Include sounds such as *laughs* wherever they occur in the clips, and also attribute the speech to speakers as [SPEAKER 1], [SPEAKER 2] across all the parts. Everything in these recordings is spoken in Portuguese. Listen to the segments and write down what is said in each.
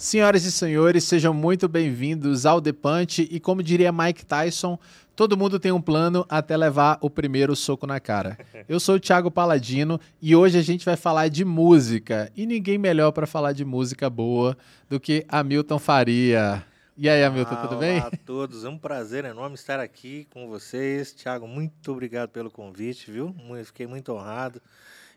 [SPEAKER 1] Senhoras e senhores, sejam muito bem-vindos ao The Punch e como diria Mike Tyson, todo mundo tem um plano até levar o primeiro soco na cara. Eu sou o Thiago Paladino e hoje a gente vai falar de música e ninguém melhor para falar de música boa do que Hamilton Faria. E aí, Hamilton, tudo bem?
[SPEAKER 2] Olá a todos, é um prazer enorme estar aqui com vocês. Thiago, muito obrigado pelo convite, viu? Fiquei muito honrado.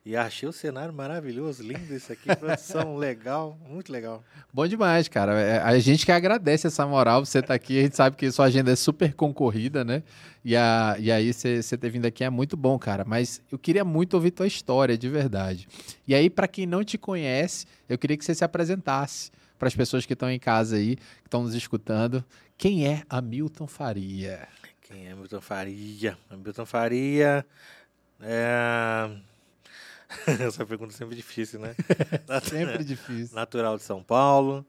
[SPEAKER 2] E achei o cenário maravilhoso, lindo isso aqui, produção *laughs* legal, muito legal.
[SPEAKER 1] Bom demais, cara. É, a gente que agradece essa moral, você tá aqui, a gente sabe que sua agenda é super concorrida, né? E, a, e aí você, você ter vindo aqui é muito bom, cara. Mas eu queria muito ouvir tua história, de verdade. E aí, para quem não te conhece, eu queria que você se apresentasse para as pessoas que estão em casa aí, que estão nos escutando. Quem é Hamilton Faria?
[SPEAKER 2] Quem é Hamilton Faria? Hamilton Faria é *laughs* Essa pergunta é sempre difícil, né? *laughs*
[SPEAKER 1] sempre difícil.
[SPEAKER 2] Natural de São Paulo.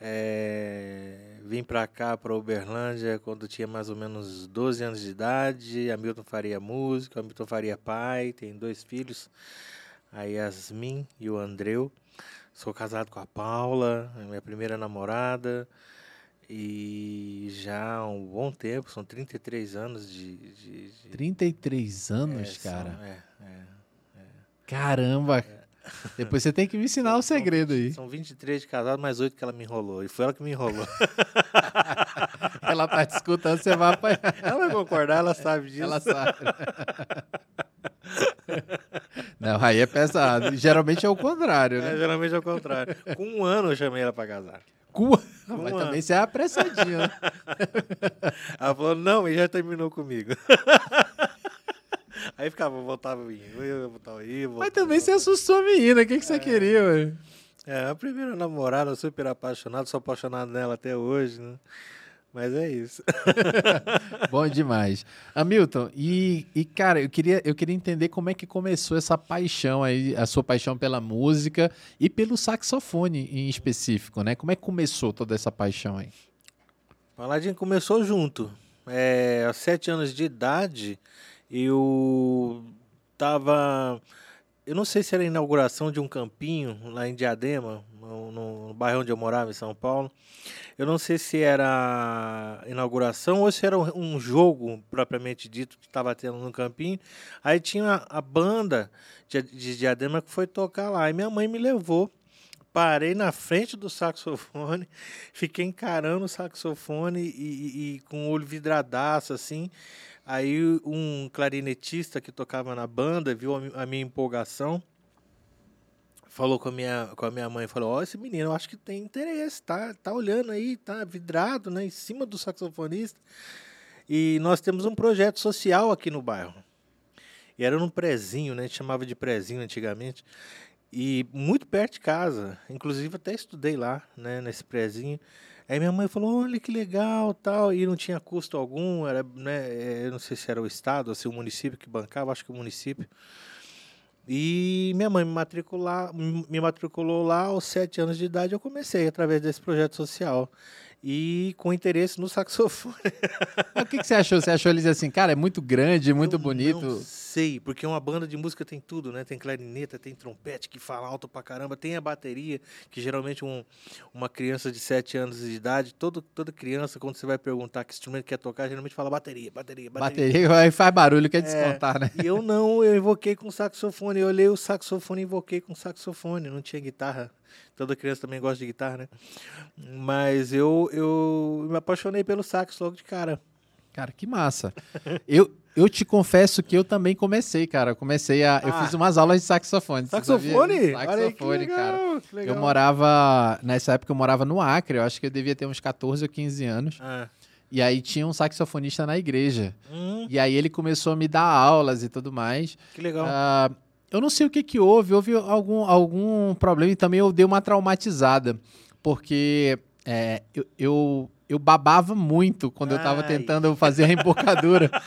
[SPEAKER 2] É, vim para cá, para Uberlândia, quando tinha mais ou menos 12 anos de idade. Hamilton Faria músico, Hamilton Faria pai, tem dois filhos, a Yasmin e o Andreu. Sou casado com a Paula, minha primeira namorada. E já há um bom tempo, são 33 anos de. de, de...
[SPEAKER 1] 33 anos, é, cara?
[SPEAKER 2] São, é, é.
[SPEAKER 1] Caramba! Depois você tem que me ensinar o segredo aí.
[SPEAKER 2] São 23 de casado, mais 8 que ela me enrolou. E foi ela que me enrolou. *laughs*
[SPEAKER 1] ela tá te escutando, você vai apanhar. *laughs*
[SPEAKER 2] Ela vai concordar, ela sabe disso.
[SPEAKER 1] Ela sabe. *laughs* Não, aí é pesado. Geralmente é o contrário, né?
[SPEAKER 2] É, geralmente é o contrário. Com um ano eu chamei ela pra casar.
[SPEAKER 1] Com... Com Mas um também você é apressadinho, né?
[SPEAKER 2] Ela falou, não, e já terminou comigo. *laughs* Aí ficava, voltava aí, eu voltava aí. Voltava,
[SPEAKER 1] Mas também você assustou a menina, o que, que você é. queria, ué?
[SPEAKER 2] É, a primeira namorada, super apaixonado, sou apaixonado nela até hoje, né? Mas é isso. *laughs*
[SPEAKER 1] Bom demais. Hamilton, e, e cara, eu queria, eu queria entender como é que começou essa paixão aí, a sua paixão pela música e pelo saxofone em específico, né? Como é que começou toda essa paixão aí?
[SPEAKER 2] Paladinho começou junto. É, aos sete anos de idade, eu tava. Eu não sei se era a inauguração de um campinho lá em Diadema, no, no, bairro onde eu morava, em São Paulo. Eu não sei se era inauguração ou se era um jogo propriamente dito que estava tendo no campinho. Aí tinha a, banda de, de Diadema que foi tocar lá. E minha mãe me levou parei na frente do saxofone, *laughs* fiquei encarando o saxofone e, e, e com o olho vidradaço, assim. Aí um clarinetista que tocava na banda viu a minha empolgação, falou com a minha, com a minha mãe, falou, ó, oh, esse menino, eu acho que tem interesse, tá, tá olhando aí, tá vidrado, né, em cima do saxofonista. E nós temos um projeto social aqui no bairro. E era num prezinho, né, a gente chamava de prezinho antigamente, e muito perto de casa, inclusive até estudei lá, né, nesse prezinho. Aí minha mãe falou, olha que legal, tal, e não tinha custo algum, era, né, eh, eu não sei se era o estado ou se o município que bancava, acho que o município. E minha mãe me, matricular, me matriculou lá aos sete anos de idade, eu comecei através desse projeto social e com interesse no *laughs* saxofone.
[SPEAKER 1] o que, que, você achou? Você achou eles assim, cara, é muito grande, muito
[SPEAKER 2] eu
[SPEAKER 1] bonito?
[SPEAKER 2] Não sei, porque uma banda de música tem tudo, né? Tem clarineta, tem trompete que fala alto pra caramba, tem a bateria, que geralmente um, uma criança de 7 anos de idade, todo, toda criança, quando você vai perguntar que instrumento quer tocar, geralmente fala bateria, bateria, bateria.
[SPEAKER 1] Bateria *laughs* faz barulho, quer é, descontar, é, né?
[SPEAKER 2] E eu não, eu invoquei com saxofone, eu olhei o saxofone e invoquei com saxofone, não tinha guitarra. Toda criança também gosta de guitarra, né? Mas eu, eu me apaixonei pelo sax logo de cara.
[SPEAKER 1] Cara, que massa. eu, eu te confesso que eu também comecei, cara. Eu comecei a. Ah. Eu fiz umas aulas de saxofone.
[SPEAKER 2] Saxofone?
[SPEAKER 1] Saxofone, legal, cara. Eu morava. Nessa época eu morava no Acre. Eu acho que eu devia ter uns 14 ou 15 anos. Ah. E aí tinha um saxofonista na igreja. Hum. E aí ele começou a me dar aulas e tudo mais.
[SPEAKER 2] Que legal. Uh,
[SPEAKER 1] eu não sei o que que houve, houve algum, algum problema e também eu dei uma traumatizada, porque é, eu, eu, eu, babava muito quando Ai. eu estava tentando fazer a embocadura. *laughs*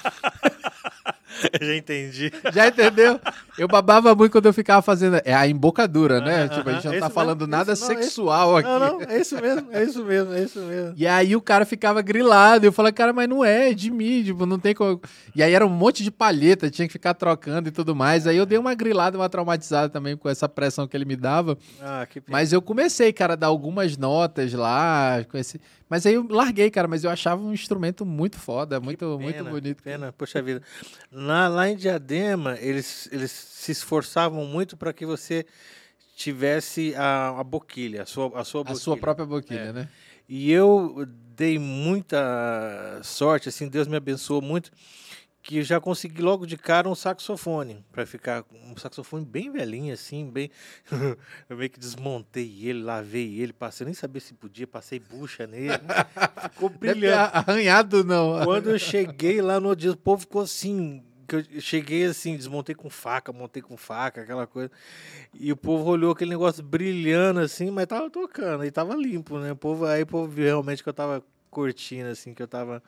[SPEAKER 2] Já entendi.
[SPEAKER 1] Já entendeu? Eu babava muito quando eu ficava fazendo. É a embocadura, né?
[SPEAKER 2] Ah,
[SPEAKER 1] tipo, a gente não
[SPEAKER 2] ah,
[SPEAKER 1] tá
[SPEAKER 2] isso
[SPEAKER 1] falando
[SPEAKER 2] mesmo,
[SPEAKER 1] nada
[SPEAKER 2] isso não, isso-
[SPEAKER 1] sexual aqui.
[SPEAKER 2] Não, não, é isso mesmo, é isso mesmo, é isso mesmo.
[SPEAKER 1] E aí o cara ficava grilado. Eu falei, cara, mas não é, é de mim, tipo, não tem como. E aí era um monte de palheta, tinha que ficar trocando e tudo mais. Aí eu dei uma grilada, uma traumatizada também com essa pressão que ele me dava.
[SPEAKER 2] Ah, que pena.
[SPEAKER 1] Mas eu comecei, cara, a dar algumas notas lá. com esse- Mas aí eu larguei, cara, mas eu achava um instrumento muito foda, muito, muito
[SPEAKER 2] Pena,
[SPEAKER 1] bonito.
[SPEAKER 2] Pena, poxa vida. Lá, lá em Diadema, eles, eles se esforçavam muito para que você tivesse a, a boquilha, a sua, a sua
[SPEAKER 1] A
[SPEAKER 2] boquilha.
[SPEAKER 1] sua própria boquilha,
[SPEAKER 2] É.
[SPEAKER 1] né?
[SPEAKER 2] E eu dei muita sorte, assim, Deus me abençoou muito, que já consegui logo de cara um saxofone, para ficar um saxofone bem velhinho, assim, bem. *laughs* eu meio que desmontei ele, lavei ele, passei, nem sabia se podia, passei bucha nele. Ficou *laughs*
[SPEAKER 1] Deve ter
[SPEAKER 2] brilhante.
[SPEAKER 1] arranhado, não.
[SPEAKER 2] Quando eu cheguei lá no dia, o povo ficou assim. Que eu cheguei assim, desmontei com faca, montei com faca, aquela coisa. E o povo olhou aquele negócio brilhando assim, mas tava tocando, e tava limpo, né? O povo, aí o povo viu realmente que eu tava curtindo, assim, que eu tava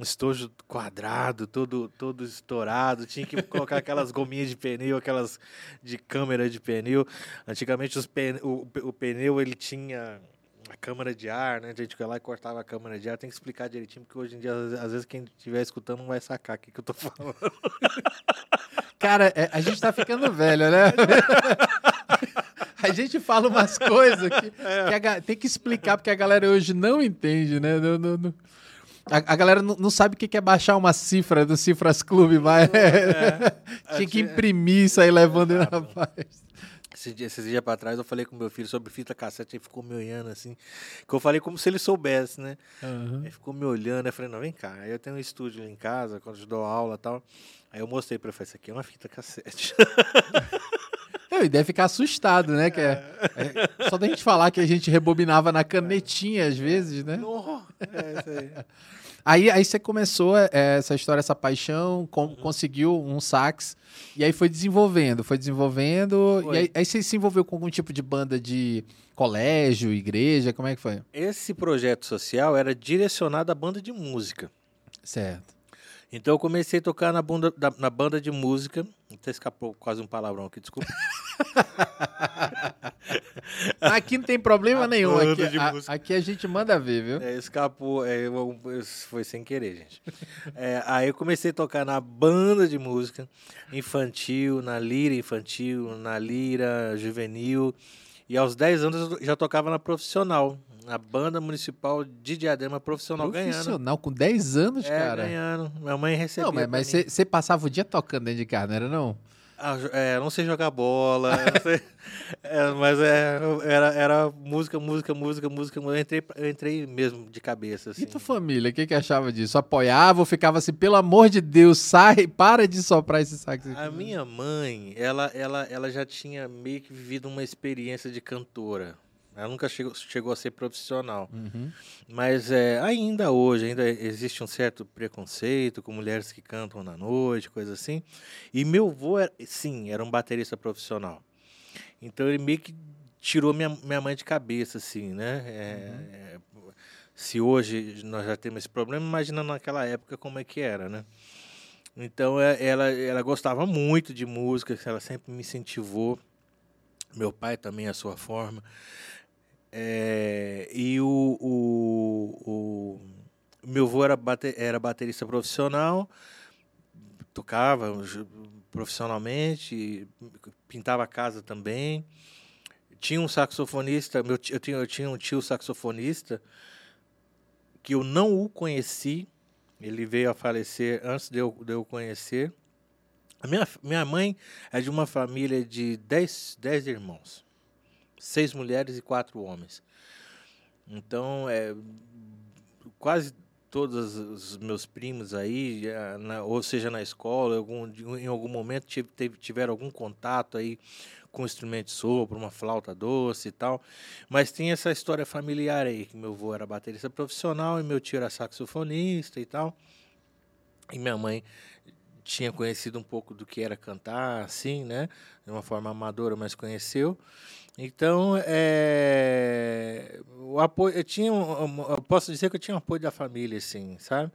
[SPEAKER 2] estojo quadrado, todo, todo estourado. Tinha que colocar aquelas gominhas de pneu, aquelas de câmera de pneu. Antigamente os pen, o, o pneu ele tinha a câmara de ar, né? A gente ia lá e cortava a câmara de ar. Tem que explicar direitinho, porque hoje em dia, às vezes, quem estiver escutando não vai sacar o que, que eu tô falando. *laughs*
[SPEAKER 1] Cara, é, a gente tá ficando velho, né? *laughs* A gente fala umas coisas que, que a tem que explicar, porque a galera hoje não entende, né? Não- não- não- A, a galera não, sabe o que é baixar uma cifra do Cifras Clube, mas *laughs* tinha que imprimir isso aí levando ele na paz.
[SPEAKER 2] Esse dia, esses dias pra trás eu falei com meu filho sobre fita cassete, ele ficou me olhando assim. Que eu falei como se ele soubesse, né? Ele ficou me olhando, eu falei, não, vem cá. Aí eu tenho um estúdio lá em casa, quando eu dou aula e tal. Aí eu mostrei pra ele, falei, isso aqui é uma fita cassete. *laughs*
[SPEAKER 1] Não, e deve ficar assustado, né? Que é- é- só da gente falar que a gente rebobinava na canetinha às vezes, né?
[SPEAKER 2] É isso aí. *laughs*
[SPEAKER 1] Aí, aí você começou é, essa história, essa paixão, com- conseguiu um sax, e aí foi desenvolvendo, foi desenvolvendo,
[SPEAKER 2] Foi.
[SPEAKER 1] e aí, aí você se envolveu com algum tipo de banda de colégio, igreja, como é que foi?
[SPEAKER 2] Esse projeto social era direcionado à banda de música.
[SPEAKER 1] Certo.
[SPEAKER 2] Então eu comecei a tocar na, bunda, da- na banda de música. Até escapou quase um palavrão aqui, desculpa. *laughs* *laughs*
[SPEAKER 1] Aqui não tem problema
[SPEAKER 2] A
[SPEAKER 1] nenhum, aqui
[SPEAKER 2] de
[SPEAKER 1] a, aqui a gente manda ver, viu?
[SPEAKER 2] É, escapou, é, eu- foi sem querer, gente. É, aí eu comecei a tocar na banda de música infantil, na lira infantil, na lira juvenil. E aos 10 anos eu já tocava na profissional, na banda municipal de Diadema profissional, ganhando.
[SPEAKER 1] Profissional, com 10 anos,
[SPEAKER 2] É,
[SPEAKER 1] cara.
[SPEAKER 2] ganhando. Minha mãe recebia.
[SPEAKER 1] Não, mas, você passava o dia tocando dentro de casa, não era não?
[SPEAKER 2] É, não sei jogar bola, sei- *laughs* é, mas é, era, era música, música, música, música. Eu entrei, eu entrei mesmo de cabeça, assim.
[SPEAKER 1] E tua família, o que, que achava disso? Apoiava ou ficava assim, pelo amor de Deus, sai, para de soprar esse sax.
[SPEAKER 2] A minha mãe, ela, ela, ela já tinha meio que vivido uma experiência de cantora. Ela nunca chegou, chegou a ser profissional.
[SPEAKER 1] Uhum.
[SPEAKER 2] Mas é, ainda hoje, ainda existe um certo preconceito com mulheres que cantam na noite, coisa assim. E meu avô, era, sim, era um baterista profissional. Então ele meio que tirou minha, minha mãe de cabeça, assim, né? É, é, se hoje nós já temos esse problema, imagina naquela época como é que era, né? Então é, ela, ela gostava muito de música, ela sempre me incentivou. Meu pai também, a sua forma. É, e o, o, o meu avô era, bate, era baterista profissional, tocava profissionalmente, pintava a casa também. Tinha um saxofonista, meu, eu, tinha, eu tinha um tio saxofonista que eu não o conheci, ele veio a falecer antes de eu, de eu conhecer. A minha, minha mãe é de uma família de dez, dez irmãos seis mulheres e quatro homens. Então, é, quase todos os meus primos aí, na- ou seja na escola, algum, em algum momento tive, teve, tiveram algum contato aí com instrumento de sopro, uma flauta doce e tal. Mas tem essa história familiar aí, que meu avô era baterista profissional e meu tio era saxofonista e tal. E minha mãe tinha conhecido um pouco do que era cantar, assim, né? De uma forma amadora, mas conheceu. Então, é, o apoio, eu tinha, eu posso dizer que eu tinha um apoio da família, assim, sabe?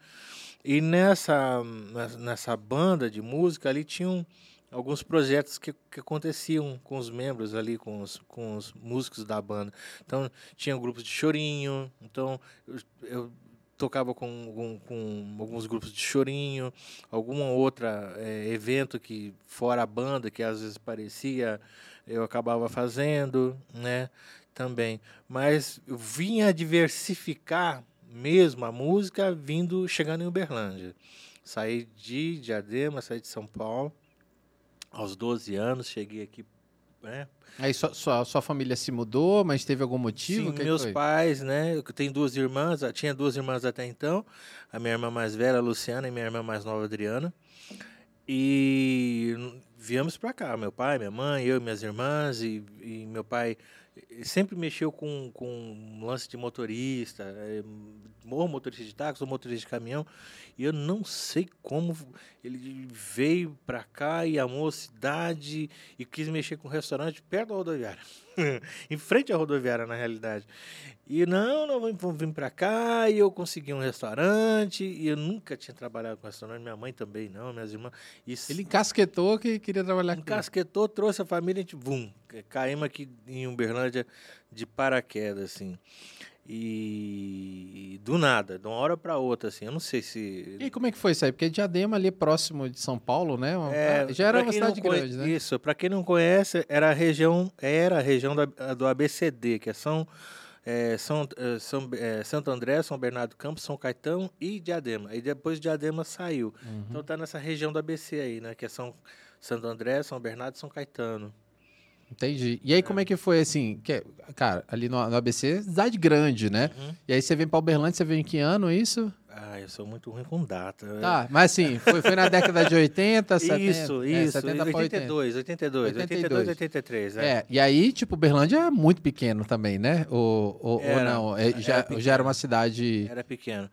[SPEAKER 2] E nessa, nessa banda de música ali tinham alguns projetos que, que aconteciam com os membros ali, com os, com os músicos da banda. Então, tinha grupos de chorinho, então eu tocava com, com, com, alguns grupos de chorinho, alguma outra é, evento que fora a banda que às vezes parecia, eu acabava fazendo, né, também. Mas vinha diversificar mesmo a música vindo chegando em Uberlândia. Saí de Diadema, saí de São Paulo aos 12 anos, cheguei aqui né?
[SPEAKER 1] Aí sua, sua, sua, família se mudou, mas teve algum motivo?
[SPEAKER 2] Sim, que meus que pais, né? Eu tenho duas irmãs, tinha duas irmãs até então. A minha irmã mais velha, a Luciana, e minha irmã mais nova, a Adriana. E viemos para cá, meu pai, minha mãe, eu e minhas irmãs, e, e meu pai sempre mexeu com, com lance de motorista, é, ou motorista de táxi, ou motorista de caminhão, e eu não sei como ele veio para cá e amou a cidade e quis mexer com restaurante perto da rodoviária, *laughs* em frente à rodoviária, na realidade. E não, não, vamos vir para cá, e eu consegui um restaurante, e eu nunca tinha trabalhado com restaurante, minha mãe também não, minhas irmãs.
[SPEAKER 1] Isso, ele encasquetou que queria trabalhar
[SPEAKER 2] com Encasquetou, trouxe a família, a gente, vum, caímos aqui em Uberlândia de paraquedas, assim. E do nada, de uma hora para outra, assim, eu não sei se.
[SPEAKER 1] E como é que foi isso aí? Porque Diadema ali próximo de São Paulo, né? É, já era uma cidade grande,
[SPEAKER 2] né? Isso, para quem não conhece, era a região, era a região da, do ABCD, que é São, é, São, é, São é, Santo André, São Bernardo Campos, São Caetano e Diadema. Aí depois Diadema saiu. Uhum. Então tá nessa região do ABC aí, né? Que é São Santo André, São Bernardo e São Caetano.
[SPEAKER 1] Entendi. E aí, como é que foi assim? Que, cara, ali no, no ABC, cidade grande, né? Uhum. E aí você vem para Uberlândia, você vem em que ano isso?
[SPEAKER 2] Ah, eu sou muito ruim com data.
[SPEAKER 1] Tá, mas assim, foi, foi na década de 80, 70? *laughs*
[SPEAKER 2] Isso, é, isso. 70 82, 82, 82, 83. É. é.
[SPEAKER 1] E aí, tipo, Uberlândia é muito pequeno também, né? Ou, ou, ou não? É, já, era já era uma cidade...
[SPEAKER 2] Era pequeno.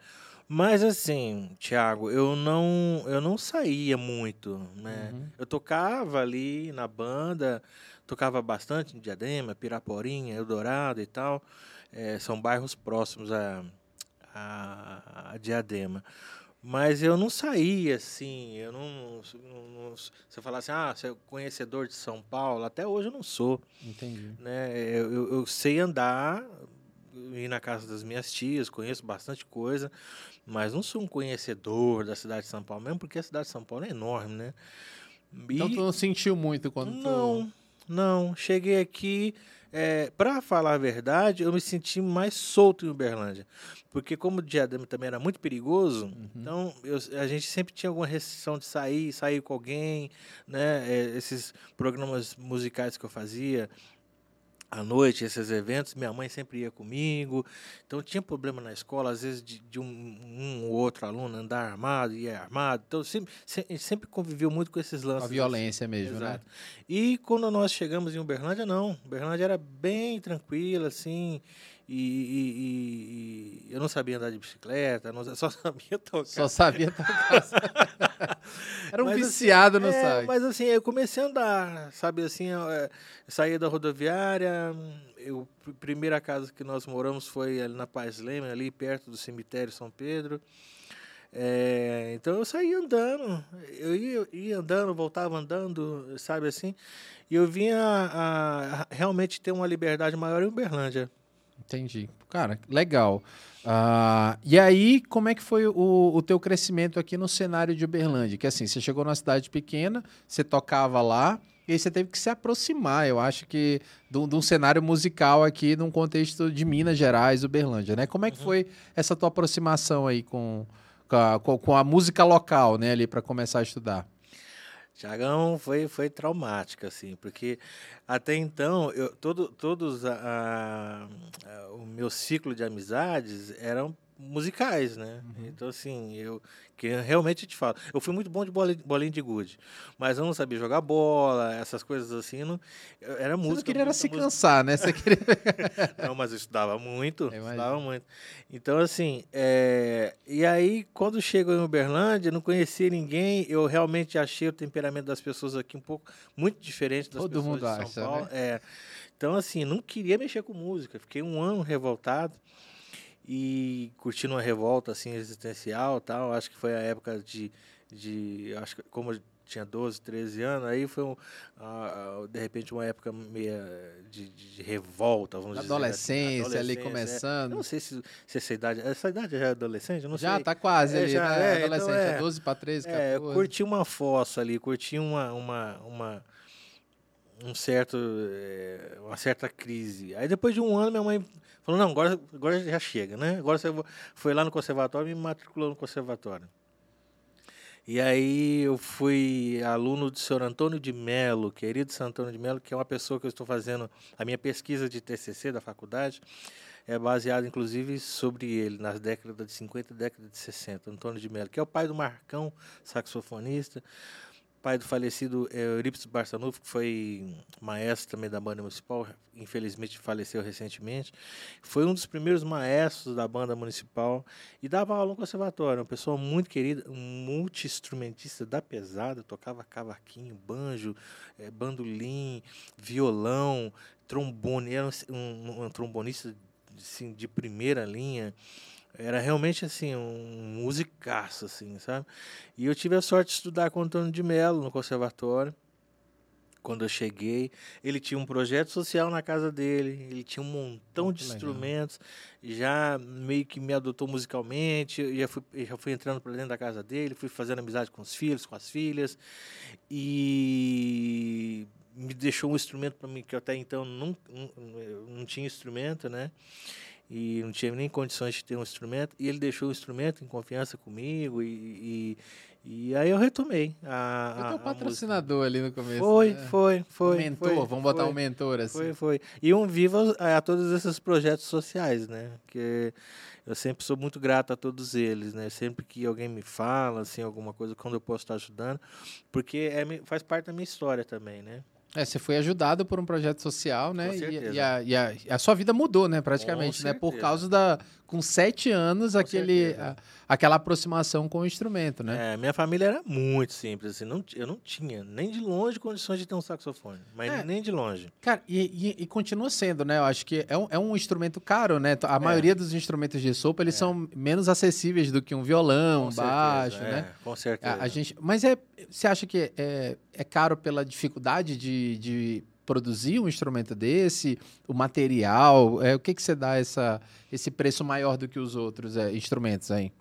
[SPEAKER 2] Mas assim, Thiago, eu não, eu não saía muito, né? Uhum. Eu tocava ali na banda, tocava bastante em Diadema, Piraporinha, Eldorado e tal. É, são bairros próximos a, a, a, Diadema. Mas eu não saía assim, eu não, não, não. Você falar assim, ah, você é conhecedor de São Paulo, até hoje eu não sou.
[SPEAKER 1] Entendi.
[SPEAKER 2] Né? Eu, eu, eu sei andar, ir na casa das minhas tias, conheço bastante coisa, mas não sou um conhecedor da cidade de São Paulo, mesmo porque a cidade de São Paulo é enorme, né?
[SPEAKER 1] E... Então tu não sentiu muito quando
[SPEAKER 2] não, tu... Não, cheguei aqui. É, para falar a verdade, eu me senti mais solto em Uberlândia. Porque como o Diadema também era muito perigoso, uhum. então eu, a gente sempre tinha alguma restrição de sair, sair com alguém, né? É, esses programas musicais que eu fazia, à noite, esses eventos, minha mãe sempre ia comigo. Então tinha problema na escola, às vezes de, de um, um ou outro aluno andar armado e é armado. Então sempre, sempre conviveu muito com esses lances.
[SPEAKER 1] A violência mesmo, né? Exato. né?
[SPEAKER 2] E quando nós chegamos em Uberlândia, não. Uberlândia era bem tranquila, assim. E, e, e, eu não sabia andar de bicicleta, não, *laughs* só sabia tocar.
[SPEAKER 1] Só sabia tocar. *laughs* Era um mas, assim, viciado assim, no é, site.
[SPEAKER 2] Mas assim, eu comecei a andar, sabe assim, eu, eu saí da rodoviária, eu, a primeira casa que nós moramos foi ali na Paz Leme, ali perto do cemitério São Pedro. É, então eu saí andando, eu ia, ia, andando, voltava andando, sabe assim, e eu vinha a, a realmente ter uma liberdade maior em Uberlândia.
[SPEAKER 1] Entendi. Cara, legal. Uh, e aí, como é que foi o, o teu crescimento aqui no cenário de Uberlândia? Que assim, você chegou numa cidade pequena, você tocava lá, e aí você teve que se aproximar, eu acho que, de um, de um cenário musical aqui, num contexto de Minas Gerais, Uberlândia, né? Como é que uhum. foi essa tua aproximação aí com, com, a, com a música local, né, ali, para começar a estudar?
[SPEAKER 2] Tiagão foi, foi traumática, assim, porque até então, eu, todo, todos a, a, o meu ciclo de amizades eram musicais, né? Uhum. Então, assim, eu que realmente te falo, eu fui muito bom de bolinha, bolinha de gude, mas eu não sabia jogar bola, essas coisas assim, não, era música. Você
[SPEAKER 1] queria
[SPEAKER 2] era
[SPEAKER 1] se música. cansar, né? Você queria... *laughs* *laughs*
[SPEAKER 2] não, mas eu estudava muito, eu estudava muito. Então, assim, é... e aí, quando chego em Uberlândia, não conhecia ninguém, eu realmente achei o temperamento das pessoas aqui um pouco muito diferente das Todo pessoas mundo de São acha, Paulo. Né? É. Então, assim, não queria mexer com música, fiquei um ano revoltado. E curtindo uma revolta assim existencial tal. Acho que foi a época de, de acho que como eu tinha 12, 13 anos, aí foi um, uh, de repente uma época meia de, de, de revolta, vamos
[SPEAKER 1] adolescência,
[SPEAKER 2] dizer. Adolescência,
[SPEAKER 1] ali começando.
[SPEAKER 2] É. Não sei se, se, essa idade, essa idade já é adolescente, não
[SPEAKER 1] já
[SPEAKER 2] sei.
[SPEAKER 1] tá quase
[SPEAKER 2] é,
[SPEAKER 1] ali,
[SPEAKER 2] já,
[SPEAKER 1] né?
[SPEAKER 2] é,
[SPEAKER 1] adolescente,
[SPEAKER 2] então é,
[SPEAKER 1] 12 para 13, 14.
[SPEAKER 2] É, curti uma fossa ali, curti uma uma, uma um certo é, uma certa crise. Aí depois de um ano minha mãe falou: "Não, agora agora já chega, né? Agora você foi lá no conservatório e me matriculou no conservatório". E aí eu fui aluno do senhor Antônio de Melo, querido senhor Antônio de Melo, que é uma pessoa que eu estou fazendo a minha pesquisa de TCC da faculdade, é baseada inclusive sobre ele, nas décadas de 50 e década de 60, Antônio de Melo, que é o pai do Marcão, saxofonista, pai do falecido é, Eurípides Barçanufo, que foi maestro também da banda municipal, infelizmente faleceu recentemente. Foi um dos primeiros maestros da banda municipal e dava aula no conservatório. Uma pessoa muito querida, um multi-instrumentista da pesada, tocava cavaquinho, banjo, é, bandolim, violão, trombone, era um, um, um trombonista assim, de primeira linha era realmente assim um musicaço assim sabe? E eu tive a sorte de estudar com o Antônio de Mello no conservatório. Quando eu cheguei ele tinha um projeto social na casa dele ele tinha um montão Muito de legal. instrumentos já meio que me adotou musicalmente eu já fui já fui entrando para dentro da casa dele fui fazendo amizade com os filhos com as filhas e me deixou um instrumento para mim que eu até então não, não, não tinha instrumento né e não tinha nem condições de ter um instrumento, e ele deixou o instrumento em confiança comigo, e, e, e aí eu retomei. A,
[SPEAKER 1] foi teu patrocinador ali no começo.
[SPEAKER 2] Foi,
[SPEAKER 1] né?
[SPEAKER 2] foi, foi.
[SPEAKER 1] Um mentor,
[SPEAKER 2] foi,
[SPEAKER 1] vamos botar
[SPEAKER 2] foi,
[SPEAKER 1] um mentor assim.
[SPEAKER 2] Foi, foi. E um viva a, a todos esses projetos sociais, né? Que eu sempre sou muito grato a todos eles, né? Sempre que alguém me fala, assim, alguma coisa, quando eu posso estar ajudando, porque é, faz parte da minha história também, né?
[SPEAKER 1] É, você foi ajudado por um projeto social, né?
[SPEAKER 2] Com
[SPEAKER 1] e, e, a, e a, a, sua vida mudou, né? Praticamente, né? Por causa da. Com sete anos, com aquele, a, aquela aproximação com o instrumento, né?
[SPEAKER 2] É, minha família era muito simples, assim. Não, eu não tinha nem de longe condições de ter um saxofone. Mas é. nem de longe.
[SPEAKER 1] Cara, e, e, e, continua sendo, né? Eu acho que é um, é um instrumento caro, né? A é. maioria dos instrumentos de sopro, eles é. são menos acessíveis do que um violão, com baixo,
[SPEAKER 2] certeza,
[SPEAKER 1] né?
[SPEAKER 2] É, com certeza.
[SPEAKER 1] A, gente, mas é, você acha que é, é caro pela dificuldade de, de produzir um instrumento desse, o material, é, o que, que você dá essa, esse preço maior do que os outros é, instrumentos aí?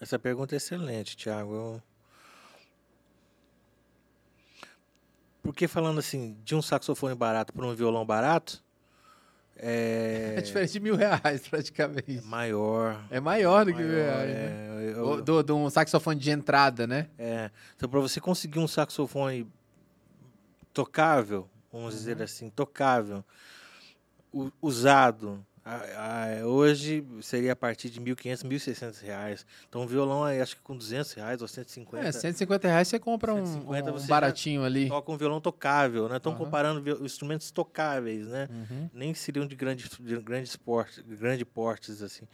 [SPEAKER 2] Essa pergunta é excelente, Thiago. Porque falando assim, de um saxofone barato para um violão barato, é... *laughs*
[SPEAKER 1] é diferente de mil reais, praticamente. É
[SPEAKER 2] maior.
[SPEAKER 1] É maior do maior, que mil reais. É, né? eu... do, do, um saxofone de entrada, né?
[SPEAKER 2] É. Então, para você conseguir um saxofone tocável, vamos uhum. dizer assim, tocável, usado. Hoje seria a partir de 1.500, 1.600 reais. Então, um violão aí, acho que com 200 reais ou 150.
[SPEAKER 1] É, 150 reais você compra um, um baratinho ali.
[SPEAKER 2] Toca um violão tocável, né? Estão uhum. comparando instrumentos tocáveis, né? Uhum. Nem seriam de grande, de grande, porte, grande portes, assim.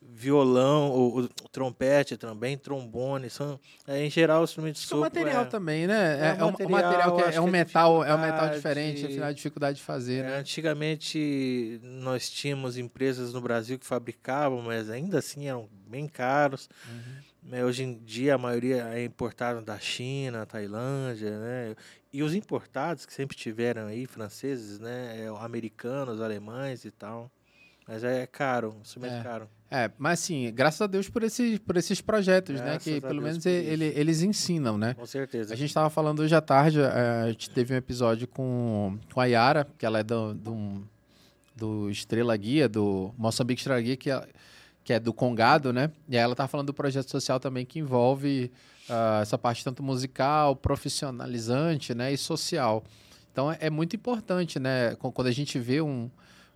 [SPEAKER 2] Violão, o, trompete também, trombone, são, é, em geral, instrumentos de
[SPEAKER 1] sopro. O material é, também, né? É, é, um material, material que é, é um metal, é um metal diferente, afinal, a dificuldade de fazer, né?
[SPEAKER 2] Antigamente, nós tínhamos empresas no Brasil que fabricavam, mas ainda assim eram bem caros. Uhum. Hoje em dia a maioria é importada da China, Tailândia, né? E os importados que sempre tiveram aí, franceses, né? Americanos, alemães e tal. Mas é caro, instrumento é. caro.
[SPEAKER 1] É, mas assim, graças a Deus por, esse, por esses projetos, né, graças né? Que pelo Deus menos ele, eles ensinam, né?
[SPEAKER 2] Com certeza.
[SPEAKER 1] A gente estava falando hoje à tarde, a gente teve um episódio com, com a Yara, que ela é do, do, do Estrela Guia, do Moçambique Estrela Guia, que é, que é do Congado, né? E ela tá falando do projeto social também que envolve uh, essa parte tanto musical, profissionalizante, né? E social. Então é, é muito importante, né? Quando a gente vê um,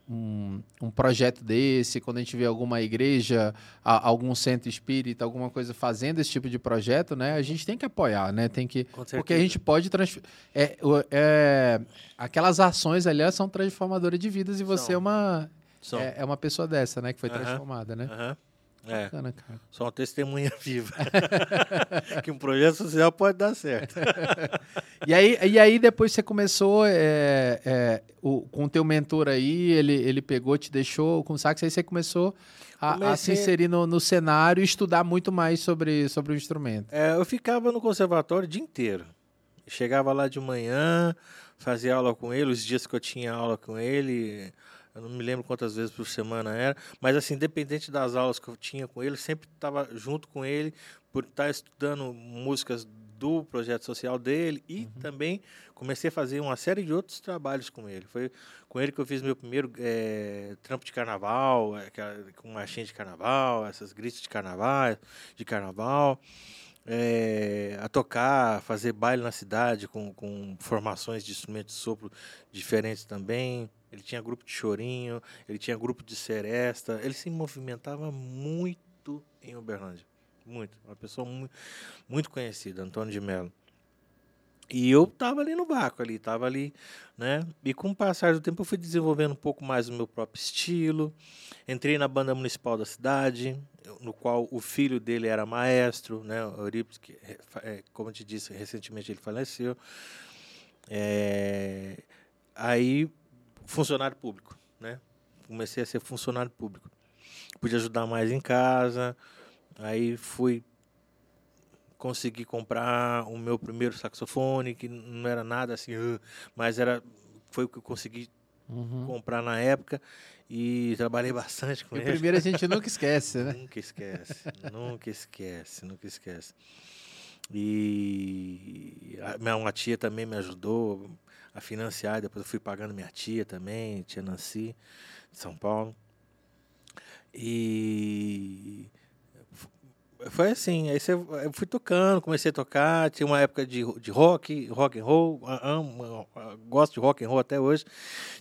[SPEAKER 1] um, um, projeto desse, quando a gente vê alguma igreja, a, algum centro espírita, alguma coisa fazendo esse tipo de projeto, né? A gente tem que apoiar, né? Tem que porque a gente pode trans, é, é, aquelas ações ali são transformadoras de vidas e você são. é uma é, é, uma pessoa dessa, né? Que foi transformada, né?
[SPEAKER 2] É,
[SPEAKER 1] Bacana, cara.
[SPEAKER 2] só uma testemunha *laughs* viva. *laughs* que um projeto social pode dar certo. *laughs*
[SPEAKER 1] E aí, e aí depois você começou é, é, o, com o teu mentor aí, ele, ele pegou, te deixou com sax, aí você começou a, a se
[SPEAKER 2] Comecei-
[SPEAKER 1] inserir no, no cenário e estudar muito mais sobre, sobre o instrumento.
[SPEAKER 2] É, eu ficava no conservatório o dia inteiro. Chegava lá de manhã, fazia aula com ele, os dias que eu tinha aula com ele, eu não me lembro quantas vezes por semana era, mas assim, independente das aulas que eu tinha com ele, sempre estava junto com ele, por estar estudando músicas do projeto social dele e também comecei a fazer uma série de outros trabalhos com ele. Foi com ele que eu fiz meu primeiro eh, trampo de carnaval, com marchinha de carnaval, essas gritos de carnaval, de carnaval é, a tocar, fazer baile na cidade com, com formações de instrumentos de sopro diferentes também. Ele tinha grupo de chorinho, ele tinha grupo de seresta. Ele se movimentava muito em Uberlândia. Muito. Uma pessoa muito, muito conhecida, Antônio de Mello. E eu tava ali no vácuo ali, tava ali, né? E com o passar do tempo eu fui desenvolvendo um pouco mais o meu próprio estilo. Entrei na banda municipal da cidade, no qual o filho dele era maestro, né? O Eurípides, que, eh, como eu te disse, recentemente ele faleceu. É, Aí, funcionário público, né? Comecei a ser funcionário público. Pude ajudar mais em casa. Aí fui consegui comprar o meu primeiro saxofone, que não era nada assim, mas era foi o que eu consegui
[SPEAKER 1] Uhum.
[SPEAKER 2] comprar na época e trabalhei *laughs* bastante com
[SPEAKER 1] E
[SPEAKER 2] ele.
[SPEAKER 1] primeiro a gente nunca esquece, né?
[SPEAKER 2] Nunca esquece, nunca esquece, nunca esquece. E a minha uma tia também me ajudou a financiar, depois eu fui pagando minha tia também, tia Nancy, de São Paulo. E foi assim, aí você, eu fui tocando, comecei a tocar, tinha uma época de, de rock, rock and roll, a- amo, a- gosto de rock and roll até hoje.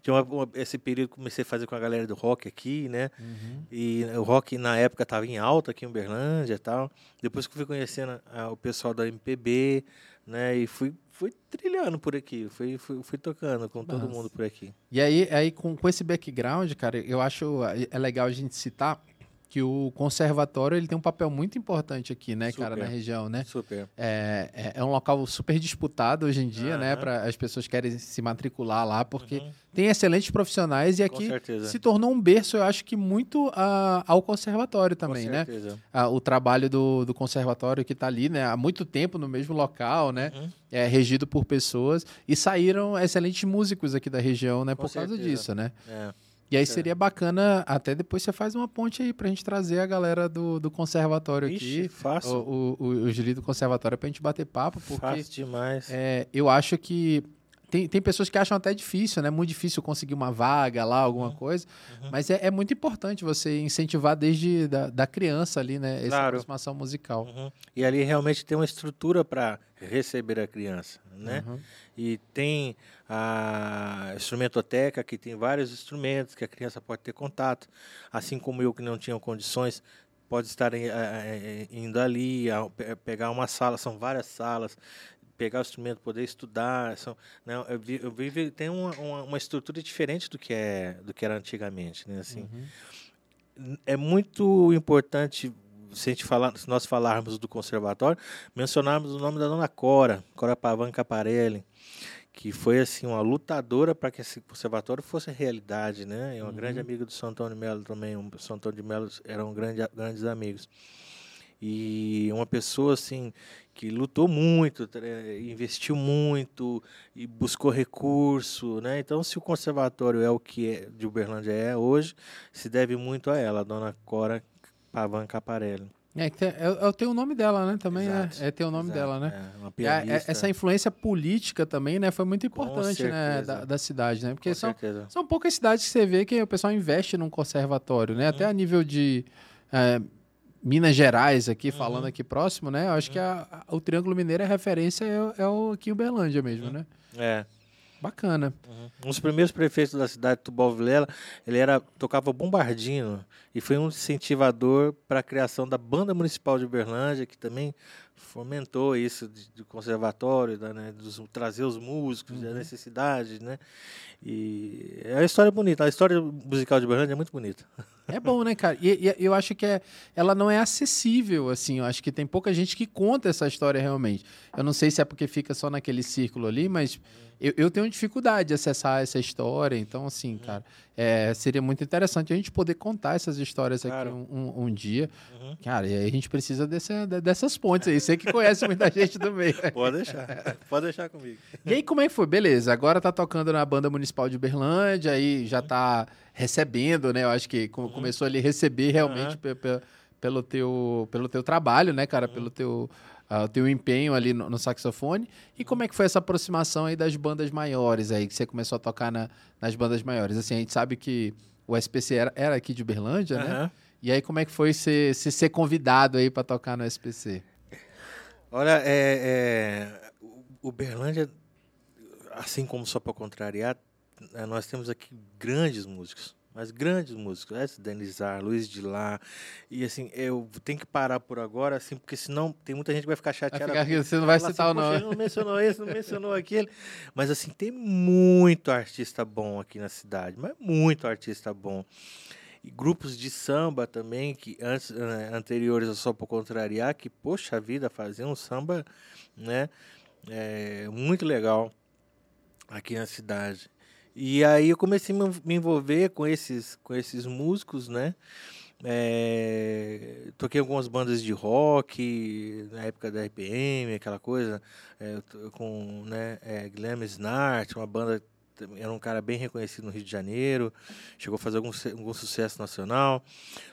[SPEAKER 2] Tinha uma- uma- esse período que comecei a fazer com a galera do rock aqui, né?
[SPEAKER 1] Uhum.
[SPEAKER 2] E o rock na época estava em alta aqui em Uberlândia e tal. Depois que eu fui conhecendo ah, o pessoal da MPB, né? E fui, fui trilhando por aqui, fui, fui, fui tocando com todo
[SPEAKER 1] Massa.
[SPEAKER 2] mundo por aqui.
[SPEAKER 1] E aí, aí com, com esse background, cara, eu acho é- é legal a gente citar que o conservatório ele tem um papel muito importante aqui, né, cara,
[SPEAKER 2] Super.
[SPEAKER 1] na região, né?
[SPEAKER 2] Super.
[SPEAKER 1] É, é, é um local super disputado hoje em dia, né?
[SPEAKER 2] Aham.
[SPEAKER 1] Para as pessoas querem se matricular lá, porque
[SPEAKER 2] Uhum,
[SPEAKER 1] tem excelentes profissionais e aqui se tornou um berço, eu acho que muito ah, ao conservatório também,
[SPEAKER 2] com
[SPEAKER 1] né? Ah, o trabalho do, do conservatório que está ali, né? Há muito tempo no mesmo local, né?
[SPEAKER 2] Uhum,
[SPEAKER 1] É regido por pessoas e saíram excelentes músicos aqui da região, né?
[SPEAKER 2] Com
[SPEAKER 1] por causa
[SPEAKER 2] certeza.
[SPEAKER 1] disso, né?
[SPEAKER 2] é.
[SPEAKER 1] E aí seria bacana, até depois você faz uma ponte aí pra gente trazer a galera do, do conservatório
[SPEAKER 2] Ixi,
[SPEAKER 1] aqui,
[SPEAKER 2] fácil.
[SPEAKER 1] o, o, o, líderes do conservatório pra gente bater papo, porque
[SPEAKER 2] Fácil demais.
[SPEAKER 1] é, eu acho que tem, tem pessoas que acham até difícil, né? Muito difícil conseguir uma vaga lá, alguma coisa.
[SPEAKER 2] uhum.
[SPEAKER 1] Mas é, é muito importante você incentivar desde da, da criança ali, né? Essa
[SPEAKER 2] Claro.
[SPEAKER 1] aproximação musical.
[SPEAKER 2] Uhum. E ali realmente tem uma estrutura para receber a criança, né?
[SPEAKER 1] Uhum.
[SPEAKER 2] E tem a instrumentoteca, que tem vários instrumentos que a criança pode ter contato, assim como eu que não tinha condições, pode estar eh, eh, indo ali, pegar uma sala, são várias salas, pegar o instrumento, poder estudar, são, né, eu vi, eu vi tem uma, uma, uma estrutura diferente do que é do que era antigamente, né, assim.
[SPEAKER 1] Uhum.
[SPEAKER 2] É muito importante se a gente falar, se nós falarmos do conservatório, mencionarmos o nome da dona Cora, Cora Pavan Caparelli, que foi assim uma lutadora para que esse conservatório fosse realidade, né? É uma
[SPEAKER 1] Uhum.
[SPEAKER 2] grande amiga do São Antônio de Melo também, o São Antônio de Melo eram grande, grandes amigos. E uma pessoa assim que lutou muito, investiu muito e buscou recurso, né? Então, se o conservatório é o que é, de Uberlândia é hoje, se deve muito a ela, a dona Cora Pavan Caparelli.
[SPEAKER 1] É, que tem- é, é, tem o nome dela, né? Também
[SPEAKER 2] Exato,
[SPEAKER 1] é, é ter o nome
[SPEAKER 2] exato,
[SPEAKER 1] dela, né?
[SPEAKER 2] É, uma
[SPEAKER 1] E a- é-
[SPEAKER 2] pianista.
[SPEAKER 1] essa influência política também, né? Foi muito importante, né? Da, da cidade, né? Porque
[SPEAKER 2] com
[SPEAKER 1] são,
[SPEAKER 2] certeza.
[SPEAKER 1] são poucas cidades que você vê que o pessoal investe num conservatório, né? Até
[SPEAKER 2] Uhum.
[SPEAKER 1] a nível de é, Minas Gerais, aqui, falando
[SPEAKER 2] Uhum.
[SPEAKER 1] aqui próximo, né? Eu acho que a- a- o Triângulo Mineiro, a referência é, é o aqui em Uberlândia mesmo,
[SPEAKER 2] Uhum.
[SPEAKER 1] né?
[SPEAKER 2] É.
[SPEAKER 1] Bacana.
[SPEAKER 2] Uhum. Um dos primeiros prefeitos da cidade, Tubal Vilela, ele era tocava bombardino e foi um incentivador para a criação da banda municipal de Uberlândia, que também fomentou isso de, do conservatório, da, né, dos, trazer os músicos, uhum. da necessidade, né? E é uma história bonita. A história musical de Berlândia é muito bonita. *laughs*
[SPEAKER 1] É bom, né, cara? E, e, eu acho que é, ela não é acessível, assim. Eu acho que tem pouca gente que conta essa história realmente. Eu não sei se é porque fica só naquele círculo ali, mas eu, eu tenho dificuldade de acessar essa história. Então, assim, uhum. cara, é, seria muito interessante a gente poder contar essas histórias aqui claro. um, um, um, dia. Uhum. Cara, e aí a gente precisa desse, dessas pontes aí. Você que conhece muita *laughs* gente do meio.
[SPEAKER 2] Pode deixar. Pode deixar comigo.
[SPEAKER 1] E aí, como é que foi? Beleza, agora tá tocando na Banda Municipal de Berlândia, aí já tá recebendo, né? Eu acho que uhum. começou ali a receber realmente uhum. pelo, teu, pelo teu trabalho, né, cara? Pelo teu uh, teu empenho ali no, no, saxofone. E como é que foi essa aproximação aí das bandas maiores aí, que você começou a tocar na, nas bandas maiores? Assim, a gente sabe que o SPC era, era aqui de Berlândia, uhum. né? E aí como é que foi ser, ser, ser convidado aí para tocar no SPC?
[SPEAKER 2] Olha, é, é, o Berlândia, assim como só para contrariar, é, nós temos aqui grandes músicos mas grandes músicos, esse Denizar, Luiz de Lá, e assim, eu tenho que parar por agora, assim, porque senão tem muita gente que vai ficar chateada.
[SPEAKER 1] Vai ficar, você não vai citar
[SPEAKER 2] assim,
[SPEAKER 1] o nome.
[SPEAKER 2] Não mencionou esse, não mencionou aquele, mas assim, tem muito artista bom aqui na cidade, mas muito artista bom. E grupos de samba também, que antes, né, anteriores só por contrariar, que, poxa vida, faziam um samba, né, é, muito legal aqui na cidade. E aí eu comecei a me envolver com esses, com esses músicos, né? É, toquei algumas bandas de rock na época da RPM, aquela coisa, é, com né, é, Guilherme Snart, uma banda era um cara bem reconhecido no Rio de Janeiro, chegou a fazer algum, algum sucesso nacional.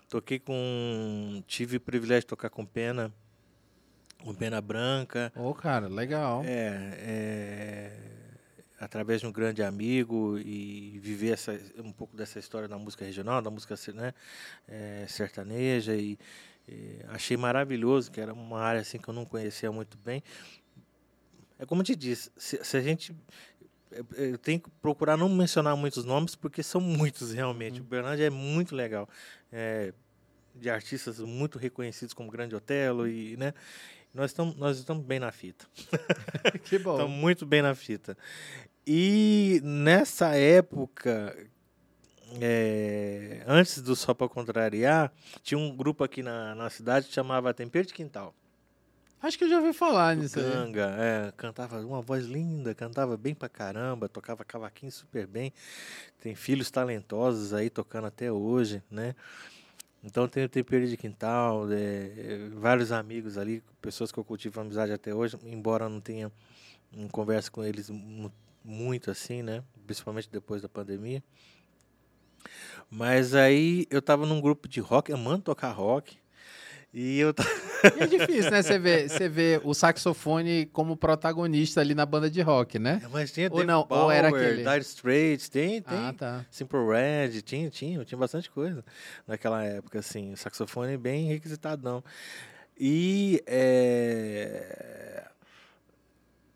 [SPEAKER 2] Toquei com. Tive o privilégio de tocar com Pena, com Pena Branca.
[SPEAKER 1] Ô, oh, cara, legal.
[SPEAKER 2] É, é através de um grande amigo e viver essa, um pouco dessa história da música regional, da música né, é, sertaneja e, e, achei maravilhoso, que era uma área assim que eu não conhecia muito bem. É como eu te disse, se, se a gente eu tenho que procurar não mencionar muitos nomes porque são muitos realmente. O Berlândia é muito legal, é, de artistas muito reconhecidos como Grande Otelo e, né? Nós estamos, nós estamos bem na fita. *laughs*
[SPEAKER 1] que bom.
[SPEAKER 2] estamos muito bem na fita. E nessa época, é, antes do Só Pra Contrariar, tinha um grupo aqui na, na cidade que chamava Tempero de Quintal.
[SPEAKER 1] Acho que eu já ouvi falar nisso
[SPEAKER 2] Ganga, é, cantava uma voz linda, cantava bem pra caramba, tocava cavaquinho super bem. Tem filhos talentosos aí tocando até hoje, né? Então tem o tempero de quintal, é, vários amigos ali, pessoas que eu cultivo amizade até hoje, embora não tenha um conversa com eles muito assim, né? Principalmente depois da pandemia. Mas aí eu tava num grupo de rock, amando tocar rock. E eu *laughs*
[SPEAKER 1] e é difícil, né? Você vê, você vê o saxofone como protagonista ali na banda de rock, né?
[SPEAKER 2] É, mas tinha ou não, Power, ou era aquele Dire Straits, tem, tem. Ah, tá. Simple Red, tinha, tinha, tinha bastante coisa naquela época, assim. O saxofone bem requisitadão. E é,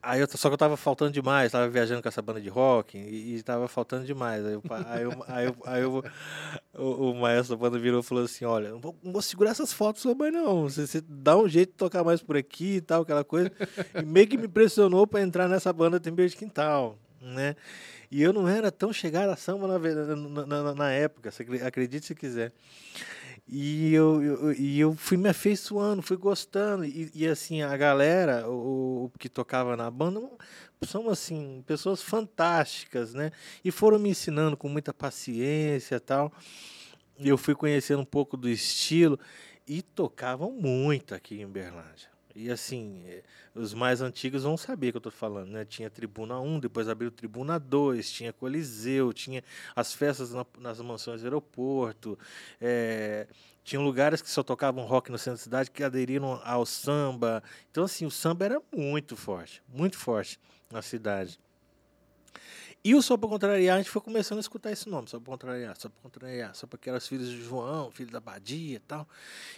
[SPEAKER 2] Aí eu, só que eu tava faltando demais, tava viajando com essa banda de rock e, e tava faltando demais. Aí, eu, aí, eu, aí, eu, aí eu, o, o, maestro da banda virou e falou assim: Olha, não vou, não vou segurar essas fotos sua mãe, não. Você, você, dá um jeito de tocar mais por aqui e tal, aquela coisa. E meio que me pressionou para entrar nessa banda Tempero de Quintal, né? E eu não era tão chegado a samba na, na, na, na época, acredite se quiser. E eu, eu, e eu fui me afeiçoando, fui gostando. E, e assim, a galera, o, o, que tocava na banda, são assim, pessoas fantásticas, né? E foram me ensinando com muita paciência e tal. Eu fui conhecendo um pouco do estilo. E tocavam muito aqui em Berlândia. E assim, eh, os mais antigos vão saber que eu estou falando, né? Tinha Tribuna 1, depois abriu Tribuna 2, tinha Coliseu, tinha as festas na, nas mansões do aeroporto, é, tinham lugares que só tocavam rock no centro da cidade que aderiram ao samba. Então, assim, o samba era muito forte, muito forte na cidade. E o Só para Contrariar, a gente foi começando a escutar esse nome, Só para Contrariar, Só para Contrariar, Só que eram os filhos de João, filho da Badia e tal.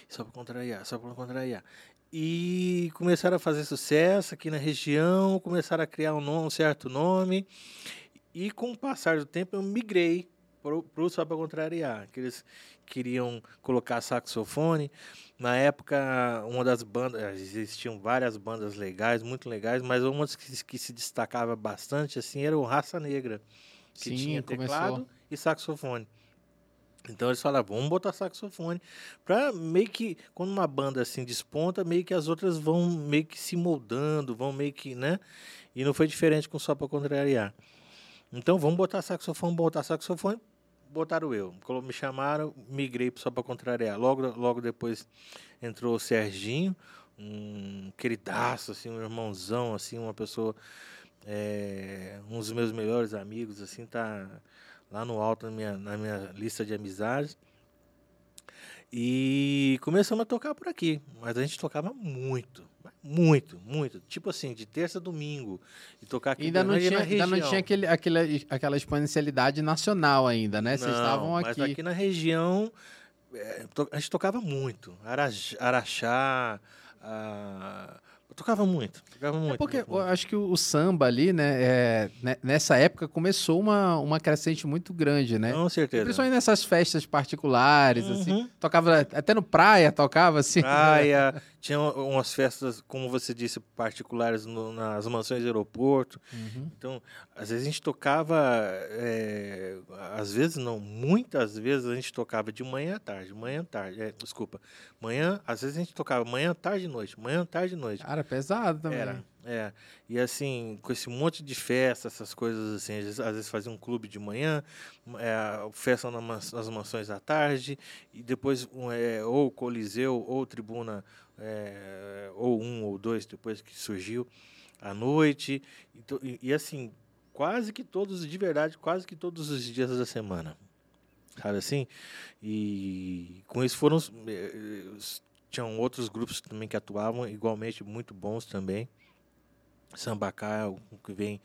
[SPEAKER 2] Só para Contrariar, Só para Contrariar. E começaram a fazer sucesso aqui na região, começaram a criar um, nome, um certo nome. E com o passar do tempo eu migrei pro, pro só para contrariar, que eles queriam colocar saxofone. Na época, uma das bandas, existiam várias bandas legais, muito legais, mas uma que, que se destacava bastante assim era o Raça Negra, que
[SPEAKER 1] Sim,
[SPEAKER 2] tinha teclado
[SPEAKER 1] começou.
[SPEAKER 2] e saxofone. Então eles falavam, vamos botar saxofone. Pra meio que, quando uma banda assim desponta, meio que as outras vão meio que se moldando, vão meio que, né? E não foi diferente com Só Pra Contrariar. Então vamos botar saxofone, botar saxofone, botaram eu. Quando me chamaram, migrei Só Pra Contrariar. Logo, logo depois entrou o Serginho, um queridaço, assim, um irmãozão, assim, uma pessoa, é, um dos meus melhores amigos, assim, tá lá no alto na minha, na minha lista de amizades. E começamos a tocar por aqui, mas a gente tocava muito, muito, muito. Tipo assim, de terça a domingo. E tocar aqui
[SPEAKER 1] Ainda não
[SPEAKER 2] na
[SPEAKER 1] tinha, ainda não tinha aquele, aquele, aquela exponencialidade nacional ainda, né? Vocês estavam
[SPEAKER 2] Mas
[SPEAKER 1] aqui.
[SPEAKER 2] aqui na região, é, to- a gente tocava muito. Araxá, ah, eu tocava muito, tocava muito.
[SPEAKER 1] É porque eu acho que o, samba ali, né, é, né, nessa época começou uma, uma crescente muito grande, né?
[SPEAKER 2] Com certeza.
[SPEAKER 1] Principalmente nessas festas particulares, assim.
[SPEAKER 2] Uhum.
[SPEAKER 1] Tocava até no praia, tocava assim.
[SPEAKER 2] Praia, tinha umas festas, como você disse, particulares no- nas mansões do aeroporto.
[SPEAKER 1] Uhum.
[SPEAKER 2] Então, às vezes a gente tocava, é, às vezes não, muitas vezes a gente tocava de manhã à tarde, manhã à tarde, é, desculpa, manhã, às vezes a gente tocava manhã, tarde e noite, manhã, tarde e noite.
[SPEAKER 1] Cara, pesado também.
[SPEAKER 2] Era, é. E assim, com esse monte de festa, essas coisas assim, às vezes, às vezes fazia um clube de manhã, é, festa na mans- nas mansões à tarde, e depois é, ou Coliseu, ou Tribuna, é, ou um ou dois, depois que surgiu, à noite. Então, e, e assim, quase que todos, de verdade, quase que todos os dias da semana. Sabe assim? E com isso foram. eh, Tinham outros grupos também que atuavam, igualmente muito bons também. Sambacá, o que vem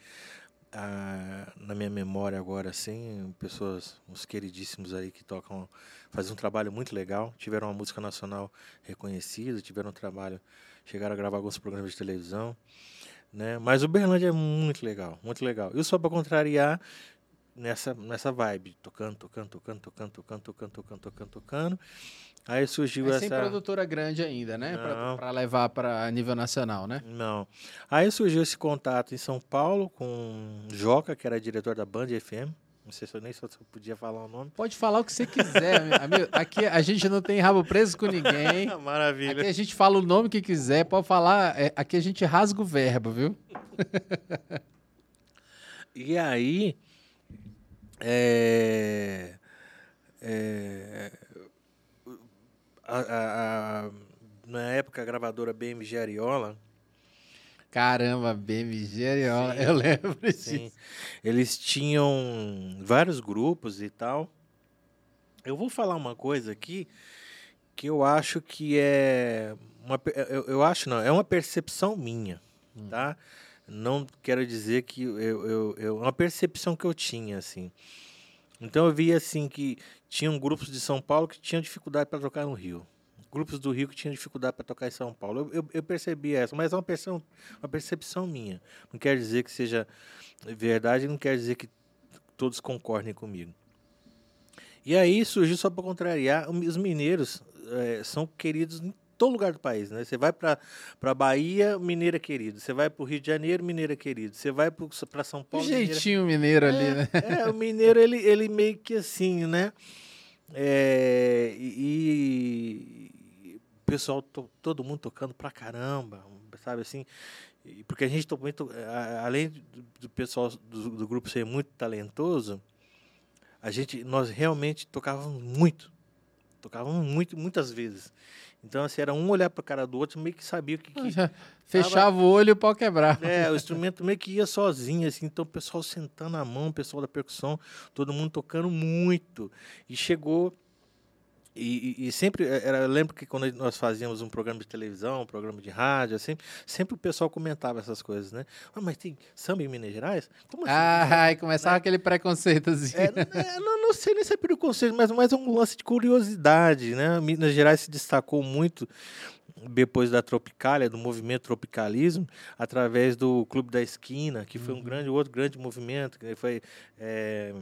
[SPEAKER 2] ah, na minha memória agora, assim, pessoas, uns queridíssimos aí que tocam, fazem um trabalho muito legal, tiveram uma música nacional reconhecida, tiveram um trabalho, chegaram a gravar alguns programas de televisão, né? Mas o Berlândia é muito legal, muito legal. E o Só Pra Contrariar, nessa, nessa vibe, tocando, tocando, tocando, tocando, tocando, tocando, tocando, tocando, tocando. Aí surgiu
[SPEAKER 1] É sem
[SPEAKER 2] essa...
[SPEAKER 1] produtora grande ainda, né? Pra levar para nível nacional, né?
[SPEAKER 2] Não. Aí surgiu esse contato em São Paulo com Joca, que era diretor da Band FM. Não sei se eu nem se eu podia falar o nome.
[SPEAKER 1] Pode falar o que você quiser, amigo. Aqui a gente não tem rabo preso com ninguém. *laughs*
[SPEAKER 2] Maravilha.
[SPEAKER 1] Aqui a gente fala o nome que quiser, pode falar. é, aqui a gente rasga o verbo, viu? *laughs*
[SPEAKER 2] E aí, é, é, a- a- a- na época a gravadora BMG Ariola,
[SPEAKER 1] Caramba, BMG,
[SPEAKER 2] Sim,
[SPEAKER 1] eu lembro
[SPEAKER 2] sim,
[SPEAKER 1] disso.
[SPEAKER 2] eles tinham vários grupos e tal. Eu vou falar uma coisa aqui que eu acho que é uma, eu, eu acho não, é uma percepção minha,
[SPEAKER 1] Hum.
[SPEAKER 2] tá? Não quero dizer que eu, eu, eu é uma percepção que eu tinha assim. Então eu via assim que tinham grupos de São Paulo que tinham dificuldade para tocar no Rio. Grupos do Rio que tinham dificuldade para tocar em São Paulo. Eu, eu, eu percebi essa, mas é uma percepção, uma percepção minha. Não quer dizer que seja verdade, não quer dizer que todos concordem comigo. E aí surgiu só para contrariar, os mineiros eh, são queridos em todo lugar do país, né? Você vai para para Bahia, mineiro é querido. Você vai para o Rio de Janeiro, mineiro é querido. Você vai para São Paulo, mineiro é
[SPEAKER 1] jeitinho mineiro ali, né?
[SPEAKER 2] é, o mineiro, ele, ele meio que assim, né? É, e, pessoal, to- todo mundo tocando pra caramba, sabe assim? E porque a gente, a- além do, do pessoal do, do grupo ser muito talentoso, a gente, nós realmente tocávamos muito. Tocávamos muito, muitas vezes. Então, assim, era um olhar pra cara do outro, meio que sabia o que, que, *laughs*
[SPEAKER 1] Fechava o olho e o pau quebrava.
[SPEAKER 2] é, o instrumento meio que ia sozinho, assim, então o pessoal sentando a mão, o pessoal da percussão, todo mundo tocando muito. E chegou. E, e- sempre, eh, era, eu lembro que quando nós fazíamos um programa de televisão, um programa de rádio, assim, sempre o pessoal comentava essas coisas, né? Ah, mas tem samba em Minas Gerais? Como assim?
[SPEAKER 1] Ah, e começava aquele preconceitozinho.
[SPEAKER 2] É, é, não, não sei nem se é preconceito, mas mais um lance de curiosidade, né? Minas Gerais se destacou muito depois da Tropicália, do movimento tropicalismo, através do Clube da Esquina, que foi um grande outro grande movimento, que foi é,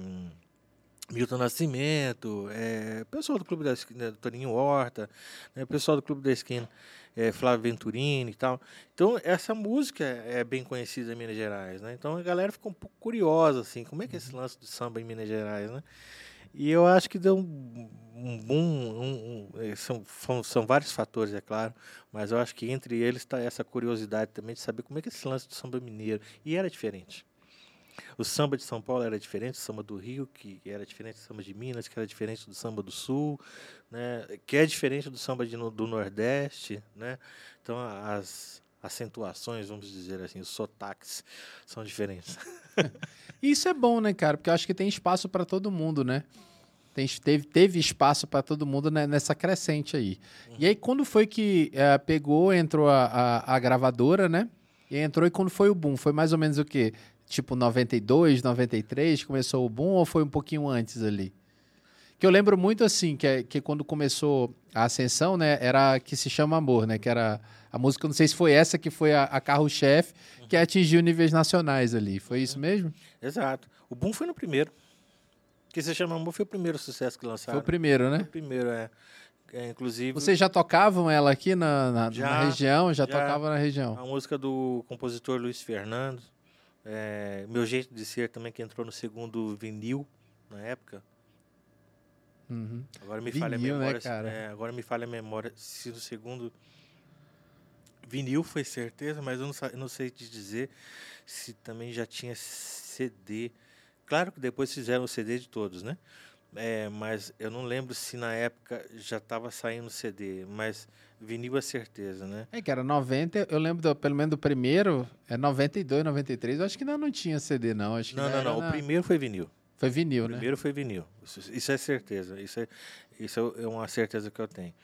[SPEAKER 2] Milton Nascimento, é, pessoal do Clube da Esquina, Toninho Horta, né, pessoal do Clube da Esquina, é, Flávio Venturini e tal. Então, essa música é bem conhecida em Minas Gerais, né? Então, a galera ficou um pouco curiosa, assim, como é que é esse uhum. lance do samba em Minas Gerais, né? E eu acho que deu um, um boom, um, um, é, são, são vários fatores, é claro, mas eu acho que entre eles está essa curiosidade também de saber como é que é esse lance do samba mineiro. E era diferente. O samba de São Paulo era diferente do samba do Rio, que era diferente do samba de Minas, que era diferente do samba do Sul, né? que é diferente do samba de, do Nordeste. Né? Então, as acentuações, vamos dizer assim, os sotaques são diferentes. *laughs*
[SPEAKER 1] Isso é bom, né, cara? Porque eu acho que tem espaço para todo mundo, né? Tem, teve, teve espaço para todo mundo né, nessa crescente aí. Uhum. E aí, quando foi que é, pegou, entrou a, a, a, gravadora, né? E entrou e quando foi o boom? Foi mais ou menos o quê? Tipo 92, 93, começou o boom ou foi um pouquinho antes ali? Que eu lembro muito assim, que, é, que quando começou a ascensão, né, era que se chama Amor, né, que era a música, não sei se foi essa que foi a, a carro-chefe, que atingiu níveis nacionais ali. Foi isso mesmo?
[SPEAKER 2] Exato. O boom foi no primeiro. Que se chama Amor foi o primeiro sucesso que lançaram.
[SPEAKER 1] Foi o primeiro, né? Foi
[SPEAKER 2] o primeiro, é. É, inclusive.
[SPEAKER 1] Vocês já tocavam ela aqui na, na, já, na região? Já, já tocava na região?
[SPEAKER 2] A música do compositor Luiz Fernando. É, meu jeito de ser também, que entrou no segundo vinil na época.
[SPEAKER 1] Uhum.
[SPEAKER 2] Agora me falha a né, memória. Né, é, agora me falha a memória se no segundo vinil foi certeza, mas eu não, não sei te dizer se também já tinha CD. Claro que depois fizeram o CD de todos, né? É, mas eu não lembro se na época já estava saindo CD, mas vinil é certeza, né?
[SPEAKER 1] É que era 90, eu lembro do, pelo menos do primeiro, é 92, 93, eu acho que ainda não tinha CD não, acho
[SPEAKER 2] Não, não, não, na... o primeiro foi vinil.
[SPEAKER 1] Foi vinil, o
[SPEAKER 2] né? O primeiro foi vinil. Isso, isso, é certeza, isso é isso é uma certeza que eu tenho.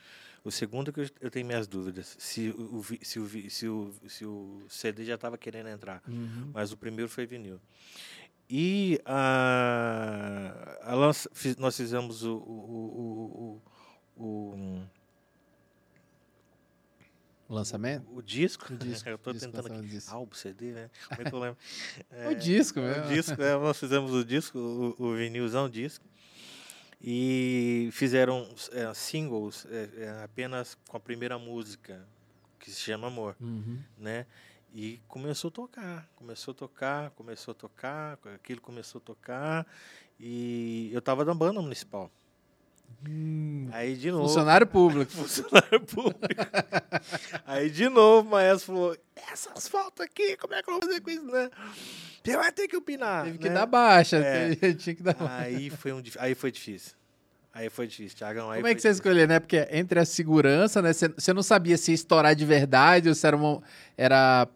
[SPEAKER 2] O segundo que eu tenho minhas dúvidas, se o, se o, se o, se o CD já estava querendo entrar, uhum. mas o primeiro foi vinil. E a, a lança, nós fizemos o, o, o, o
[SPEAKER 1] lançamento?
[SPEAKER 2] O, disco. O disco. *laughs* eu estou tentando aqui. Disco. Álbum, CD, né? Como é que eu lembro? *laughs*
[SPEAKER 1] É, o disco mesmo.
[SPEAKER 2] O disco, é, nós fizemos o disco, o, o vinilzão disco. E fizeram é, singles é, é, apenas com a primeira música, que se chama Amor,
[SPEAKER 1] uhum.
[SPEAKER 2] né? E começou a tocar, começou a tocar, começou a tocar, aquilo começou a tocar. E eu estava na banda municipal.
[SPEAKER 1] Hum,
[SPEAKER 2] aí de novo.
[SPEAKER 1] Funcionário público. *laughs*
[SPEAKER 2] funcionário público. aí de novo o maestro falou: essa asfalto aqui, como é que eu vou fazer com isso, né? Você vai ter que opinar.
[SPEAKER 1] Teve
[SPEAKER 2] né? *laughs*
[SPEAKER 1] que dar baixa. É. Tinha que dar
[SPEAKER 2] aí, foi um, aí foi difícil. Aí foi difícil, Thiagão.
[SPEAKER 1] Como é que você escolheu, né? Porque entre a segurança, né? Você não sabia se ia estourar de verdade ou se era, uma, era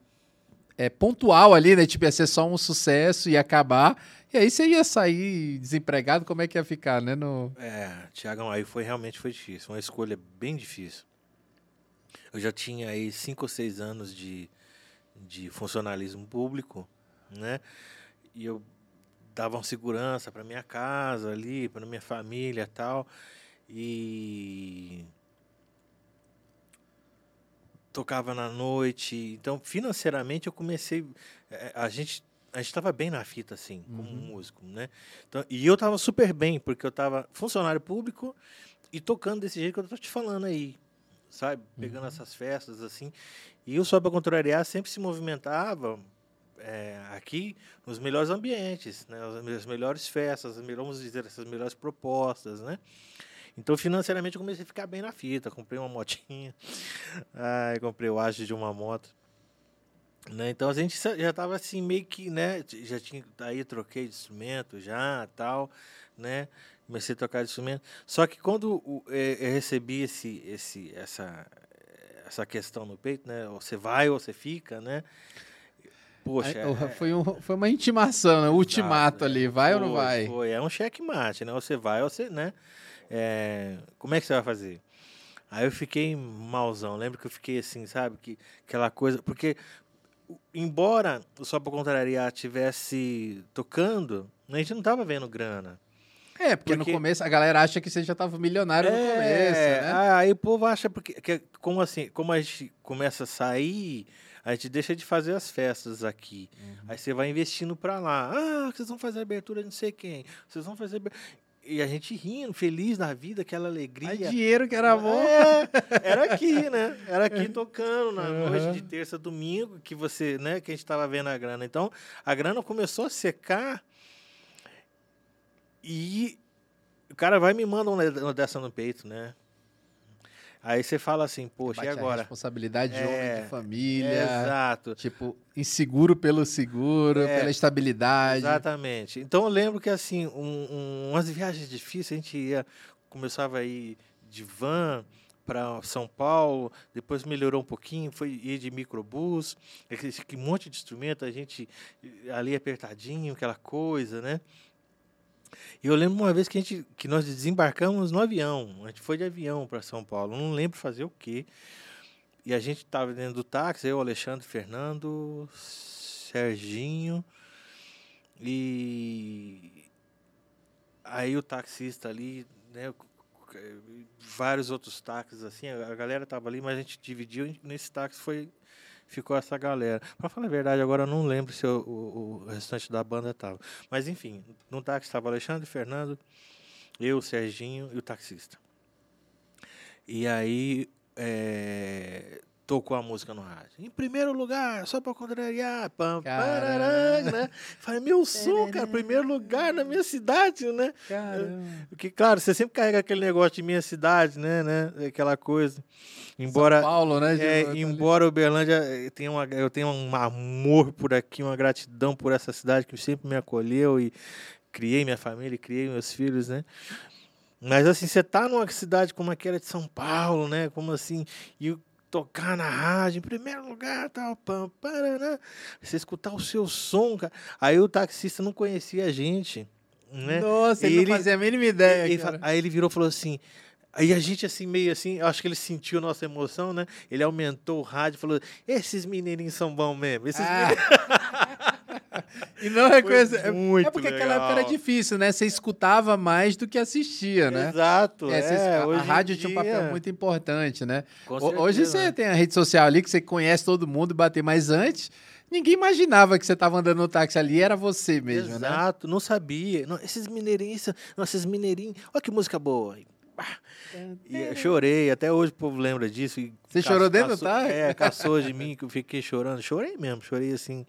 [SPEAKER 1] é, pontual ali, né? Tipo, ia ser só um sucesso e acabar. E aí você ia sair desempregado, como é que ia ficar, né? No...
[SPEAKER 2] É, Tiagão, aí foi realmente foi difícil. Uma escolha bem difícil. Eu já tinha aí cinco ou seis anos de, de funcionalismo público, né? E eu dava uma segurança para minha casa ali, para minha família tal. E tocava na noite. Então, financeiramente, eu comecei. Eh, a gente a gente estava bem na fita, assim, como uhum. músico, né? Então, e eu estava super bem, porque eu estava funcionário público e tocando desse jeito que eu estou te falando aí, sabe? Pegando uhum. essas festas, assim. E o Só para Contrariar sempre se movimentava é, aqui nos melhores ambientes, né? As melhores festas, as, vamos dizer, essas melhores propostas, né? Então, financeiramente, eu comecei a ficar bem na fita. Comprei uma motinha. *laughs* Ai, comprei o age de uma moto. Né? Então a gente já estava assim meio que, né? Já tinha aí troquei de instrumento já, tal, né? Comecei a tocar de instrumento. Só que quando é, eu recebi esse, esse, essa, essa questão no peito, né? Ou você vai ou você fica, né?
[SPEAKER 1] Poxa, é, foi, um, foi uma intimação, né? ultimato Exato, ali, vai foi, ou não vai?
[SPEAKER 2] Foi, é um checkmate, né? Ou você vai ou você, né? É, como é que você vai fazer? Aí eu fiquei malzão. Lembro que eu fiquei assim, sabe? Que, aquela coisa. Porque embora o Só Pra Contrariar tivesse tocando, a gente não tava vendo grana.
[SPEAKER 1] É, porque, porque, no começo a galera acha que você já tava milionário é, no começo, né?
[SPEAKER 2] Aí o povo acha porque que, como assim, como a gente começa a sair, a gente deixa de fazer as festas aqui. Uhum. Aí você vai investindo para lá. Ah, vocês vão fazer abertura de não sei quem. Vocês vão fazer e a gente rindo, feliz da vida, aquela alegria.
[SPEAKER 1] Aí dinheiro que era bom.
[SPEAKER 2] É, *laughs* era aqui, né? Era aqui tocando na uhum. noite de terça, domingo, que você, né, que a gente estava vendo a grana. Então, a grana começou a secar e o cara vai e me manda uma dessa no peito, né? Aí você fala assim, poxa, Bate e agora?
[SPEAKER 1] responsabilidade de é, homem de família.
[SPEAKER 2] Exato.
[SPEAKER 1] Tipo, inseguro pelo seguro, é, pela estabilidade.
[SPEAKER 2] Exatamente. Então eu lembro que assim, um, um, umas viagens difíceis, a gente ia, começava a ir de van para São Paulo, depois melhorou um pouquinho, foi ir de microbus, aquele monte de instrumento, a gente ali apertadinho, aquela coisa, né? E eu lembro uma vez que, a gente, que nós desembarcamos no avião. A gente foi de avião para São Paulo. Não lembro fazer o quê. E a gente estava dentro do táxi, eu, Alexandre, Fernando, Serginho. E aí o taxista ali, né, vários outros táxis assim, a galera tava ali, mas a gente dividiu nesse táxi foi ficou essa galera. Para falar a verdade, agora eu não lembro se o, o, o restante da banda estava. Mas enfim, no táxi estava Alexandre, Fernando, eu, Serginho e o taxista. E aí é, tocou a música no rádio. Em primeiro lugar, só para contrariar, pam, né? Falei, meu som, cara, primeiro lugar na minha cidade, né? Porque, claro, você sempre carrega aquele negócio de minha cidade, né? né? Aquela coisa. Embora,
[SPEAKER 1] São Paulo, né?
[SPEAKER 2] É, embora Uberlândia eh, tenha uma, eu tenha um amor por aqui, uma gratidão por essa cidade que sempre me acolheu e criei minha família, criei meus filhos, né? Mas assim, você tá numa cidade como aquela de São Paulo, né? Como assim, e tocar na rádio, em primeiro lugar, tal, pam, paraná, você escutar o seu som, cara. Aí o taxista não conhecia a gente, né?
[SPEAKER 1] Nossa, ele, ele não fazia a mínima ideia.
[SPEAKER 2] Ele, aí ele virou e falou assim: Aí a gente, assim, meio assim, acho que ele sentiu nossa emoção, né? Ele aumentou o rádio e falou: esses mineirinhos são bons mesmo. Esses ah. *laughs*
[SPEAKER 1] e não reconhece. É, é porque legal. aquela época era difícil, né? Você escutava mais do que assistia, né?
[SPEAKER 2] Exato. É,
[SPEAKER 1] é, a, a rádio dia... tinha um papel muito importante, né? Hoje você tem a rede social ali que você conhece todo mundo e bater, mas antes. Ninguém imaginava que você estava andando no táxi ali, era você mesmo,
[SPEAKER 2] Exato,
[SPEAKER 1] né?
[SPEAKER 2] Exato, não sabia. Não, esses mineirinhos, nossa, esses mineirinhos, olha que música boa. E chorei, até hoje o povo lembra disso.
[SPEAKER 1] Você chorou dentro do táxi?
[SPEAKER 2] É, caçou de mim, que eu fiquei chorando. Chorei mesmo, chorei assim.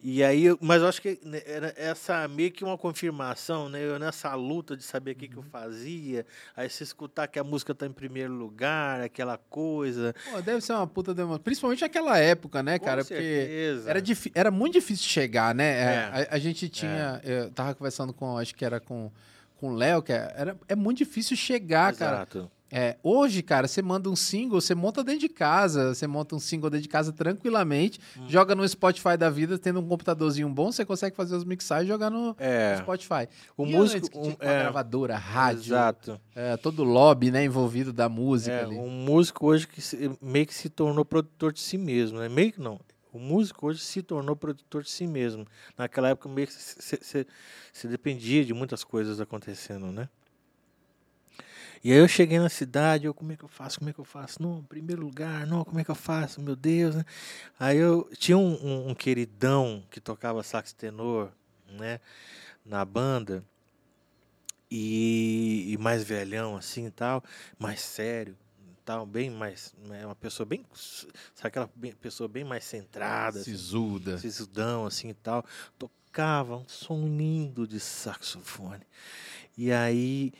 [SPEAKER 2] E aí, mas eu acho que né, era essa meio que uma confirmação, né? Eu nessa luta de saber o que, que eu uhum. fazia, aí você escutar que a música tá em primeiro lugar, aquela coisa.
[SPEAKER 1] Pô, deve ser uma puta demanda. Principalmente naquela época, né,
[SPEAKER 2] Com
[SPEAKER 1] cara?
[SPEAKER 2] Certeza.
[SPEAKER 1] Porque era, era muito difícil chegar, né? É. A, a, gente tinha. É. Eu tava conversando com, acho que era com, com o Léo, que é, era, é muito difícil chegar, Exato. cara. É, hoje, cara, você manda um single, você monta dentro de casa, você monta um single dentro de casa tranquilamente, hum. joga no Spotify da vida, tendo um computadorzinho bom, você consegue fazer os mixagens e jogar no,
[SPEAKER 2] é.
[SPEAKER 1] Spotify.
[SPEAKER 2] O e músico,
[SPEAKER 1] um, é, gravadora, rádio,
[SPEAKER 2] exato.
[SPEAKER 1] É, todo o lobby, né, envolvido da música é, ali.
[SPEAKER 2] Um músico hoje que se, meio que se tornou produtor de si mesmo, né? Meio que não. O músico hoje se tornou produtor de si mesmo. Naquela época meio que você dependia de muitas coisas acontecendo, né? E aí eu cheguei na cidade, eu, como é que eu faço, como é que eu faço? Não, primeiro lugar, não, como é que eu faço, meu Deus, né? Aí eu tinha um, um, um queridão que tocava sax tenor, né, na banda, e, e, mais velhão assim e tal, mais sério, tal, bem mais, né, uma pessoa bem, sabe aquela bem, pessoa bem mais centrada,
[SPEAKER 1] assim, sisuda,
[SPEAKER 2] assim, sisudão assim e tal, tocava um som lindo de saxofone. E aí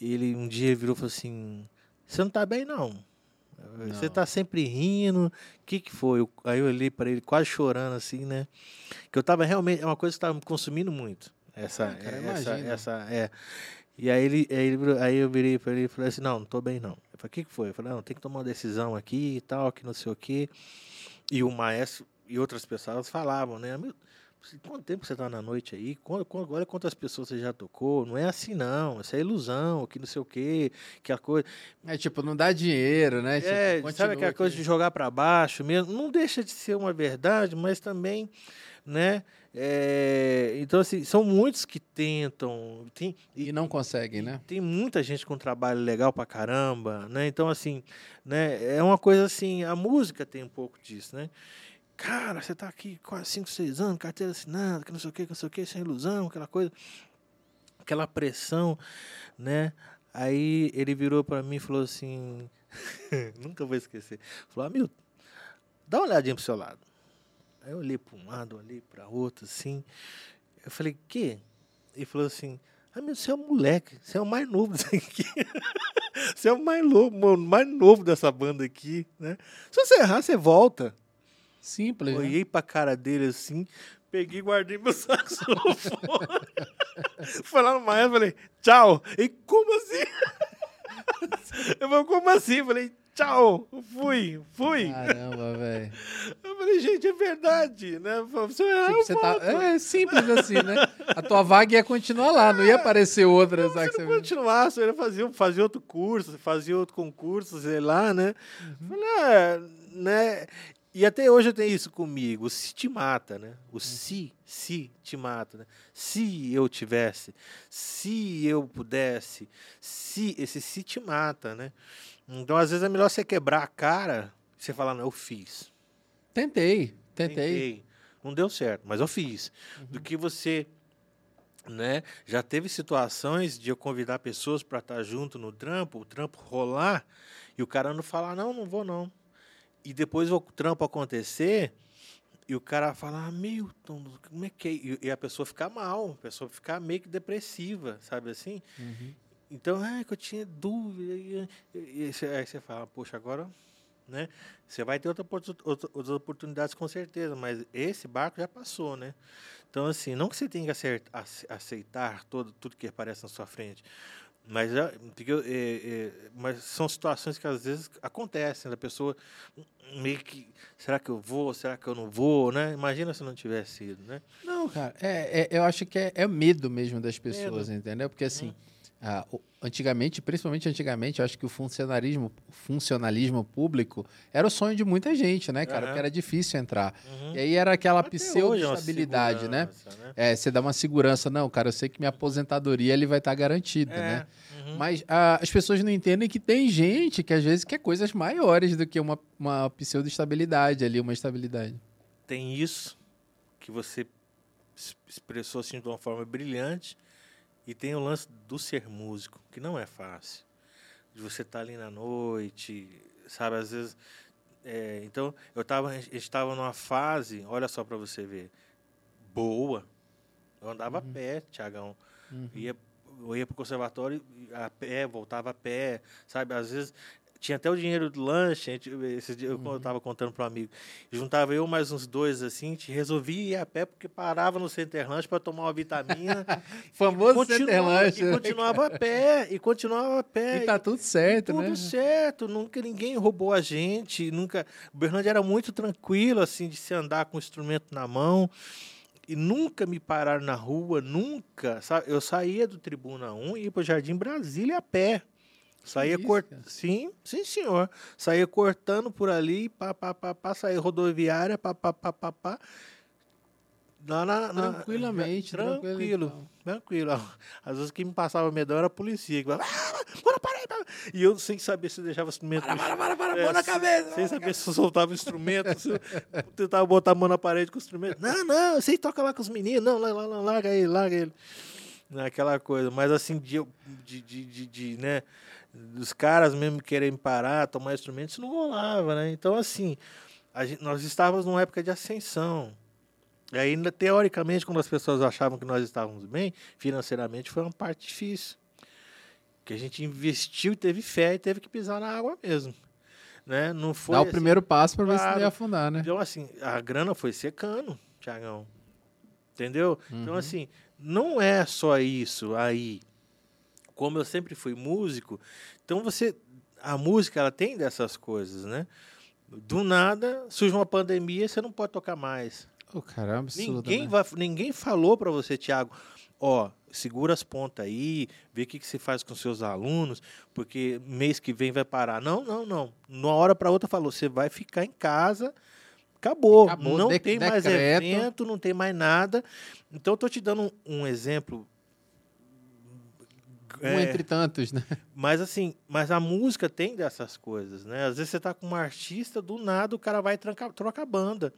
[SPEAKER 2] ele um dia virou e falou assim: Você não tá bem, não. Você tá sempre rindo. O que que foi? Eu, aí eu olhei para ele quase chorando assim, né? Que eu tava realmente. É uma coisa que estava me consumindo muito. Essa, ah, cara, essa, essa, é. E aí ele, aí, ele, aí eu virei para ele e falei assim: Não, não tô bem, não. Eu falei: O que que foi? Eu falei: Não, tem que tomar uma decisão aqui e tal, que não sei o quê. E o maestro e outras pessoas falavam, né? Quanto tempo você está na noite aí? Olha quantas pessoas você já tocou. Não é assim, não. Isso é ilusão, que não sei o quê, que a coisa.
[SPEAKER 1] É tipo, não dá dinheiro, né?
[SPEAKER 2] É, tipo, sabe aquela coisa de jogar para baixo mesmo? Não deixa de ser uma verdade, mas também, né? É, então, assim, são muitos que tentam. Tem,
[SPEAKER 1] e, e não conseguem, né?
[SPEAKER 2] Tem muita gente com trabalho legal pra caramba, né? Então, assim, né? É uma coisa assim, a música tem um pouco disso, né? Cara, você tá aqui quase 5, 6 anos, carteira assinada, que não sei o que, que não sei o que, sem ilusão, aquela coisa. aquela pressão, né? Aí ele virou para mim e falou assim, *laughs* nunca vou esquecer. Falou, Hamilton, dá uma olhadinha pro seu lado. Aí eu olhei para um lado, olhei para outro, assim. Eu falei, que? Ele falou assim, Hamilton, você é um moleque, você é o mais novo *laughs* disso aqui. você é o mais novo, mais novo dessa banda aqui, né? Se você errar, você volta.
[SPEAKER 1] Simples. né?
[SPEAKER 2] Olhei pra cara dele assim, peguei e guardei meu *laughs* saxofone. Fui lá no maestro falei, tchau. E como assim? *laughs* Eu falei, como assim? Falei, tchau. Fui, fui.
[SPEAKER 1] Caramba, velho.
[SPEAKER 2] Eu falei, gente, é verdade, né? Eu errar,
[SPEAKER 1] Tipo, você tá...
[SPEAKER 2] volto.
[SPEAKER 1] É simples assim, né? A tua vaga ia continuar lá, não ia aparecer outra.
[SPEAKER 2] Se
[SPEAKER 1] sabe?
[SPEAKER 2] não continuasse, eu ia fazer, fazer outro curso, fazia outro concurso, sei lá, né? Falei, ah, né? E até hoje eu tenho isso comigo. O se te mata, né? O se, se te mata, né? Se eu tivesse, se eu pudesse, se, esse se te mata, né? Então, às vezes, é melhor você quebrar a cara e você falar, não, eu fiz.
[SPEAKER 1] Tentei, tentei.
[SPEAKER 2] Tentei. Não deu certo, mas eu fiz. Do que você, né? Já teve situações de eu convidar pessoas para estar junto no trampo, o trampo rolar e o cara não falar não, não vou não. E depois o trampo acontecer e o cara falar, ah, Milton, como é que é? E, e a pessoa ficar mal, a pessoa ficar meio que depressiva, sabe assim?
[SPEAKER 1] Uhum.
[SPEAKER 2] Então, é que eu tinha dúvida. E, aí você fala, poxa, agora, né? Você vai ter outra, outras oportunidades com certeza, mas esse barco já passou, né? Então, assim, não que você tenha que acert- ace- aceitar todo, tudo que aparece na sua frente, mas, já- porque, eu- é, é, mas são situações que às vezes acontecem, da pessoa meio que, será que eu vou, será que eu não vou, né? Imagina se não tivesse sido, né?
[SPEAKER 1] Não, cara, é, é- eu acho que é, é medo mesmo das pessoas, entendeu? Porque assim, ah, antigamente, principalmente antigamente, eu acho que o funcionalismo, funcionalismo público era o sonho de muita gente, né, cara?
[SPEAKER 2] Aham.
[SPEAKER 1] Porque era difícil entrar.
[SPEAKER 2] Uhum.
[SPEAKER 1] E aí era aquela
[SPEAKER 2] é
[SPEAKER 1] pseudo-estabilidade, né?
[SPEAKER 2] né?
[SPEAKER 1] É, você dá uma segurança. Não, cara, eu sei que minha aposentadoria ele vai estar garantida, né?
[SPEAKER 2] uhum.
[SPEAKER 1] Mas ah, as pessoas não entendem que tem gente que às vezes quer coisas maiores do que uma, uma pseudo-estabilidade ali, uma estabilidade.
[SPEAKER 2] tem isso que você es- expressou assim de uma forma brilhante e tem o lance do ser músico que não é fácil. De você estar ali na noite sabe às vezes é, então eu tava estava numa fase olha só para você ver boa. Eu andava a pé Tiagão ia eu ia pro conservatório e a pé voltava a pé sabe às vezes tinha até o dinheiro do lanche, gente, esse dia, eu estava contando para um amigo. Juntava eu mais uns dois assim, a gente resolvia ir a pé porque parava no Center Lanche para tomar uma vitamina. *laughs*
[SPEAKER 1] Famoso Center Lanche,
[SPEAKER 2] E continuava a pé, e continuava a pé.
[SPEAKER 1] E tá tudo certo,
[SPEAKER 2] tudo
[SPEAKER 1] né?
[SPEAKER 2] certo, nunca ninguém roubou a gente, nunca. O Bernardo era muito tranquilo assim de se andar com o instrumento na mão e nunca me pararam na rua, nunca. Sabe? Eu saía do Tribuna 1 e ia para o Jardim Brasília a pé. Saía cortando. Sim, sim, senhor. Saía cortando por ali, pá, pá, pá, pá, saía rodoviária, pá, pá, pá, pá, pá. Lá na, na-
[SPEAKER 1] Tranquilamente, tranquilo,
[SPEAKER 2] tranquilo,
[SPEAKER 1] então.
[SPEAKER 2] tranquilo. *laughs* Às vezes quem me passava medão era a polícia. Que falava, ah, bora, para aí, para aí." E eu sem saber se deixava o instrumento.
[SPEAKER 1] Para, para, para, para,
[SPEAKER 2] é,
[SPEAKER 1] mão na cabeça,
[SPEAKER 2] Sem
[SPEAKER 1] na
[SPEAKER 2] saber se eu soltava o instrumento, se eu *laughs* tentava botar a mão na parede com o instrumento. Não, não, você toca lá com os meninos. Não, lá, lá, lá, larga ele, larga ele. Aquela coisa. Mas assim, de, de, de, de, de, né, dos caras mesmo querem parar, tomar instrumento, isso não rolava, né? Então, assim, a gente- nós estávamos numa época de ascensão. E ainda, teoricamente, quando as pessoas achavam que nós estávamos bem, financeiramente foi uma parte difícil. Que a gente investiu, teve fé e teve que pisar na água mesmo. Né? Não foi
[SPEAKER 1] Dá o
[SPEAKER 2] assim-
[SPEAKER 1] primeiro passo pra ver se não ia afundar, né?
[SPEAKER 2] Então, assim, a grana foi secando, Tiagão. Entendeu? Então,
[SPEAKER 1] Uhum.
[SPEAKER 2] assim, não é só isso aí. Como eu sempre fui músico, então você. A música, ela tem dessas coisas, né? Do nada, surge uma pandemia, você não pode tocar mais.
[SPEAKER 1] Ô, caramba, absurdo,
[SPEAKER 2] Ninguém,
[SPEAKER 1] né?
[SPEAKER 2] vai, ninguém falou para você, Tiago, ó, segura as pontas aí, vê o que, que você faz com seus alunos, porque mês que vem vai parar. Não, não, não. Uma hora para outra falou, você vai ficar em casa, acabou.
[SPEAKER 1] Acabou,
[SPEAKER 2] não
[SPEAKER 1] de-
[SPEAKER 2] tem mais
[SPEAKER 1] decreto.
[SPEAKER 2] evento, não tem mais nada. Então, eu tô te dando um, um exemplo.
[SPEAKER 1] Um
[SPEAKER 2] é,
[SPEAKER 1] entre tantos, né?
[SPEAKER 2] mas assim, mas a música tem dessas coisas, né? Às vezes você tá com um artista, do nada o cara vai e tranca, troca a banda.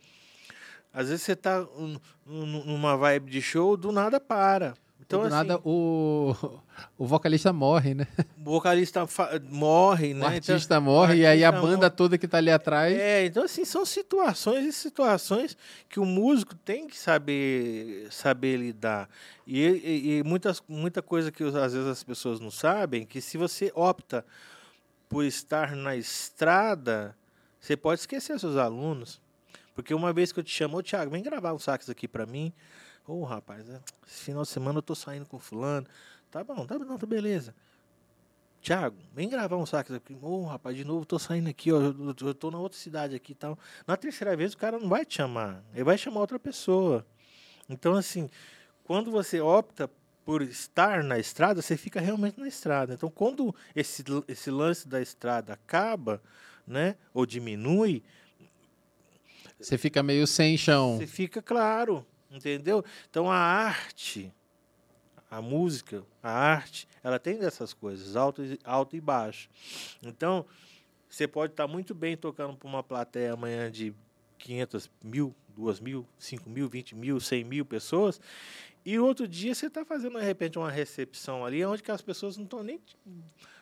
[SPEAKER 2] Às vezes você tá um- um- numa vibe de show, do nada para.
[SPEAKER 1] Então, do assim, nada, o, *laughs* o vocalista morre, né?
[SPEAKER 2] O vocalista morre, né?
[SPEAKER 1] O artista então, morre, o artista e aí a banda morre. toda que tá ali atrás.
[SPEAKER 2] É, então, assim, são situações e situações que o músico tem que saber, saber lidar. E, e, e muitas, muita coisa que às vezes as pessoas não sabem, que se você opta por estar na estrada, você pode esquecer seus alunos. Porque uma vez que eu te chamo, ô Thiago, vem gravar um sax aqui para mim. Ô, oh, rapaz, é, esse final de semana eu tô saindo com fulano. Tá bom, tá, não, tá beleza. Tiago, vem gravar um sax aqui. Ô, oh, rapaz, de novo, tô saindo aqui, ó. Eu, eu tô na outra cidade aqui e tal. Na terceira vez, o cara não vai te chamar. Ele vai chamar outra pessoa. Então, assim, quando você opta por estar na estrada, você fica realmente na estrada. Então, quando esse, esse lance da estrada acaba, né, ou diminui,
[SPEAKER 1] você fica meio sem chão.
[SPEAKER 2] Você fica claro. Entendeu? Então a arte, a música, a arte, ela tem dessas coisas, alto, alto e baixo. Então, você pode estar muito bem tocando para uma plateia amanhã de 500 mil, 2 mil, 5 mil, 20 mil, 100 mil pessoas, e outro dia você está fazendo, de repente, uma recepção ali, onde que as pessoas não estão nem...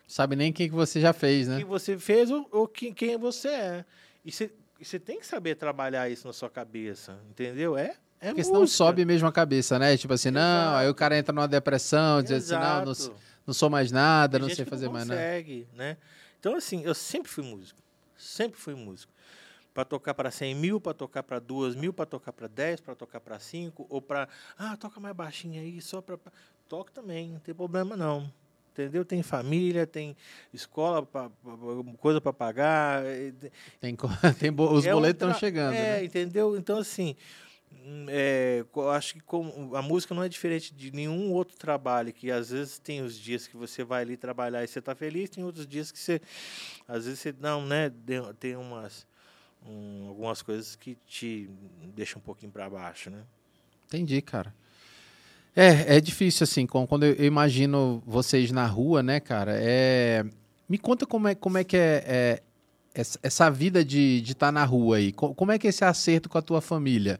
[SPEAKER 1] Sabe nem quem que você já fez, né?
[SPEAKER 2] Quem você fez ou, ou quem, quem você é. E você, você tem que saber trabalhar isso na sua cabeça, entendeu? É é
[SPEAKER 1] Porque senão sobe mesmo a cabeça, né? Tipo assim, Exato. não, aí o cara entra numa depressão, dizendo assim, não, não, não sou mais nada, Tem não sei fazer não mais nada.
[SPEAKER 2] né? Então, assim, eu sempre fui músico. Sempre fui músico. Para tocar para 100 mil, para tocar para 2 mil, para tocar para 10, para tocar para 5, ou para, ah, toca mais baixinho aí, só para. Toco também, não tem problema não. Entendeu? Tem família, tem escola, pra, coisa para pagar.
[SPEAKER 1] Tem, *laughs* tem os é boletos estão chegando. É,
[SPEAKER 2] né? entendeu? Então, assim, é, acho que a música não é diferente de nenhum outro trabalho, que às vezes tem os dias que você vai ali trabalhar e você está feliz, tem outros dias que você, às vezes você não, né, tem umas, um, algumas coisas que te deixam um pouquinho para baixo, né?
[SPEAKER 1] Entendi, cara. É, é difícil, assim, quando eu imagino vocês na rua, né, cara, é... Me conta como é, como é que é, é essa vida de estar de tá na rua aí. Como é que é esse acerto com a tua família?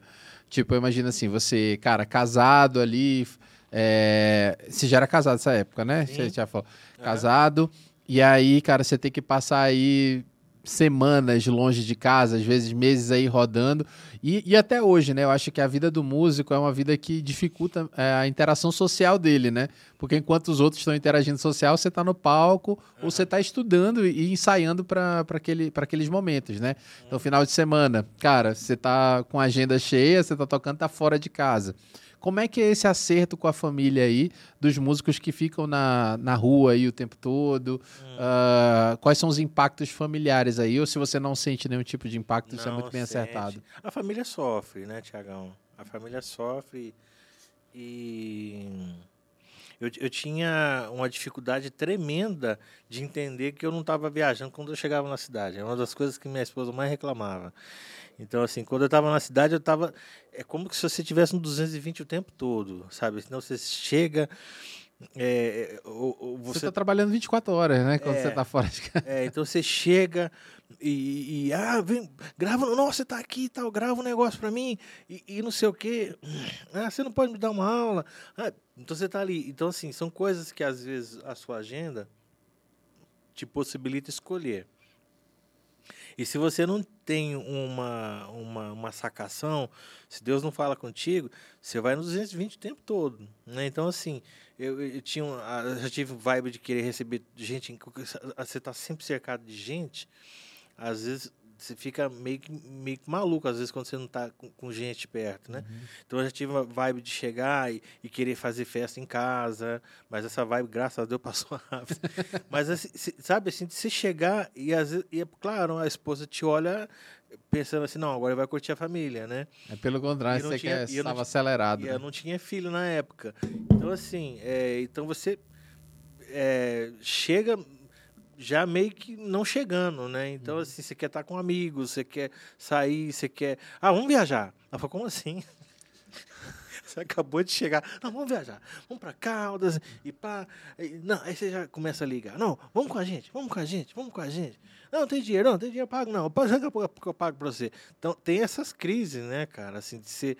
[SPEAKER 1] Tipo, eu imagino assim, você, cara, casado ali. É... Você já era casado nessa época, né? Sim. Você já falou. Casado. E aí, cara, você tem que passar aí semanas longe de casa, às vezes meses aí rodando. E, e até hoje, né? Eu acho que a vida do músico é uma vida que dificulta é, a interação social dele, né? Porque enquanto os outros estão interagindo social, você está no palco uhum. ou você está estudando e ensaiando para aquele, aqueles momentos, né? Então, final de semana, cara, você está com a agenda cheia, você está tocando, tá fora de casa. Como é que é esse acerto com a família aí, dos músicos que ficam na, na rua aí o tempo todo? Hum. Uh, quais são os impactos familiares aí? Ou se você não sente nenhum tipo de impacto, não isso é muito bem sente. acertado?
[SPEAKER 2] A família sofre, né, Tiagão? A família sofre e... Eu, eu, tinha uma dificuldade tremenda de entender que eu não estava viajando quando eu chegava na cidade. É uma das coisas que minha esposa mais reclamava. Então, assim, quando eu estava na cidade, eu estava. É como se você tivesse um 220 o tempo todo, sabe? Senão você chega. É, ou, ou você
[SPEAKER 1] está trabalhando 24 horas, né? Quando é, você está fora de casa.
[SPEAKER 2] É, então você chega e, e, ah, vem, grava, nossa, você está aqui e tal, grava um negócio para mim e, e, não sei o quê. Ah, você não pode me dar uma aula. Ah, então você está ali. Então, assim, são coisas que às vezes a sua agenda te possibilita escolher. E se você não tem uma, uma, uma sacação, se Deus não fala contigo, você vai nos 220 o tempo todo. Né? Então, assim, eu, eu tinha eu já tive vibe de querer receber gente, você está sempre cercado de gente, às vezes você fica meio que, meio que maluco, às vezes, quando você não está com, com, gente perto, né? Uhum. Então, eu já tive uma vibe de chegar e, e, querer fazer festa em casa, mas essa vibe, graças a Deus, *laughs* passou rápido. mas, assim, sabe, assim, de você chegar e, às vezes, e, é claro, a esposa te olha pensando assim, não, agora vai curtir a família, né?
[SPEAKER 1] É pelo contrário, você tinha, quer, estava acelerado.
[SPEAKER 2] E né? eu não tinha filho na época. Então, assim, é, então você é, chega já meio que não chegando, né? Então, uhum. assim, você quer estar com amigos, você quer sair, você quer. Ah, vamos viajar. Ela falou, como assim? *laughs* Você acabou de chegar. Não, vamos viajar. Vamos para Caldas e pá. Não, aí você já começa a ligar. Não, vamos com a gente, vamos com a gente, vamos com a gente. Não, tem dinheiro, não, tem dinheiro, pago, não. Pode que eu pago *laughs* para você. Então, tem essas crises, né, cara, assim, de ser.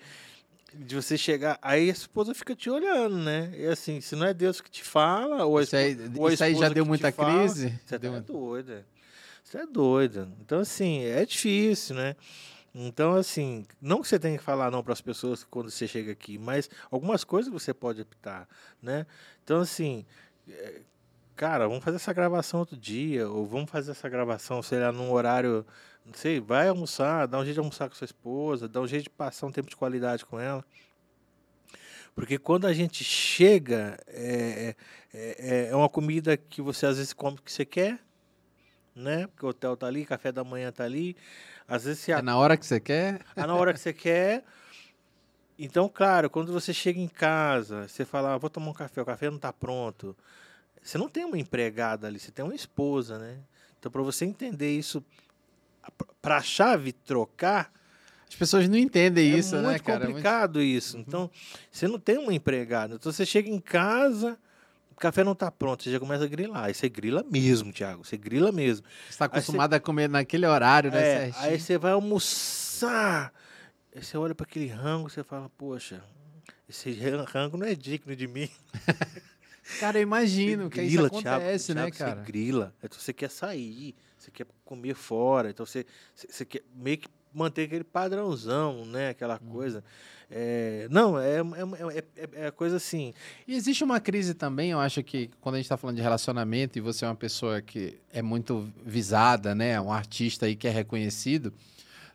[SPEAKER 2] De você chegar. Aí a esposa fica te olhando, né? E assim, se não é Deus que te fala, ou a,
[SPEAKER 1] Isso aí,
[SPEAKER 2] ou a
[SPEAKER 1] isso aí já deu muita
[SPEAKER 2] fala,
[SPEAKER 1] crise?
[SPEAKER 2] Você
[SPEAKER 1] Deu
[SPEAKER 2] tá
[SPEAKER 1] muito-
[SPEAKER 2] doida. Você é doida. Então, assim, é difícil, né? Então, assim, não que você tenha que falar não para as pessoas quando você chega aqui, mas algumas coisas você pode optar, né? Então, assim, é, cara, vamos fazer essa gravação outro dia, ou vamos fazer essa gravação, sei lá, num horário, não sei, vai almoçar, dá um jeito de almoçar com sua esposa, dá um jeito de passar um tempo de qualidade com ela. Porque quando a gente chega, é, é, é- é uma comida que você às vezes come o que você quer, né? Porque o hotel tá ali, café da manhã tá ali. Às vezes você
[SPEAKER 1] É na hora que você quer?
[SPEAKER 2] ah, na hora que você quer. Então, claro, quando você chega em casa, você fala, ah, vou tomar um café, o café não está pronto. Você não tem uma empregada ali, você tem uma esposa, né? Então, para você entender isso, para a chave trocar,
[SPEAKER 1] As pessoas não entendem isso,
[SPEAKER 2] é
[SPEAKER 1] né,
[SPEAKER 2] muito
[SPEAKER 1] cara? É muito-
[SPEAKER 2] complicado isso. Então, você não tem uma empregada. Então, você chega em casa, o café não está pronto, você já começa a grilar. Aí você grila mesmo, Thiago, você grila mesmo.
[SPEAKER 1] Você está acostumado a comer naquele horário, né?
[SPEAKER 2] É,
[SPEAKER 1] certinho.
[SPEAKER 2] aí você vai almoçar. Aí você olha para aquele rango e você fala, poxa, esse ran- rango não é digno de mim. *laughs*
[SPEAKER 1] Cara, eu imagino que isso
[SPEAKER 2] Thiago,
[SPEAKER 1] acontece, né,
[SPEAKER 2] Thiago,
[SPEAKER 1] cara?
[SPEAKER 2] Você grila. Então você quer sair, você quer comer fora, então você, você, quer meio que manter aquele padrãozão, né? Aquela
[SPEAKER 1] Uhum.
[SPEAKER 2] coisa. É, não, é, é, é, é, é coisa assim.
[SPEAKER 1] E existe uma crise também, eu acho que quando a gente está falando de relacionamento e você é uma pessoa que é muito visada, né? Um artista aí que é reconhecido.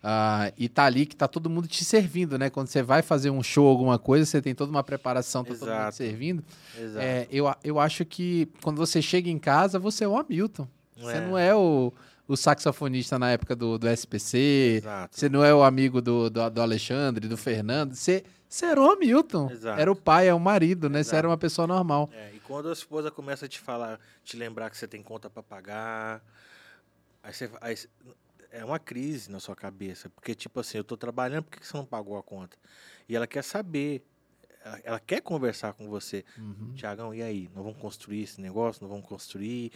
[SPEAKER 1] ah, e tá ali que tá todo mundo te servindo, né? Quando você vai fazer um show, alguma coisa, você tem toda uma preparação, tá todo mundo te
[SPEAKER 2] Exato.
[SPEAKER 1] servindo.
[SPEAKER 2] Exato.
[SPEAKER 1] É, eu, eu acho que quando você chega em casa, você é o Hamilton. Você
[SPEAKER 2] É.
[SPEAKER 1] não é o, o saxofonista na época do, do SPC,
[SPEAKER 2] Exato.
[SPEAKER 1] você não é o amigo do, do, do Alexandre, do Fernando. Você, você era o Hamilton.
[SPEAKER 2] Exato.
[SPEAKER 1] Era o pai, é o marido, né? Você
[SPEAKER 2] Exato.
[SPEAKER 1] era uma pessoa normal.
[SPEAKER 2] É, e quando a esposa começa a te falar, te lembrar que você tem conta para pagar, aí você, aí você- é uma crise na sua cabeça, porque tipo assim, eu tô trabalhando, por que você não pagou a conta? E ela quer saber, ela, ela quer conversar com você,
[SPEAKER 1] Uhum.
[SPEAKER 2] Tiagão, e aí, nós vamos construir esse negócio, nós vamos construir,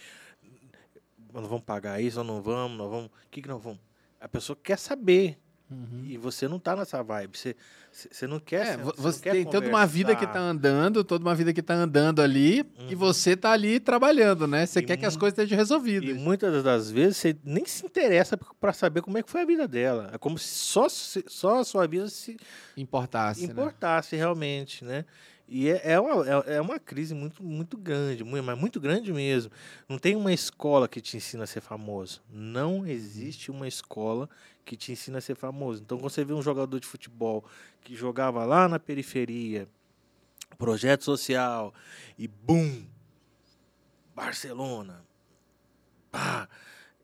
[SPEAKER 2] nós vamos pagar isso ou não vamos, nós vamos, o que que nós vamos? A pessoa quer saber,
[SPEAKER 1] Uhum.
[SPEAKER 2] e você não tá nessa vibe, você, você você não quer...
[SPEAKER 1] É,
[SPEAKER 2] sen-
[SPEAKER 1] vo-
[SPEAKER 2] não
[SPEAKER 1] você
[SPEAKER 2] quer
[SPEAKER 1] tem toda uma vida que tá
[SPEAKER 2] conversar.
[SPEAKER 1] andando, toda uma vida que tá andando ali, e
[SPEAKER 2] Uhum.
[SPEAKER 1] você tá ali trabalhando, né? Você
[SPEAKER 2] E
[SPEAKER 1] quer que as coisas estejam
[SPEAKER 2] E
[SPEAKER 1] resolvidas.
[SPEAKER 2] muitas das vezes você nem se interessa para saber como é que foi a vida dela. É como se só, só a sua vida se
[SPEAKER 1] Importasse, né?
[SPEAKER 2] importasse realmente, né? E é, é, uma, é, é uma crise muito, muito grande, muito, mas muito grande mesmo. Não tem uma escola que te ensina a ser famoso. Não existe uma escola que te ensina a ser famoso. Então, quando você vê um jogador de futebol que jogava lá na periferia, projeto social, e bum, Barcelona, pá,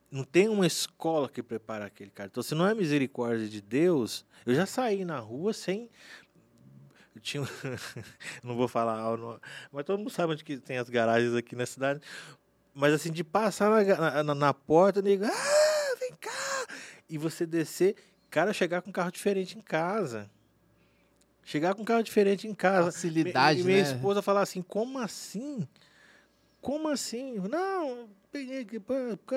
[SPEAKER 2] não tem uma escola que prepara aquele cara. Então, se não é misericórdia de Deus, eu já saí na rua sem. Tinha. *laughs* não vou falar, não- mas todo mundo sabe onde que tem as garagens aqui na cidade. Mas assim, de passar na, na, na porta, nego, ah, vem cá! E você descer, cara, chegar com um carro diferente em casa. Chegar com um carro diferente em casa.
[SPEAKER 1] Facilidade,
[SPEAKER 2] e minha
[SPEAKER 1] né?
[SPEAKER 2] esposa falar assim, como assim? Como assim? Não, peguei aqui,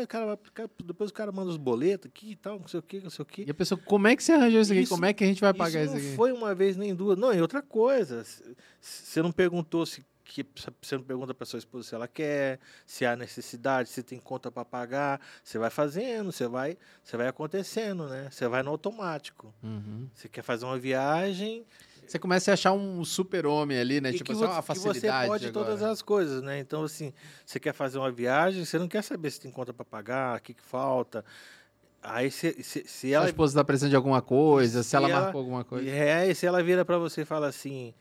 [SPEAKER 2] cara, depois o cara manda os boletos aqui e tal, não sei o que, não sei o que.
[SPEAKER 1] E a pessoa, como é que você arranjou isso aqui?
[SPEAKER 2] Isso-
[SPEAKER 1] como é que a gente vai pagar isso,
[SPEAKER 2] não
[SPEAKER 1] aqui?
[SPEAKER 2] foi uma vez nem duas. Não, e outra coisa, você não perguntou se que você não pergunta para sua esposa se ela quer, se há necessidade, se tem conta para pagar, você vai fazendo, você vai, você vai acontecendo, né? Você vai no automático.
[SPEAKER 1] Uhum.
[SPEAKER 2] Você quer fazer uma viagem,
[SPEAKER 1] Você começa a achar um super-homem ali, né?
[SPEAKER 2] e
[SPEAKER 1] Tipo assim, uma
[SPEAKER 2] que
[SPEAKER 1] facilidade
[SPEAKER 2] você pode
[SPEAKER 1] agora.
[SPEAKER 2] todas as coisas, né? Então, assim, você quer fazer uma viagem, você não quer saber se tem conta para pagar, o que, que falta. Aí, se, se, se
[SPEAKER 1] Se a
[SPEAKER 2] ela
[SPEAKER 1] esposa tá precisando de alguma coisa, se
[SPEAKER 2] Se
[SPEAKER 1] ela,
[SPEAKER 2] ela-
[SPEAKER 1] marcou alguma coisa.
[SPEAKER 2] É, e se ela vira para você e fala assim: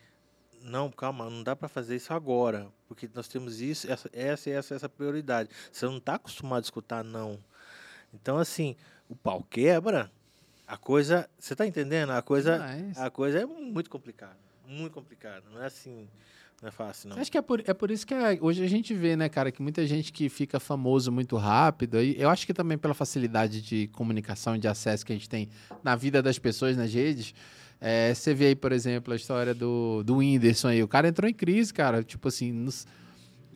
[SPEAKER 2] Não, calma, não dá para fazer isso agora, porque nós temos isso, essa, essa essa, essa prioridade. Você não está acostumado a escutar não. Então, assim, o pau quebra, a coisa. Você está entendendo? A coisa,
[SPEAKER 1] Demais.
[SPEAKER 2] a coisa é muito complicada. Muito complicada. Não é assim. Não é fácil, não.
[SPEAKER 1] Acho que é por, é por isso que a- hoje a gente vê, né, cara, que muita gente que fica famoso muito rápido, aí eu acho que também pela facilidade de comunicação e de acesso que a gente tem na vida das pessoas nas redes. é, você vê aí, por exemplo, a história do, do Whindersson aí. O cara entrou em crise, cara. Tipo assim, nos-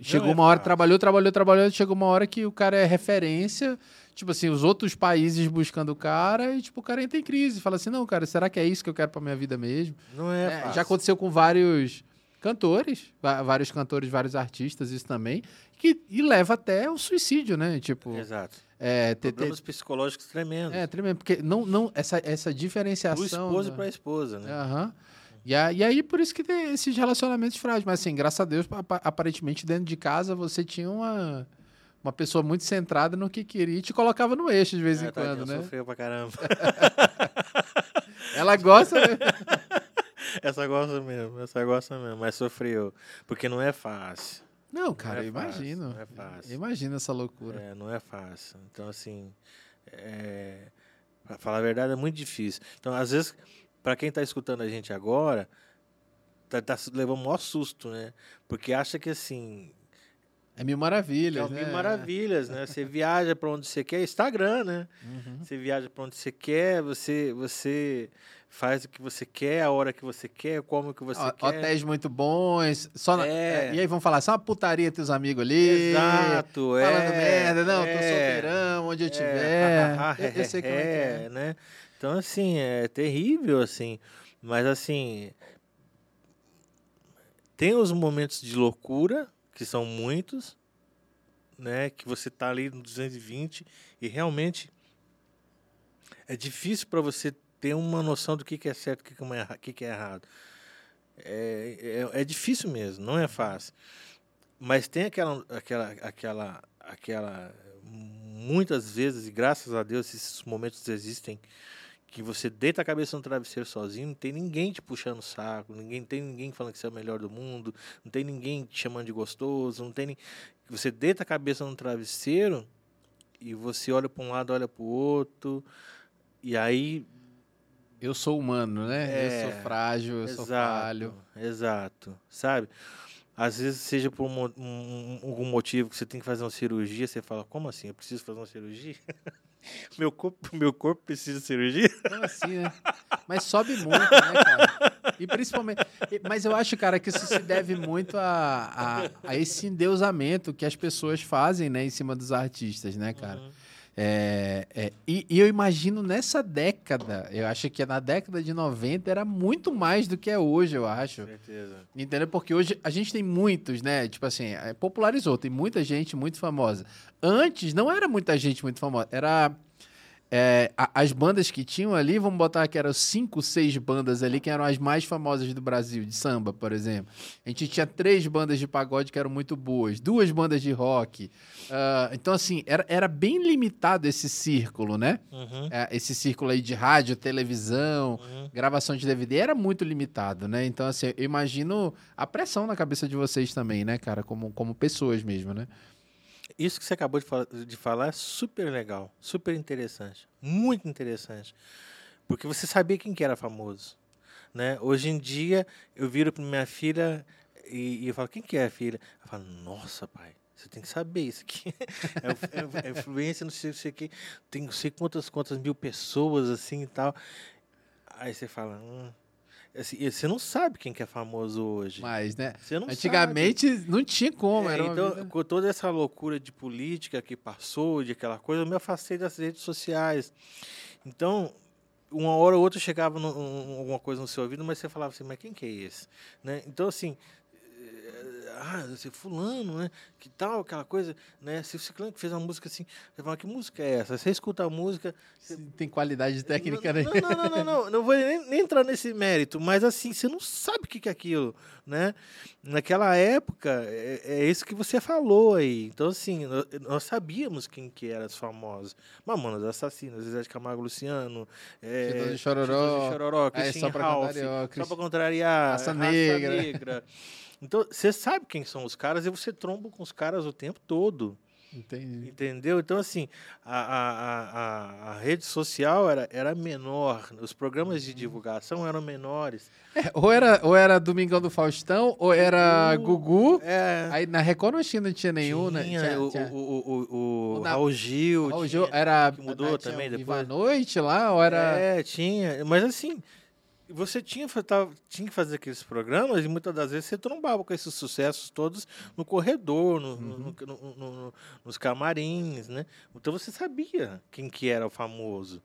[SPEAKER 1] chegou
[SPEAKER 2] é
[SPEAKER 1] uma hora, trabalhou, trabalhou, trabalhou, chegou uma hora que o cara é referência. Tipo assim, os outros países buscando o cara e, tipo, o cara entra em crise. Fala assim, não, cara, será que é isso que eu quero pra minha vida mesmo?
[SPEAKER 2] Não é,
[SPEAKER 1] É, já aconteceu com vários cantores, vários cantores, vários artistas, isso também, que, e leva até o suicídio, né? Tipo,
[SPEAKER 2] Exato.
[SPEAKER 1] é, ter, ter-
[SPEAKER 2] Problemas psicológicos tremendos.
[SPEAKER 1] é tremendo, porque não, não, essa, essa
[SPEAKER 2] do
[SPEAKER 1] diferenciação...
[SPEAKER 2] esposo
[SPEAKER 1] da-
[SPEAKER 2] para a esposa, né?
[SPEAKER 1] Aham. E, a- e aí, por isso que tem esses relacionamentos frágeis. Mas, assim, graças a Deus, apa- aparentemente, dentro de casa, você tinha uma, uma pessoa muito centrada no que queria e te colocava no eixo de vez
[SPEAKER 2] É,
[SPEAKER 1] em
[SPEAKER 2] tadinha,
[SPEAKER 1] quando, né?
[SPEAKER 2] Sofreu pra caramba. *laughs*
[SPEAKER 1] Ela gosta... né? *laughs*
[SPEAKER 2] essa gosta mesmo, essa gosta mesmo, mas sofreu. Porque não é fácil.
[SPEAKER 1] Não, cara,
[SPEAKER 2] é fácil,
[SPEAKER 1] imagino.
[SPEAKER 2] não é fácil.
[SPEAKER 1] Imagina essa loucura.
[SPEAKER 2] É, não é fácil. Então, assim, é, pra falar a verdade, é muito difícil. Então, às vezes, para quem tá escutando a gente agora, tá, tá levando um maior susto, né? Porque acha que, assim,
[SPEAKER 1] É mil
[SPEAKER 2] é
[SPEAKER 1] maravilhas,
[SPEAKER 2] mil
[SPEAKER 1] né?
[SPEAKER 2] maravilhas, né? Você viaja para onde você quer, Instagram, né?
[SPEAKER 1] Uhum.
[SPEAKER 2] Você viaja para onde você quer, você, você faz o que você quer, a hora que você quer, como o que você
[SPEAKER 1] Ho-
[SPEAKER 2] quer.
[SPEAKER 1] Hotéis muito bons. Só na-
[SPEAKER 2] É.
[SPEAKER 1] é, E aí vão falar, só uma putaria teus amigos ali.
[SPEAKER 2] Exato, é.
[SPEAKER 1] Falando merda, não, tô
[SPEAKER 2] é.
[SPEAKER 1] solteirão, onde eu
[SPEAKER 2] É,
[SPEAKER 1] tiver. *laughs* eu, eu sei como é que é.
[SPEAKER 2] né? Então, assim, é terrível, assim. Mas, assim, tem os momentos de loucura, que são muitos, né? Que você tá ali no 220 e realmente é difícil para você ter uma noção do que, que é certo o que, é que, que é errado. É, é, é difícil mesmo, não é fácil. Mas tem aquela, aquela, aquela, aquela, muitas vezes, e graças a Deus esses momentos existem, que você deita a cabeça no travesseiro sozinho, não tem ninguém te puxando o saco, ninguém tem ninguém falando que você é o melhor do mundo, não tem ninguém te chamando de gostoso, não tem ni- você deita a cabeça no travesseiro e você olha para um lado, olha para o outro, e aí
[SPEAKER 1] Eu sou humano, né?
[SPEAKER 2] É,
[SPEAKER 1] eu sou frágil, eu sou falho.
[SPEAKER 2] Exato, sabe? Às vezes, seja por um um- um- algum motivo que você tem que fazer uma cirurgia, você fala, como assim? Eu preciso fazer uma cirurgia? *laughs* *laughs* meu, corpo, meu corpo precisa de cirurgia?
[SPEAKER 1] Então, assim, né? Mas sobe muito, né, cara? E principalmente. Mas eu acho, cara, que isso se deve muito a, a, a esse endeusamento que as pessoas fazem, né, em cima dos artistas, né, cara?
[SPEAKER 2] Uhum.
[SPEAKER 1] É, é, e, e eu imagino nessa década, eu acho que na década de 90 era muito mais do que é hoje, eu acho.
[SPEAKER 2] Com certeza.
[SPEAKER 1] Entendeu? Porque hoje a gente tem muitos, né? Tipo assim, é, popularizou, tem muita gente muito famosa. Antes não era muita gente muito famosa, era. É, a- as bandas que tinham ali, vamos botar que eram cinco, seis bandas ali, que eram as mais famosas do Brasil, de samba, por exemplo. A gente tinha três bandas de pagode que eram muito boas, duas bandas de rock. Ah, então, assim, era, era bem limitado esse círculo, né?
[SPEAKER 2] Uhum,
[SPEAKER 1] É, esse círculo aí de rádio, televisão,
[SPEAKER 2] uhum.
[SPEAKER 1] gravação de DVD era muito limitado, né? Então, assim, eu imagino a pressão na cabeça de vocês também, né, cara? Como, como pessoas mesmo, né?
[SPEAKER 2] Isso que você acabou de, fala- de falar é super legal, super interessante, muito interessante. Porque você sabia quem que era famoso, né? Hoje em dia, eu viro para minha filha e, e eu falo, quem que é a filha? Ela fala, nossa, pai, você tem que saber isso aqui. *laughs* É, é- é influência, não sei o que, tem não sei quantas, quantas mil pessoas, assim, e tal. Aí você fala, hum... Assim, você não sabe quem que é famoso hoje.
[SPEAKER 1] Mas, né?
[SPEAKER 2] Não sabe.
[SPEAKER 1] Antigamente não tinha como,
[SPEAKER 2] É, então,
[SPEAKER 1] vida-
[SPEAKER 2] com toda essa loucura de política que passou, de aquela coisa, eu me afastei das redes sociais. Então, uma hora ou outra chegava no- um- alguma coisa no seu ouvido, mas você falava assim, mas quem que é esse? Né? Então, assim, ah, esse fulano, né? Que tal, aquela coisa, né? Se o ciclano que fez uma música assim, você fala, que música é essa? Você escuta a música,
[SPEAKER 1] Se tem qualidade técnica,
[SPEAKER 2] não,
[SPEAKER 1] né?
[SPEAKER 2] não, não, não, não, não vou nem, entrar nesse mérito, mas assim, você não sabe o que é aquilo, né? Naquela época, é, é isso que você falou aí. Então, assim, nó- nós, sabíamos quem que eram os famosos. Mamonas Assassinas, Zezé de Camargo Luciano, é,
[SPEAKER 1] de Chororó,
[SPEAKER 2] Chororó, Christine
[SPEAKER 1] só pra
[SPEAKER 2] Ralph,
[SPEAKER 1] contrariar,
[SPEAKER 2] só pra contrariar,
[SPEAKER 1] Raça Negra. *laughs*
[SPEAKER 2] Então, você sabe quem são os caras e você tromba com os caras o tempo todo.
[SPEAKER 1] Entendi.
[SPEAKER 2] Entendeu? Então, assim, a, a, a, a- rede social era, era menor, os programas
[SPEAKER 1] Uhum.
[SPEAKER 2] de divulgação eram menores.
[SPEAKER 1] É, ou, era, ou era Domingão do Faustão, ou era Gugu.
[SPEAKER 2] É,
[SPEAKER 1] Aí na Record não tinha, não tinha nenhum, né?
[SPEAKER 2] tinha
[SPEAKER 1] Tinha-
[SPEAKER 2] o,
[SPEAKER 1] tinha-
[SPEAKER 2] o, o, o,
[SPEAKER 1] O na-
[SPEAKER 2] Raul Gil.
[SPEAKER 1] Raul
[SPEAKER 2] tinha-
[SPEAKER 1] Gil era.
[SPEAKER 2] que mudou
[SPEAKER 1] tinha
[SPEAKER 2] também
[SPEAKER 1] o Viva
[SPEAKER 2] depois.
[SPEAKER 1] a Noite lá, ou era.
[SPEAKER 2] É, tinha. Mas, assim, você tinha, tava, tinha que fazer aqueles programas e muitas das vezes você trombava com esses sucessos todos no corredor, no, uhum. no, no, nos camarins, né? Então você sabia quem que era o famoso.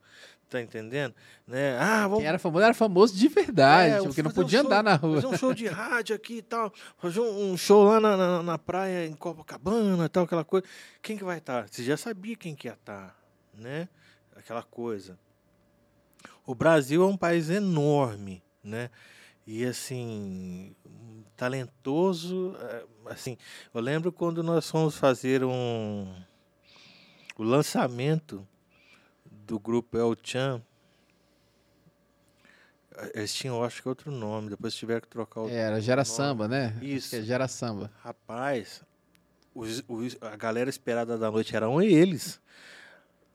[SPEAKER 2] Tá entendendo? Né? Ah,
[SPEAKER 1] vamos... Quem era famoso era famoso de verdade, é, porque não podia
[SPEAKER 2] um
[SPEAKER 1] andar na rua.
[SPEAKER 2] Fazer um show de rádio aqui e tal, fazer um show lá na, na, na praia em Copacabana e tal, aquela coisa. Quem que vai estar? Você já sabia quem que ia estar, né? Aquela coisa. O Brasil é um país enorme, né? E assim, talentoso, eh, assim, eu lembro quando nós fomos fazer um o lançamento do grupo El Chan. Eles tinham, acho que outro nome, depois tiveram que trocar o.
[SPEAKER 1] É, era Gera nome. Samba, né?
[SPEAKER 2] Isso.
[SPEAKER 1] É Gera Samba.
[SPEAKER 2] Rapaz, os, os, a galera esperada da noite eram eles.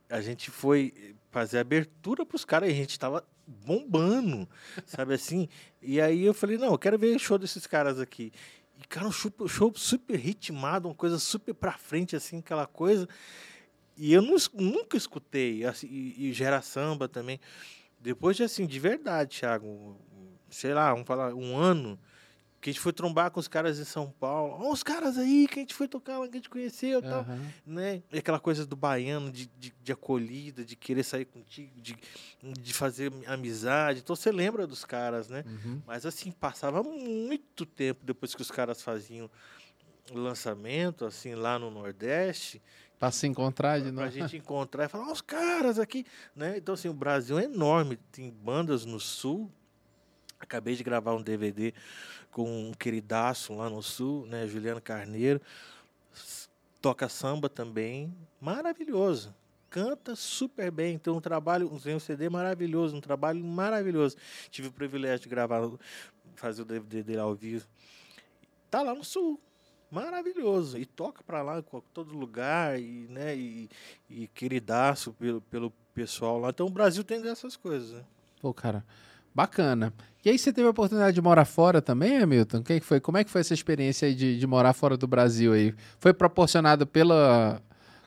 [SPEAKER 2] A gente foi fazer abertura para os caras e a gente estava bombando, sabe assim? E aí eu falei, não, eu quero ver show desses caras aqui. E, cara, um show, show super ritmado, uma coisa super pra frente, assim, aquela coisa. E eu não, nunca escutei, assim, e, e gera samba também. Depois de, assim, de verdade, Thiago, sei lá, vamos falar, um ano, que a gente foi trombar com os caras em São Paulo. Olha os caras aí que a gente foi tocar lá, que a gente conheceu e uhum. tal. Né? E aquela coisa do baiano, de, de, de, acolhida, de querer sair contigo, de, de fazer amizade. Então você lembra dos caras, né? Uhum. Mas assim, passava muito tempo depois que os caras faziam lançamento, assim, lá no Nordeste.
[SPEAKER 1] Para se encontrar de
[SPEAKER 2] novo. Para a gente *laughs* encontrar e falar, os caras aqui, né? Então, assim, o Brasil é enorme, tem bandas no Sul. Acabei de gravar um DVD com um queridaço lá no Sul, né? Juliano Carneiro. Toca samba também, maravilhoso. Canta super bem, tem um trabalho, tem um CD maravilhoso, um trabalho maravilhoso. Tive o privilégio de gravar, fazer o DVD dele ao vivo. Tá lá no Sul, maravilhoso. E toca para lá, em todo lugar, e, né, e, e queridaço pelo, pelo pessoal lá. Então o Brasil tem dessas coisas, né?
[SPEAKER 1] Pô, cara, bacana. E aí você teve a oportunidade de morar fora também, Hamilton? Que foi, como é que foi essa experiência aí de, de morar fora do Brasil aí? Foi proporcionado pela...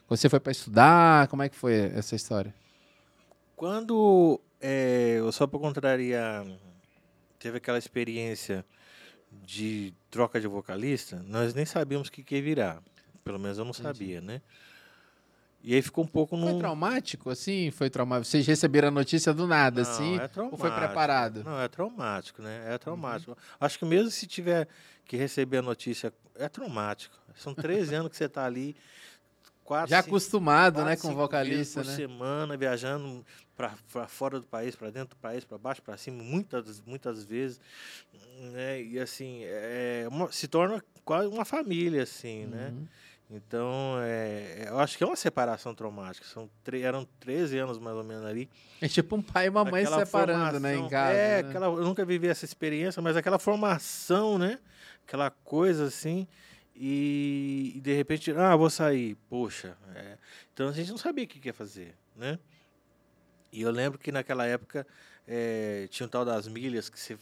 [SPEAKER 1] Você foi para estudar? Como é que foi essa história?
[SPEAKER 2] Quando é, o Só para Contrariar teve aquela experiência de troca de vocalista, nós nem sabíamos o que, que virar. Pelo menos eu não Entendi. sabia, né? E aí ficou um pouco no.
[SPEAKER 1] Foi traumático, assim? Foi traumático? Vocês receberam a notícia do nada,
[SPEAKER 2] não,
[SPEAKER 1] assim?
[SPEAKER 2] É.
[SPEAKER 1] Ou foi preparado?
[SPEAKER 2] Não, é traumático, né? É traumático. Uhum. Acho que mesmo se tiver que receber a notícia, é traumático. São 13 anos que você está ali.
[SPEAKER 1] Quatro, Já acostumado, quatro, né, com vocalista,
[SPEAKER 2] por
[SPEAKER 1] né?
[SPEAKER 2] semana, viajando para fora do país, para dentro do país, para baixo, para cima, muitas, muitas vezes, né? E assim, é uma, se torna quase uma família, assim, né? uhum. né? Então, é, eu acho que é uma separação traumática. São eram 13 anos mais ou menos ali.
[SPEAKER 1] É tipo um pai e uma mãe aquela separando, né, em casa.
[SPEAKER 2] É,
[SPEAKER 1] né?
[SPEAKER 2] aquela, eu nunca vivi essa experiência, mas aquela formação, né? Aquela coisa assim. E, e de repente, ah, vou sair. Poxa. É. Então a gente não sabia o que ia fazer, né? E eu lembro que naquela época é, tinha um tal das milhas que você,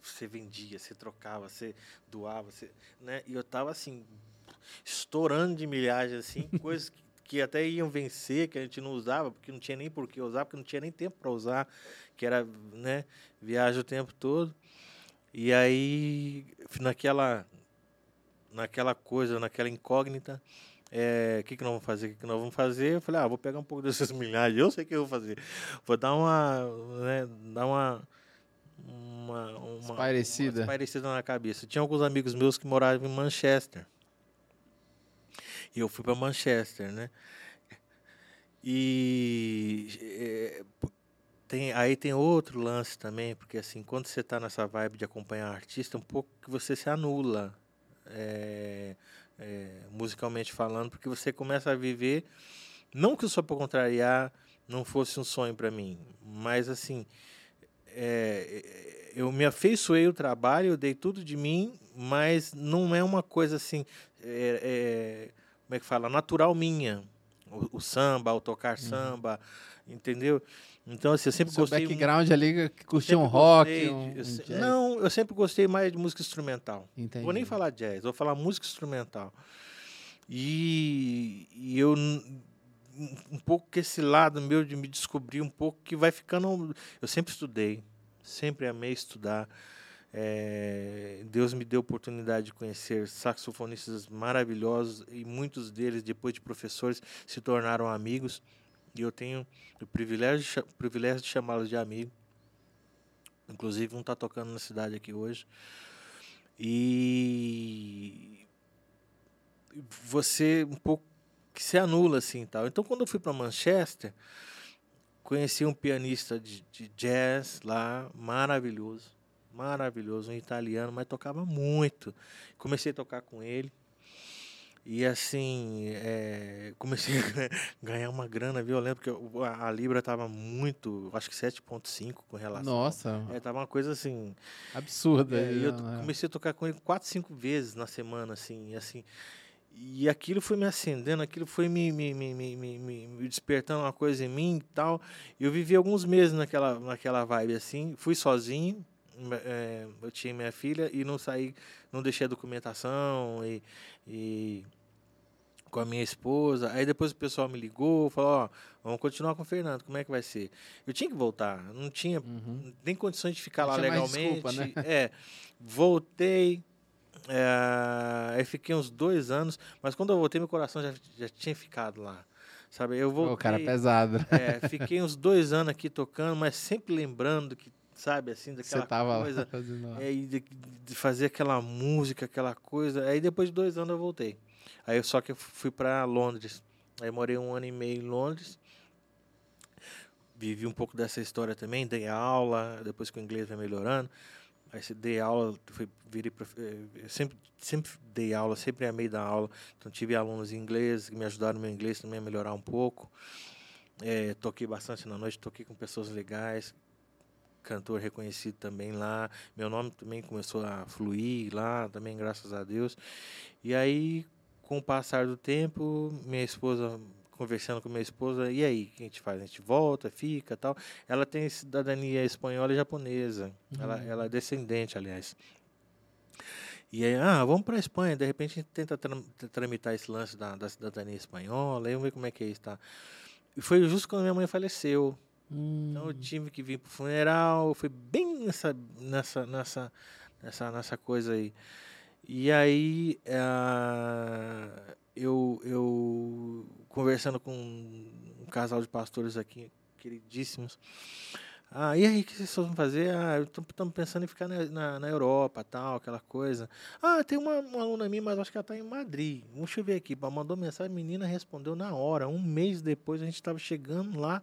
[SPEAKER 2] você vendia, você trocava, você doava, você, né? E eu tava assim, estourando de milhagem, assim, *laughs* coisas que, que até iam vencer, que a gente não usava, porque não tinha nem por que usar, porque não tinha nem tempo para usar, que era, né, viagem o tempo todo. E aí, naquela, naquela coisa, naquela incógnita, é, o que, que nós vamos fazer? O que, que nós vamos fazer? Eu falei, ah, vou pegar um pouco dessas *laughs* milhares, eu sei o que eu vou fazer. Vou dar uma, né, dar uma, uma, uma, na cabeça. Tinha alguns amigos meus que moravam em Manchester. E eu fui para Manchester, né? E é, tem, aí tem outro lance também, porque assim, quando você está nessa vibe de acompanhar artista, um pouco que você se anula. É, é, musicalmente falando, porque você começa a viver. Não que o Só para Contrariar não fosse um sonho para mim, mas assim, é, eu me afeiçoei o trabalho, eu dei tudo de mim, mas não é uma coisa assim, é, é como é que fala, natural minha. O, o samba, o tocar uhum. samba, entendeu? Então, assim, eu sempre Seu gostei.
[SPEAKER 1] background ali que curtia um rock. De, um,
[SPEAKER 2] eu, um não, eu sempre gostei mais de música instrumental. Entendi. Vou nem falar jazz, vou falar música instrumental. E, e eu um pouco que esse lado meu de me descobrir um pouco que vai ficando. Eu sempre estudei, sempre amei estudar. É, Deus me deu a oportunidade de conhecer saxofonistas maravilhosos e muitos deles, depois de professores, se tornaram amigos. E eu tenho o privilégio, o privilégio de chamá-los de amigo. Inclusive, um está tocando na cidade aqui hoje. E você um pouco que se anula assim tal. Então, quando eu fui para Manchester, conheci um pianista de, de, jazz lá, maravilhoso, maravilhoso, um italiano, mas tocava muito. Comecei a tocar com ele. E assim, é, comecei a ganhar *laughs* uma grana violenta, porque a, Libra estava muito, acho que 7,5 com relação.
[SPEAKER 1] Nossa.
[SPEAKER 2] É, tava uma coisa assim.
[SPEAKER 1] Absurda.
[SPEAKER 2] É, eu né? comecei a tocar com ele 4, 5 vezes na semana, assim, assim. E aquilo foi me acendendo, aquilo foi me, me, me, me, me, me despertando uma coisa em mim e tal. Eu vivi alguns meses naquela, naquela vibe assim, fui sozinho, é, eu tinha minha filha e não saí, não deixei a documentação e, e com a minha esposa. Aí depois o pessoal me ligou, falou, ó, vamos continuar com o Fernando, como é que vai ser? Eu tinha que voltar, não tinha uhum. nem condições de ficar não lá legalmente. Desculpa, né? *laughs* É, voltei, é, aí fiquei uns dois anos, mas quando eu voltei, meu coração já, já tinha ficado lá. Sabe, eu voltei.
[SPEAKER 1] O cara pesado.
[SPEAKER 2] É, fiquei uns dois anos aqui tocando, mas sempre lembrando que, sabe, assim, daquela
[SPEAKER 1] Você tava
[SPEAKER 2] coisa. *laughs*
[SPEAKER 1] Lá fazendo...
[SPEAKER 2] É, de, de fazer aquela música, aquela coisa. Aí depois de dois anos eu voltei. Aí só que eu fui para Londres. Aí morei um ano e meio em Londres. Vivi um pouco dessa história também, dei aula, depois que o inglês vai melhorando. Aí dei aula, fui, virei, eh, sempre, sempre dei aula, sempre amei dar aula. Então tive alunos em inglês que me ajudaram no meu inglês também a melhorar um pouco. É, toquei bastante na noite, toquei com pessoas legais, cantor reconhecido também lá. Meu nome também começou a fluir lá, também graças a Deus. E aí, com o passar do tempo, minha esposa conversando com minha esposa, e aí, o que a gente faz? A gente volta, fica tal. Ela tem cidadania espanhola e japonesa. Uhum. Ela, ela é descendente, aliás. E aí, ah, vamos para a Espanha. De repente a gente tenta tra tramitar esse lance da, da cidadania espanhola, aí vamos ver como é que é isso, tá? E foi justo quando minha mãe faleceu. Hum. Então eu tive que vir pro funeral, foi bem nessa, nessa, nessa, nessa, nessa coisa aí. E aí, uh, eu, eu conversando com um casal de pastores aqui, queridíssimos. Ah, e aí, o que vocês vão fazer? Ah, estamos pensando em ficar na, na, na, Europa, tal, aquela coisa. Ah, tem uma, uma aluna minha, mas acho que ela está em Madrid. Deixa eu ver aqui. Mandou mensagem, a menina respondeu na hora. Um mês depois, a gente estava chegando lá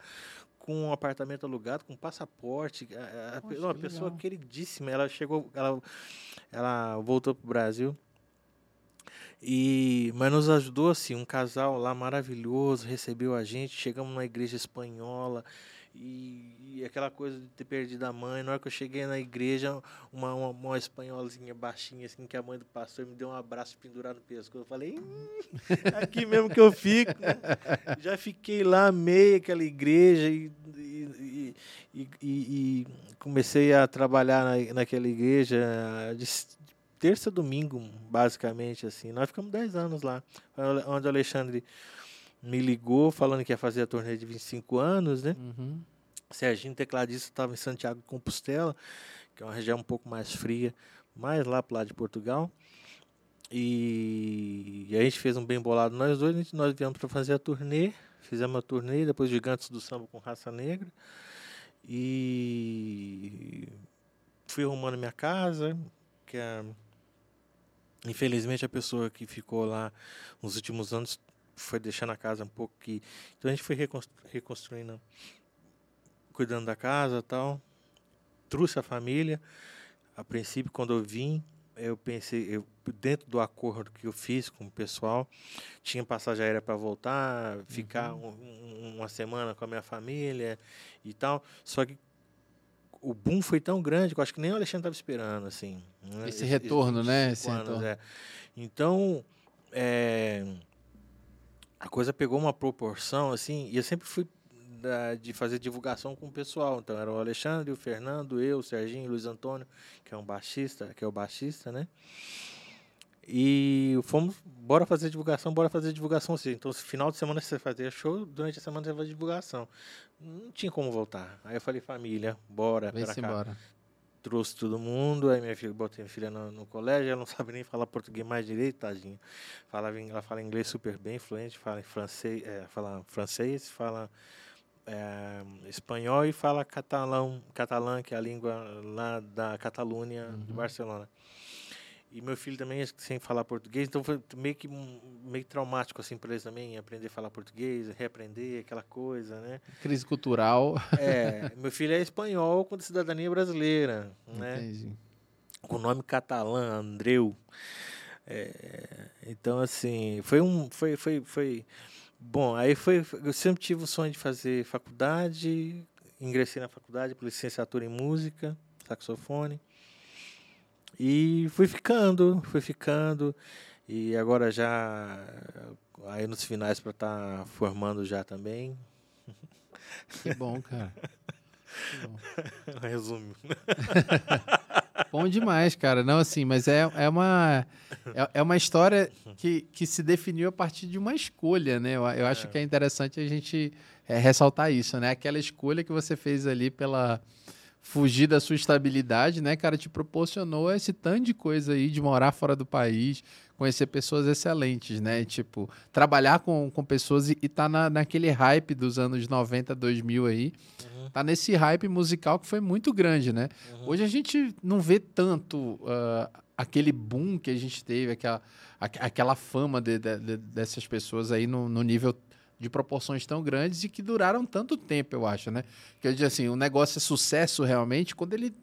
[SPEAKER 2] com um apartamento alugado, com passaporte. A, a, Poxa, uma pessoa legal. queridíssima. Ela chegou, ela, ela voltou para o Brasil e, mas nos ajudou assim, um casal lá maravilhoso, recebeu a gente, chegamos numa igreja espanhola e, e, aquela coisa de ter perdido a mãe. Na hora que eu cheguei na igreja, uma, uma, uma espanholazinha baixinha, assim, que a mãe do pastor me deu um abraço pendurado no pescoço. Eu falei, hum, aqui mesmo que eu fico. Né? *laughs* Já fiquei lá, amei aquela igreja e, e, e, e comecei a trabalhar na, naquela igreja de, terça domingo, basicamente, assim. Nós ficamos 10 anos lá. Onde o Alexandre me ligou falando que ia fazer a turnê de 25 anos, né? Uhum. Serginho, tecladista, estava em Santiago de Compostela, que é uma região um pouco mais fria, mais lá pro lado de Portugal. E, e a gente fez um bem bolado nós dois, nós viemos para fazer a turnê, fizemos a turnê, depois Gigantes do Samba com Raça Negra. E fui arrumando minha casa, que é Infelizmente, a pessoa que ficou lá nos últimos anos foi deixando a casa um pouco que. Então a gente foi reconstruindo, cuidando da casa tal. Trouxe a família. A princípio, quando eu vim, eu pensei, eu, dentro do acordo que eu fiz com o pessoal, tinha passagem aérea para voltar, ficar uhum. um, uma semana com a minha família e tal. Só que o boom foi tão grande que eu acho que nem o Alexandre estava esperando, assim.
[SPEAKER 1] Né? Esse, esse retorno, esse né? Esse
[SPEAKER 2] anos, retorno. É. Então, é, a coisa pegou uma proporção, assim, e eu sempre fui da, de fazer divulgação com o pessoal. Então, era o Alexandre, o Fernando, eu, o Serginho, o Luiz Antônio, que é um baixista, que é o baixista, né? E fomos, bora fazer divulgação, bora fazer divulgação sim. Então, final de semana você fazia show, durante a semana você fazia divulgação. Não tinha como voltar. Aí eu falei, família, bora
[SPEAKER 1] Vem
[SPEAKER 2] pra cá.
[SPEAKER 1] Embora.
[SPEAKER 2] Trouxe todo mundo, aí minha filha, botei minha filha no, no, colégio, ela não *laughs* sabe nem falar português mais direito, tadinha. Falava, ela fala inglês super bem, fluente, fala francês, é, fala francês, fala é, espanhol e fala catalão, catalã, que é a língua lá da Catalunha, uhum. de Barcelona. E meu filho também sem falar português, então foi meio que meio traumático assim para eles também aprender a falar português, reaprender aquela coisa, né?
[SPEAKER 1] Crise cultural.
[SPEAKER 2] É, meu filho é espanhol com cidadania brasileira, né?
[SPEAKER 1] Entendi.
[SPEAKER 2] Com nome catalã, Andreu. É, então assim, foi um foi foi foi bom, aí foi eu sempre tive o sonho de fazer faculdade, ingressei na faculdade por licenciatura em música, saxofone. E fui ficando, fui ficando. E agora já aí nos finais para estar tá formando já também.
[SPEAKER 1] Que bom, cara.
[SPEAKER 2] Que *laughs* bom. Resumo. *laughs*
[SPEAKER 1] bom demais, cara. Não, assim, mas é, é uma é, é, uma história que, que se definiu a partir de uma escolha, né? Eu, eu acho é. que é interessante a gente é, ressaltar isso, né? Aquela escolha que você fez ali pela fugir da sua estabilidade, né, cara, te proporcionou esse tanto de coisa aí de morar fora do país, conhecer pessoas excelentes, né? Tipo, trabalhar com, com pessoas e, e tá na, naquele hype dos anos 90, 2000 aí. Uhum. Tá nesse hype musical que foi muito grande, né? Uhum. Hoje a gente não vê tanto uh, aquele boom que a gente teve, aquela, aquela fama de, de, de, dessas pessoas aí no, no nível de proporções tão grandes e que duraram tanto tempo, eu acho, né? Quer dizer assim, o negócio é sucesso realmente quando ele,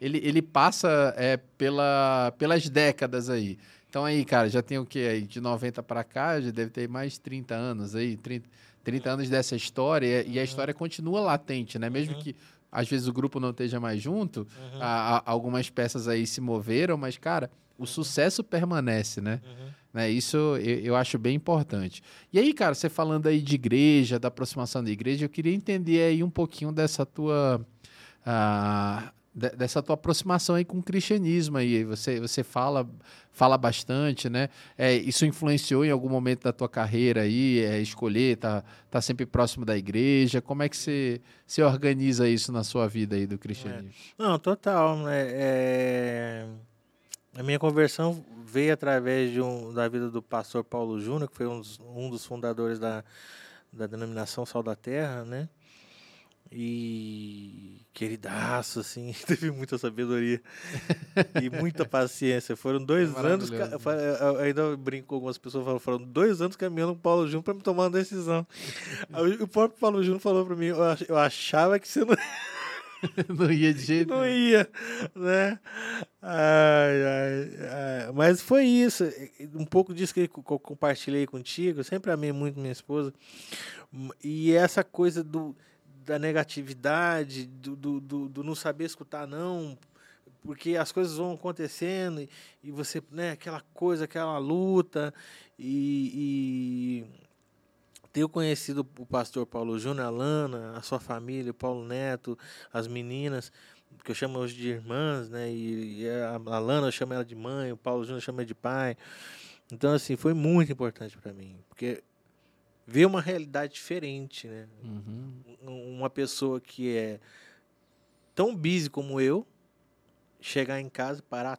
[SPEAKER 1] ele, ele passa é, pela, pelas décadas aí. Então aí, cara, já tem o que aí? De 90 para cá, já deve ter mais 30 anos aí, 30, 30 anos dessa história, e a história continua latente, né? Mesmo uhum. que às vezes o grupo não esteja mais junto, uhum. a, a, algumas peças aí se moveram, mas, cara, o uhum. sucesso permanece, né? Uhum. Né? Isso eu, eu, acho bem importante. E aí, cara, você falando aí de igreja, da aproximação da igreja, eu queria entender aí um pouquinho dessa tua. Uh, dessa tua aproximação aí com o cristianismo aí você você fala fala bastante né é, isso influenciou em algum momento da tua carreira aí é, escolher tá tá sempre próximo da igreja como é que você se organiza isso na sua vida aí do cristianismo
[SPEAKER 2] é. não total né é a minha conversão veio através de um, da vida do pastor Paulo Júnior, que foi um dos, um dos fundadores da, da denominação Sal da Terra, né? E queridaço, assim, *laughs* teve muita sabedoria *laughs* e muita paciência. Foram dois é anos, ainda brinco com algumas pessoas, foram dois anos caminhando com o Paulo Júnior para me tomar uma decisão. *laughs* o próprio Paulo Júnior falou para mim, eu achava que você não... *laughs*
[SPEAKER 1] não ia de jeito
[SPEAKER 2] Não ia, né? Ai, ai, ai. Mas foi isso. Um pouco disso que eu compartilhei contigo. Sempre amei muito minha esposa. E essa coisa do, da negatividade, do, do, do, do não saber escutar não, porque as coisas vão acontecendo e, e você, né, aquela coisa, aquela luta e, ter conhecido o pastor Paulo Júnior, a Lana, a sua família, o Paulo Neto, as meninas, que eu chamo hoje de irmãs, né? E, a, a Lana eu chamo ela de mãe, o Paulo Júnior chama de pai. Então, assim, foi muito importante para mim, porque ver uma realidade diferente, né? Uhum. Uma pessoa que é tão busy como eu, chegar em casa, parar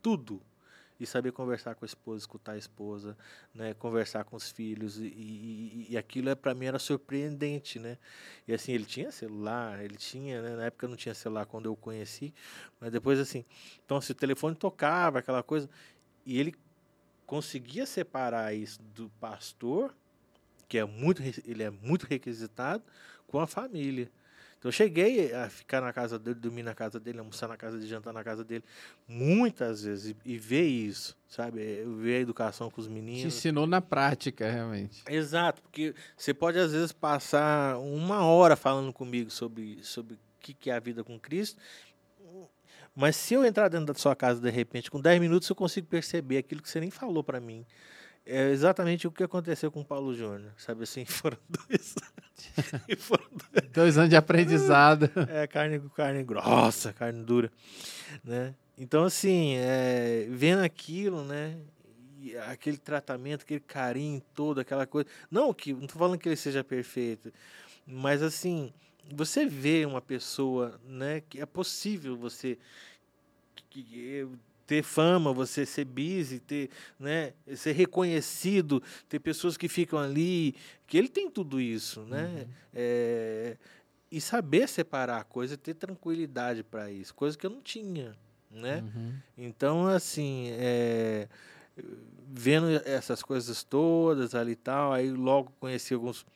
[SPEAKER 2] tudo e saber conversar com a esposa, escutar a esposa, né, conversar com os filhos e, e, e aquilo é para mim era surpreendente, né? E assim ele tinha celular, ele tinha, né, na época não tinha celular quando eu o conheci, mas depois assim, então se o telefone tocava aquela coisa e ele conseguia separar isso do pastor, que é muito ele é muito requisitado, com a família. Então eu cheguei a ficar na casa dele, dormir na casa dele, almoçar na casa dele, jantar na casa dele, muitas vezes, e, e ver isso, sabe? Eu ver a educação com os meninos. Te
[SPEAKER 1] ensinou na prática, realmente.
[SPEAKER 2] Exato, porque você pode às vezes passar uma hora falando comigo sobre, sobre o que é a vida com Cristo, mas se eu entrar dentro da sua casa de repente, com 10 minutos, eu consigo perceber aquilo que você nem falou para mim é exatamente o que aconteceu com o Paulo Júnior, sabe assim, *laughs* foram dois, *laughs*
[SPEAKER 1] dois, anos de aprendizado. *laughs*
[SPEAKER 2] É, carne, carne grossa, carne dura, né? Então, assim, é, vendo aquilo, né, aquele tratamento, aquele carinho todo, aquela coisa, não que, não tô falando que ele seja perfeito, Mas assim, você vê uma pessoa, né, que é possível você ter fama, você ser busy, ter, né, ser reconhecido, ter pessoas que ficam ali, que ele tem tudo isso, né? Uhum. É, e saber separar a coisa, ter tranquilidade para isso, coisa que eu não tinha, né? Uhum. Então, assim, é, vendo essas coisas todas ali e tal, aí logo conheci alguns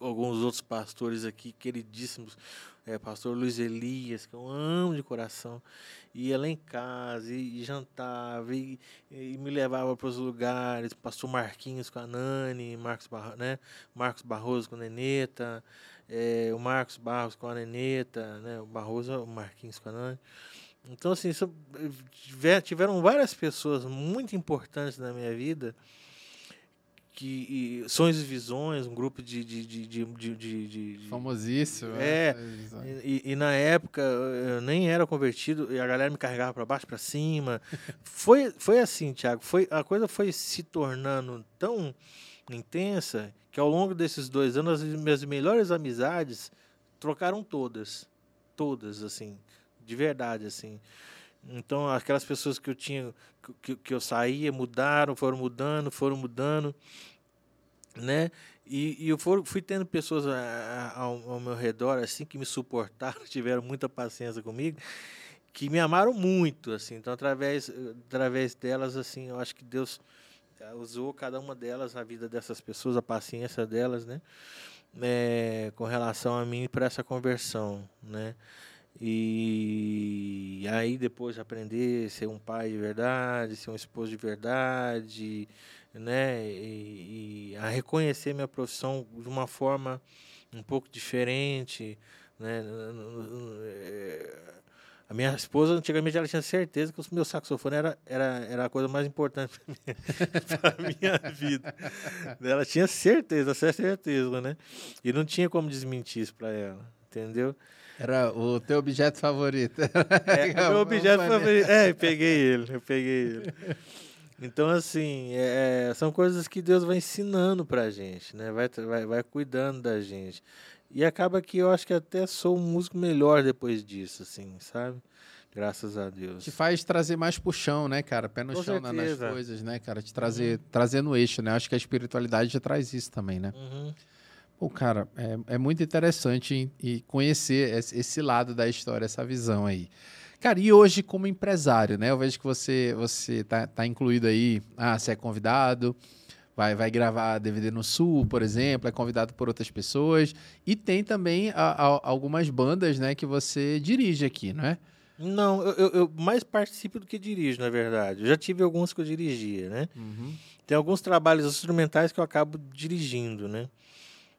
[SPEAKER 2] alguns outros pastores aqui queridíssimos, é, pastor Luiz Elias, que eu amo de coração, ia lá em casa e, jantava e, e, me levava para os lugares, pastor Marquinhos com a Nani, Marcos, Barro, né? Marcos Barroso com a Neneta, é, o Marcos Barros com a Neneta, né? o Barroso, o Marquinhos com a Nani. Então, assim, isso, tiveram várias pessoas muito importantes na minha vida que Sonhos e Visões, um grupo de. de, de, de, de, de
[SPEAKER 1] Famosíssimo.
[SPEAKER 2] É. é e, e, na época eu nem era convertido e a galera me carregava para baixo, para cima. *laughs* foi, foi assim, Thiago. Foi, a coisa foi se tornando tão intensa que ao longo desses dois anos as minhas melhores amizades trocaram todas. Todas, assim. De verdade, assim. Então, aquelas pessoas que eu tinha, que, que eu saía, mudaram, foram mudando, foram mudando, né? E, e eu for, fui tendo pessoas ao, ao, meu redor, assim, que me suportaram, *laughs* tiveram muita paciência comigo, que me amaram muito, assim. Então, através, através delas, assim, eu acho que Deus eh, usou cada uma delas, a vida dessas pessoas, a paciência delas, né? É, com relação a mim para essa conversão, né? E aí depois aprender a ser um pai de verdade, ser um esposo de verdade, né? E, e, a reconhecer minha profissão de uma forma um pouco diferente, né? A minha esposa, antigamente, ela tinha certeza que o meu saxofone era, era, era a coisa mais importante para *laughs* a minha vida. Ela tinha certeza, certeza, né? E não tinha como desmentir isso para ela, entendeu?
[SPEAKER 1] Era o teu objeto favorito. *laughs*
[SPEAKER 2] É, o meu objeto favorito. É, eu peguei ele, eu peguei ele. Então, assim, é, é são coisas que Deus vai ensinando pra gente, né? Vai, vai, vai cuidando da gente. E acaba que eu acho que até sou um músico melhor depois disso, assim, sabe? Graças a Deus.
[SPEAKER 1] Te faz trazer mais puxão, né, cara? Pé no Com chão certeza. nas coisas, né, cara? Te trazer, uhum. trazer no eixo, né? Acho que a espiritualidade já traz isso também, né? Uhum. Pô, cara, é, é muito interessante e conhecer esse, lado da história, essa visão aí. Cara, e hoje como empresário, né? Eu vejo que você você tá, tá incluído aí, ah, você é convidado, vai, vai gravar DVD no Sul, por exemplo, é convidado por outras pessoas. E tem também a, a, algumas bandas, né, que você dirige aqui, não é?
[SPEAKER 2] Não, eu, eu, mais participo do que dirijo, na verdade. Eu já tive alguns que eu dirigia, né? Uhum. Tem alguns trabalhos instrumentais que eu acabo dirigindo, né?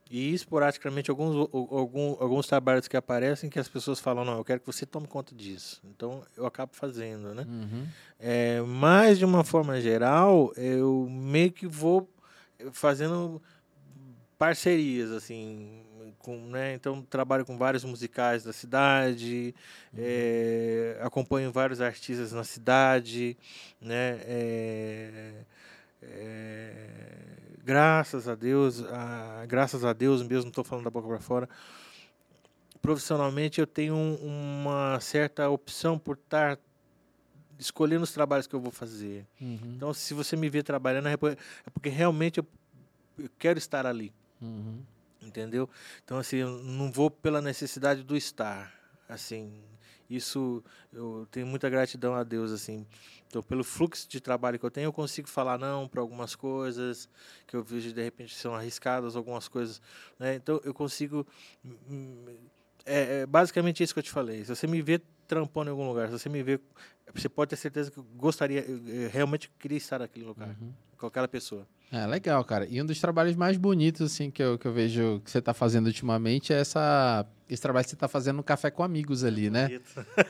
[SPEAKER 2] E esporadicamente alguns, alguns, alguns trabalhos que aparecem que as pessoas falam, não, eu quero que você tome conta disso. Então eu acabo fazendo, né? Uhum. É, mas de uma forma geral, eu meio que vou fazendo parcerias, assim, com, né? Então trabalho com vários musicais da cidade, uhum. é, acompanho vários artistas na cidade, né? É, graças a Deus, a, graças a Deus mesmo, estou falando da boca para fora, profissionalmente eu tenho uma certa opção por estar escolhendo os trabalhos que eu vou fazer. Uhum. Então, se você me vê trabalhando, é porque realmente eu, eu quero estar ali. Uhum. Entendeu? Então, assim, eu não vou pela necessidade do estar. Assim, isso eu tenho muita gratidão a Deus assim então pelo fluxo de trabalho que eu tenho eu consigo falar não para algumas coisas que eu vejo de repente são arriscadas algumas coisas né então eu consigo hum, hum, é, é basicamente isso que eu te falei se você me vê trampando em algum lugar se você me vê você pode ter certeza que eu gostaria eu realmente queria estar naquele lugar uhum. com aquela pessoa
[SPEAKER 1] é legal, cara. E um dos trabalhos mais bonitos, assim, que eu, que eu vejo que você está fazendo ultimamente é essa, esse trabalho que você está fazendo no Café com Amigos ali, é né?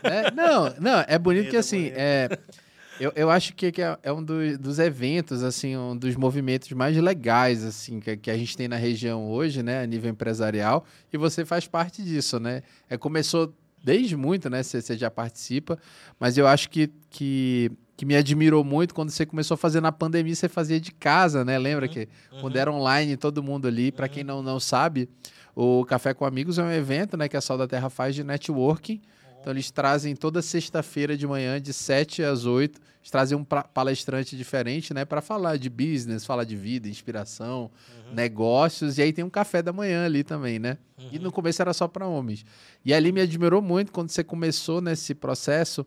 [SPEAKER 1] É, não, não, é bonito que, assim, é, eu, eu acho que, que é, é um do, dos eventos, assim, um dos movimentos mais legais, assim, que, que a gente tem na região hoje, né, a nível empresarial, e você faz parte disso, né? É, começou desde muito, né, você, você já participa, mas eu acho que, que que me admirou muito quando você começou a fazer na pandemia, você fazia de casa, né? Lembra
[SPEAKER 2] Uhum,
[SPEAKER 1] que
[SPEAKER 2] uhum.
[SPEAKER 1] quando era online, todo mundo ali, para quem não, não sabe, o Café com Amigos é um evento, né, que a Sal da Terra faz de networking. Então eles trazem toda sexta-feira de manhã, de 7 às 8, eles trazem um palestrante diferente, né, para falar de business, falar de vida, inspiração,
[SPEAKER 2] Uhum.
[SPEAKER 1] negócios, e aí tem um café da manhã ali também, né? E
[SPEAKER 2] Uhum.
[SPEAKER 1] no começo era só para homens. E ali me admirou muito quando você começou nesse processo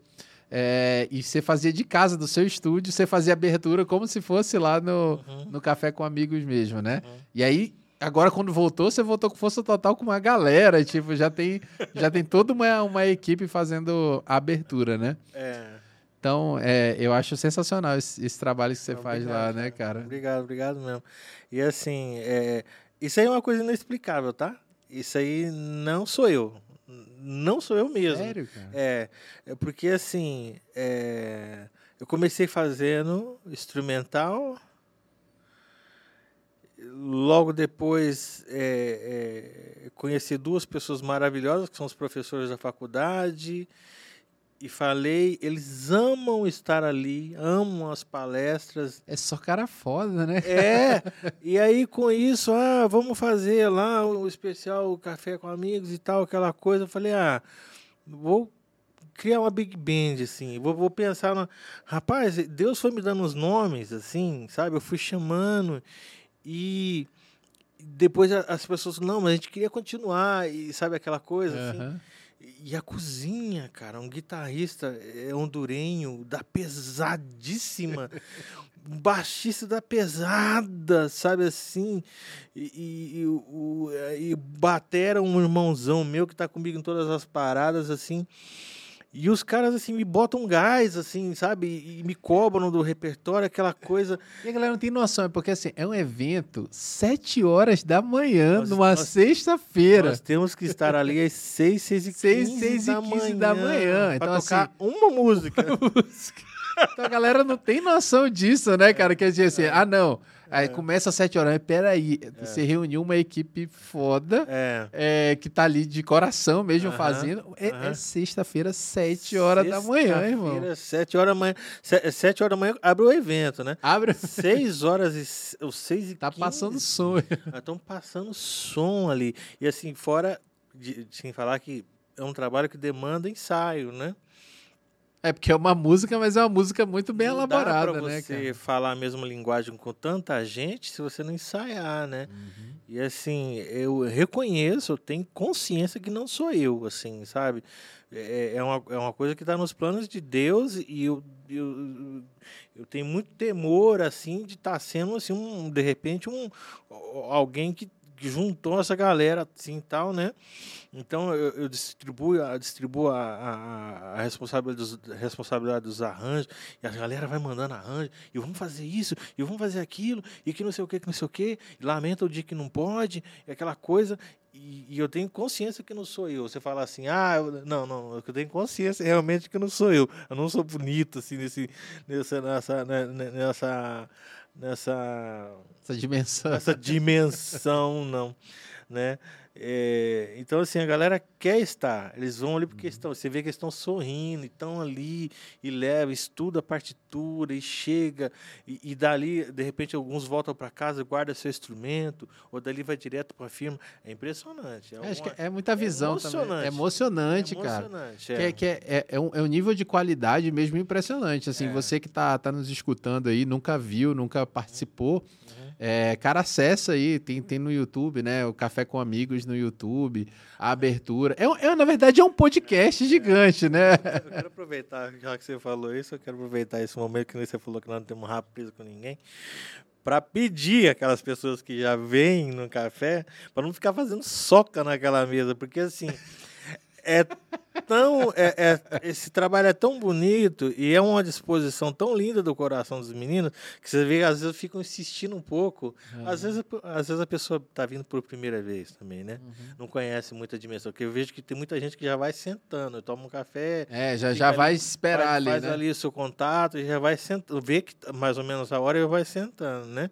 [SPEAKER 1] é, e você fazia de casa, do seu estúdio, você fazia abertura como se fosse lá no,
[SPEAKER 2] Uhum.
[SPEAKER 1] no Café com Amigos mesmo, né?
[SPEAKER 2] Uhum.
[SPEAKER 1] E aí, agora quando voltou, você voltou com força total com uma galera, tipo, já tem, já tem toda uma, uma equipe fazendo a abertura, né?
[SPEAKER 2] É.
[SPEAKER 1] Então, é, eu acho sensacional esse, esse trabalho que você faz lá, né, cara?
[SPEAKER 2] Obrigado, obrigado mesmo. E assim, é, isso aí é uma coisa inexplicável, tá? Isso aí não sou eu. Não sou eu mesmo.
[SPEAKER 1] Sério, cara?
[SPEAKER 2] É, é porque assim, é, eu comecei fazendo instrumental. Logo depois é, é, conheci duas pessoas maravilhosas, que são os professores da faculdade, e falei, eles amam estar ali, amam as palestras,
[SPEAKER 1] É só cara foda, né?
[SPEAKER 2] é, e aí com isso, ah, vamos fazer lá o especial Café com Amigos e tal, aquela coisa. Eu falei, ah, vou criar uma big band, assim, vou, vou pensar na... Rapaz, Deus foi me dando os nomes, assim, sabe? Eu fui chamando e depois as pessoas, não, mas a gente queria continuar, e sabe aquela coisa, assim?
[SPEAKER 1] Aham.
[SPEAKER 2] E a cozinha, cara, um guitarrista é hondurenho da pesadíssima, um baixista da pesada, sabe assim? E, e, o- o- e batera um irmãozão meu que tá comigo em todas as paradas, assim. E os caras, assim, me botam gás, assim, sabe? E, e me cobram do repertório, aquela coisa.
[SPEAKER 1] E a galera não tem noção, é porque assim, é um evento 7 horas da manhã,
[SPEAKER 2] Nós-
[SPEAKER 1] numa sexta-feira.
[SPEAKER 2] Nós temos que estar ali às 6, 6 e 15,
[SPEAKER 1] Seis, seis e
[SPEAKER 2] da,
[SPEAKER 1] 15
[SPEAKER 2] manhã,
[SPEAKER 1] da manhã. Então,
[SPEAKER 2] tocar uma música. *laughs*
[SPEAKER 1] Então a galera não tem noção disso, né, cara? Quer dizer assim, ah, não. Aí começa às 7 horas, mas peraí, você reuniu uma equipe foda.
[SPEAKER 2] É.
[SPEAKER 1] é, que tá ali de coração mesmo
[SPEAKER 2] Aham,
[SPEAKER 1] fazendo. É, é
[SPEAKER 2] aham.
[SPEAKER 1] sexta-feira, 7 horas da manhã, irmão.
[SPEAKER 2] Sexta-feira, Sete horas da manhã. Se- Sete horas da manhã abre o evento, né?
[SPEAKER 1] Abre.
[SPEAKER 2] Seis horas e ou seis e
[SPEAKER 1] Tá
[SPEAKER 2] 15,
[SPEAKER 1] passando som.
[SPEAKER 2] Nós estamos passando som ali. E assim, fora, de, sem falar que é um trabalho que demanda ensaio, né?
[SPEAKER 1] É porque é uma música, mas é uma música muito bem
[SPEAKER 2] Não
[SPEAKER 1] elaborada,
[SPEAKER 2] dá pra
[SPEAKER 1] né,
[SPEAKER 2] você
[SPEAKER 1] cara?
[SPEAKER 2] falar a mesma linguagem com tanta gente se você não ensaiar, né?
[SPEAKER 1] Uhum.
[SPEAKER 2] E assim, eu reconheço, eu tenho consciência que não sou eu, assim, sabe? É, é, uma, é uma coisa que está nos planos de Deus e eu, eu, eu tenho muito temor, assim, de estar sendo, assim, um, de repente, um, alguém que, que juntou essa galera, assim, tal, né? Então, eu, eu distribuo, a, distribuo a, a, a responsabilidade, dos, a responsabilidade dos arranjos, e a galera vai mandando arranjo, e vamos fazer isso, e vamos fazer aquilo, e que não sei o que, que não sei o que, lamenta o dia que não pode, e aquela coisa, e, e eu tenho consciência que não sou eu. Você fala assim, ah, eu- não, não, eu tenho consciência realmente que não sou eu. Eu não sou bonito, assim, nesse, nessa, nessa, né, né, nessa, nessa
[SPEAKER 1] Essa dimensão.
[SPEAKER 2] essa dimensão, não, né? É, então, assim, a galera quer estar, eles vão ali porque estão, você vê que eles estão sorrindo, estão ali, e leva, estuda a partitura, e chega, e, e dali, de repente, alguns voltam para casa, guarda seu instrumento, ou dali vai direto para a firma. É impressionante. É,
[SPEAKER 1] É, acho
[SPEAKER 2] uma-
[SPEAKER 1] que é muita visão também.
[SPEAKER 2] emocionante.
[SPEAKER 1] É emocionante,
[SPEAKER 2] é
[SPEAKER 1] cara.
[SPEAKER 2] emocionante,
[SPEAKER 1] Que,
[SPEAKER 2] é.
[SPEAKER 1] é, que é, é, é um, é um nível de qualidade mesmo impressionante. Assim,
[SPEAKER 2] É.
[SPEAKER 1] você que tá, tá nos escutando aí, nunca viu, nunca participou.
[SPEAKER 2] Uhum.
[SPEAKER 1] É, cara, acessa aí, tem, tem no YouTube, né? O Café com Amigos no YouTube, a abertura. É, é, na verdade, é um podcast gigante, né?
[SPEAKER 2] Eu quero aproveitar, já que você falou isso, eu quero aproveitar esse momento que você falou que nós não temos preso com ninguém, para pedir aquelas pessoas que já vêm no café, para não ficar fazendo soca naquela mesa, porque assim. *laughs* É tão. É, é- esse trabalho é tão bonito e é uma disposição tão linda do coração dos meninos que você vê, às vezes, ficam insistindo um pouco. Às, vezes, às vezes a pessoa está vindo por primeira vez também, né? não conhece muita dimensão. Porque eu vejo que tem muita gente que já vai sentando, toma um café,
[SPEAKER 1] É, já, já
[SPEAKER 2] ali,
[SPEAKER 1] vai esperar
[SPEAKER 2] faz,
[SPEAKER 1] ali,
[SPEAKER 2] faz
[SPEAKER 1] né?
[SPEAKER 2] ali o seu contato e já vai sentando, vê que mais ou menos a hora e vai sentando, né?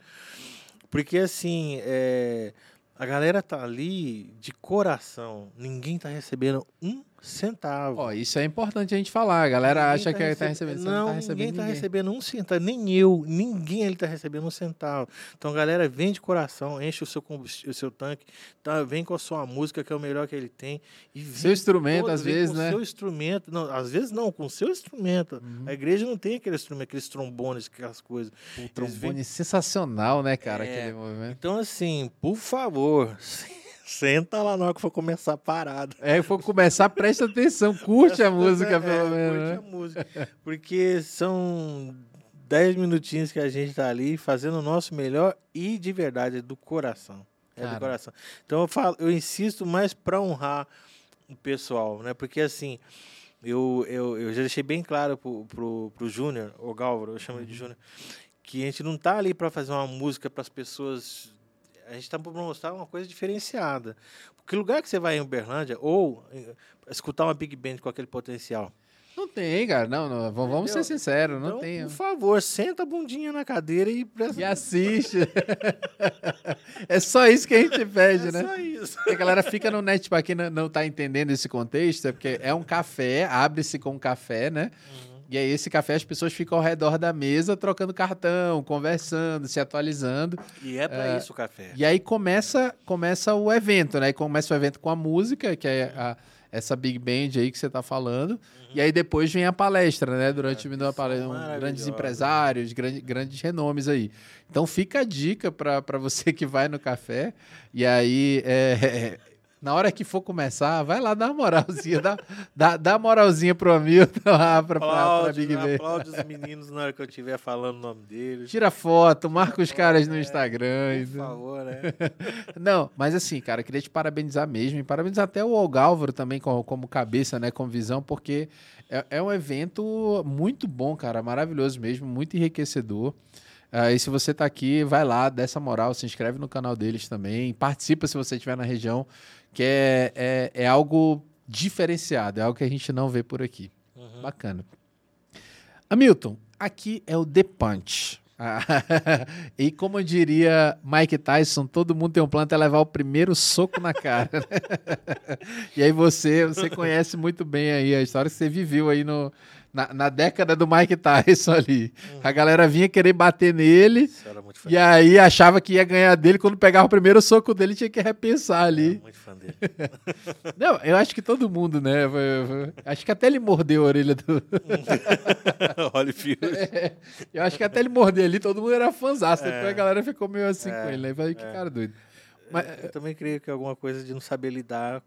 [SPEAKER 2] Porque assim, é, a galera tá ali de coração, ninguém tá recebendo um centavo.
[SPEAKER 1] Ó, isso é importante a gente falar. A galera
[SPEAKER 2] Ninguém
[SPEAKER 1] acha que
[SPEAKER 2] recebe-
[SPEAKER 1] tá recebendo.
[SPEAKER 2] Não,
[SPEAKER 1] não tá recebendo
[SPEAKER 2] ninguém tá
[SPEAKER 1] ninguém.
[SPEAKER 2] recebendo um centavo, nem eu, ninguém ele tá recebendo um centavo. Então, galera, vem de coração, enche o seu combustível, o seu tanque, tá, vem com a sua música, que é o melhor que ele tem. E
[SPEAKER 1] Seu instrumento, às vezes,
[SPEAKER 2] com
[SPEAKER 1] né?
[SPEAKER 2] seu instrumento, não, às vezes não, com o seu instrumento.
[SPEAKER 1] Uhum.
[SPEAKER 2] A igreja não tem aquele instrumento, aqueles trombones, aquelas coisas.
[SPEAKER 1] O trombone sensacional, né, cara?
[SPEAKER 2] É. Então, assim, por favor, *laughs* senta lá na hora que for começar a parada.
[SPEAKER 1] É, for começar, presta atenção, curte a música,
[SPEAKER 2] É,
[SPEAKER 1] pelo menos.
[SPEAKER 2] curte
[SPEAKER 1] né?
[SPEAKER 2] a música. Porque são 10 minutinhos que a gente tá ali fazendo o nosso melhor e de verdade, do coração. É
[SPEAKER 1] Cara.
[SPEAKER 2] do coração. Então eu falo, eu insisto mais para honrar o pessoal, né? Porque assim, eu, eu, eu já deixei bem claro pro, pro, pro Júnior, o Gálvaro, eu chamo ele de
[SPEAKER 1] Uhum.
[SPEAKER 2] Júnior, que a gente não tá ali para fazer uma música para as pessoas. A gente tá para mostrar uma coisa diferenciada. Porque lugar que você vai em Uberlândia, ou eh, escutar uma Big Band com aquele potencial.
[SPEAKER 1] Não tem, cara. Não, não, vamos vamos ser
[SPEAKER 2] Entendeu?
[SPEAKER 1] sinceros, não
[SPEAKER 2] Então,
[SPEAKER 1] tem.
[SPEAKER 2] por favor, senta a bundinha na cadeira e presta
[SPEAKER 1] E assiste. *laughs* é só isso que a gente pede,
[SPEAKER 2] é
[SPEAKER 1] né?
[SPEAKER 2] só isso.
[SPEAKER 1] Porque a galera fica no net, pra quem não, não tá entendendo esse contexto, é porque é um café, abre-se com um café, né? E aí, esse café, as pessoas ficam ao redor da mesa trocando cartão, conversando, se atualizando.
[SPEAKER 2] E é para
[SPEAKER 1] É,
[SPEAKER 2] isso o café.
[SPEAKER 1] E aí começa, começa o evento, né? E começa o evento com a música, que é a- essa Big Band aí que você tá falando. E aí depois vem a palestra, né? Durante o minuto da
[SPEAKER 2] que são
[SPEAKER 1] palestra, um-
[SPEAKER 2] maravilhosas.
[SPEAKER 1] grandes empresários, grande, grandes renomes aí. Então fica a dica para você que vai no café. E aí, é, *laughs* na hora que for começar, vai lá dar uma moralzinha, dá, dá, dá uma moralzinha pro Hamilton lá pra, pra, pra
[SPEAKER 2] Aplaude,
[SPEAKER 1] Big Band.
[SPEAKER 2] aplaude os meninos na hora que eu estiver falando o nome deles.
[SPEAKER 1] Tira foto, marca os caras no Instagram.
[SPEAKER 2] Por favor, né? *laughs*
[SPEAKER 1] Não, mas assim, cara, queria te parabenizar mesmo. E parabenizar até o Gálvaro também como, como cabeça, né? Como visão, porque é, é um evento muito bom, cara. Maravilhoso mesmo, muito enriquecedor. Ah, e se você tá aqui, vai lá, dá essa moral, se inscreve no canal deles também. Participa se você estiver na região, que é, é, é algo diferenciado, é algo que a gente não vê por aqui.
[SPEAKER 2] Uhum.
[SPEAKER 1] Bacana. Hamilton, aqui é o The Punch. Ah, *laughs* e como diria Mike Tyson, todo mundo tem um plano até levar o primeiro soco na cara. *laughs* e aí você, você conhece muito bem aí a história que você viveu aí no, na, na década do Mike Tyson ali. A galera vinha querer bater nele
[SPEAKER 2] Isso era muito fã
[SPEAKER 1] e aí achava que ia ganhar dele. Quando pegava o primeiro soco dele, tinha que repensar ali.
[SPEAKER 2] Muito fã dele. *laughs*
[SPEAKER 1] Não, eu acho que todo mundo, né? Acho que até ele mordeu a orelha do. *laughs*
[SPEAKER 2] Olha o fio. *laughs*
[SPEAKER 1] É, eu acho que até ele morder ali, todo mundo era fãzaço. Depois
[SPEAKER 2] É.
[SPEAKER 1] a galera ficou meio assim
[SPEAKER 2] É,
[SPEAKER 1] com ele, né? Falei, que
[SPEAKER 2] é.
[SPEAKER 1] cara doido. Mas,
[SPEAKER 2] Eu também creio que alguma coisa de não saber lidar,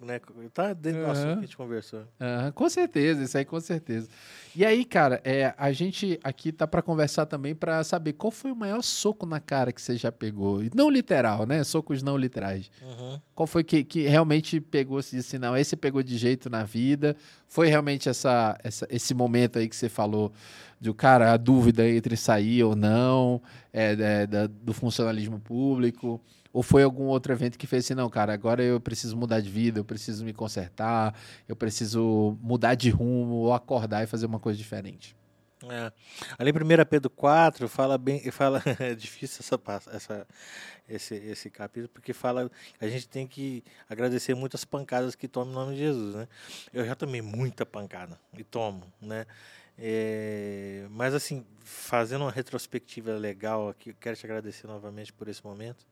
[SPEAKER 2] né? Tá dentro do assunto que a gente conversou.
[SPEAKER 1] aham, com certeza, isso aí com certeza. E aí, cara, é, a gente aqui tá pra conversar também pra saber qual foi o maior soco na cara que você já pegou. E Não literal, né? Socos não literais.
[SPEAKER 2] Uhum.
[SPEAKER 1] Qual foi que, que realmente pegou, se disse, não, esse pegou de jeito na vida? Foi realmente essa, essa- esse momento aí que você falou, de o cara, a dúvida entre sair ou não, é, é, da- do funcionalismo público? Ou foi algum outro evento que fez assim, não, cara, agora eu preciso mudar de vida, eu preciso me consertar, eu preciso mudar de rumo, ou acordar e fazer uma coisa diferente?
[SPEAKER 2] É. Ali em 1 Pedro 4 fala bem, *laughs* fala, é difícil essa, essa, esse, esse capítulo, porque fala a gente tem que agradecer muitas pancadas que toma em nome de Jesus, né? Eu já tomei muita pancada e tomo, né? É, mas assim, fazendo uma retrospectiva legal aqui, quero te agradecer novamente por esse momento.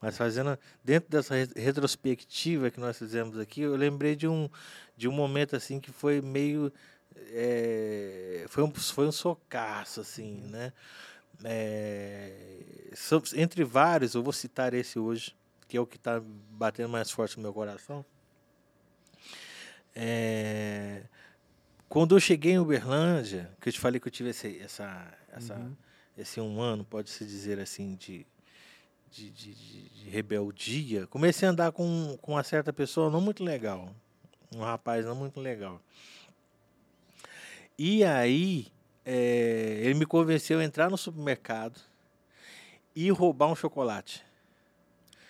[SPEAKER 2] Mas fazendo dentro dessa re- retrospectiva que nós fizemos aqui, eu lembrei de um de um momento assim que foi meio é, foi, um, foi um socaço, assim, né? É, entre vários, eu vou citar esse hoje, que é o que está batendo mais forte no meu coração. É, quando eu cheguei em Uberlândia, que eu te falei que eu tive esse, essa, essa,
[SPEAKER 1] Uhum.
[SPEAKER 2] esse um ano, pode-se dizer assim, de, de, de, de- rebeldia, comecei a andar com, com uma certa pessoa não muito legal. Um rapaz não muito legal. E aí, é, ele me convenceu a entrar no supermercado e roubar um chocolate.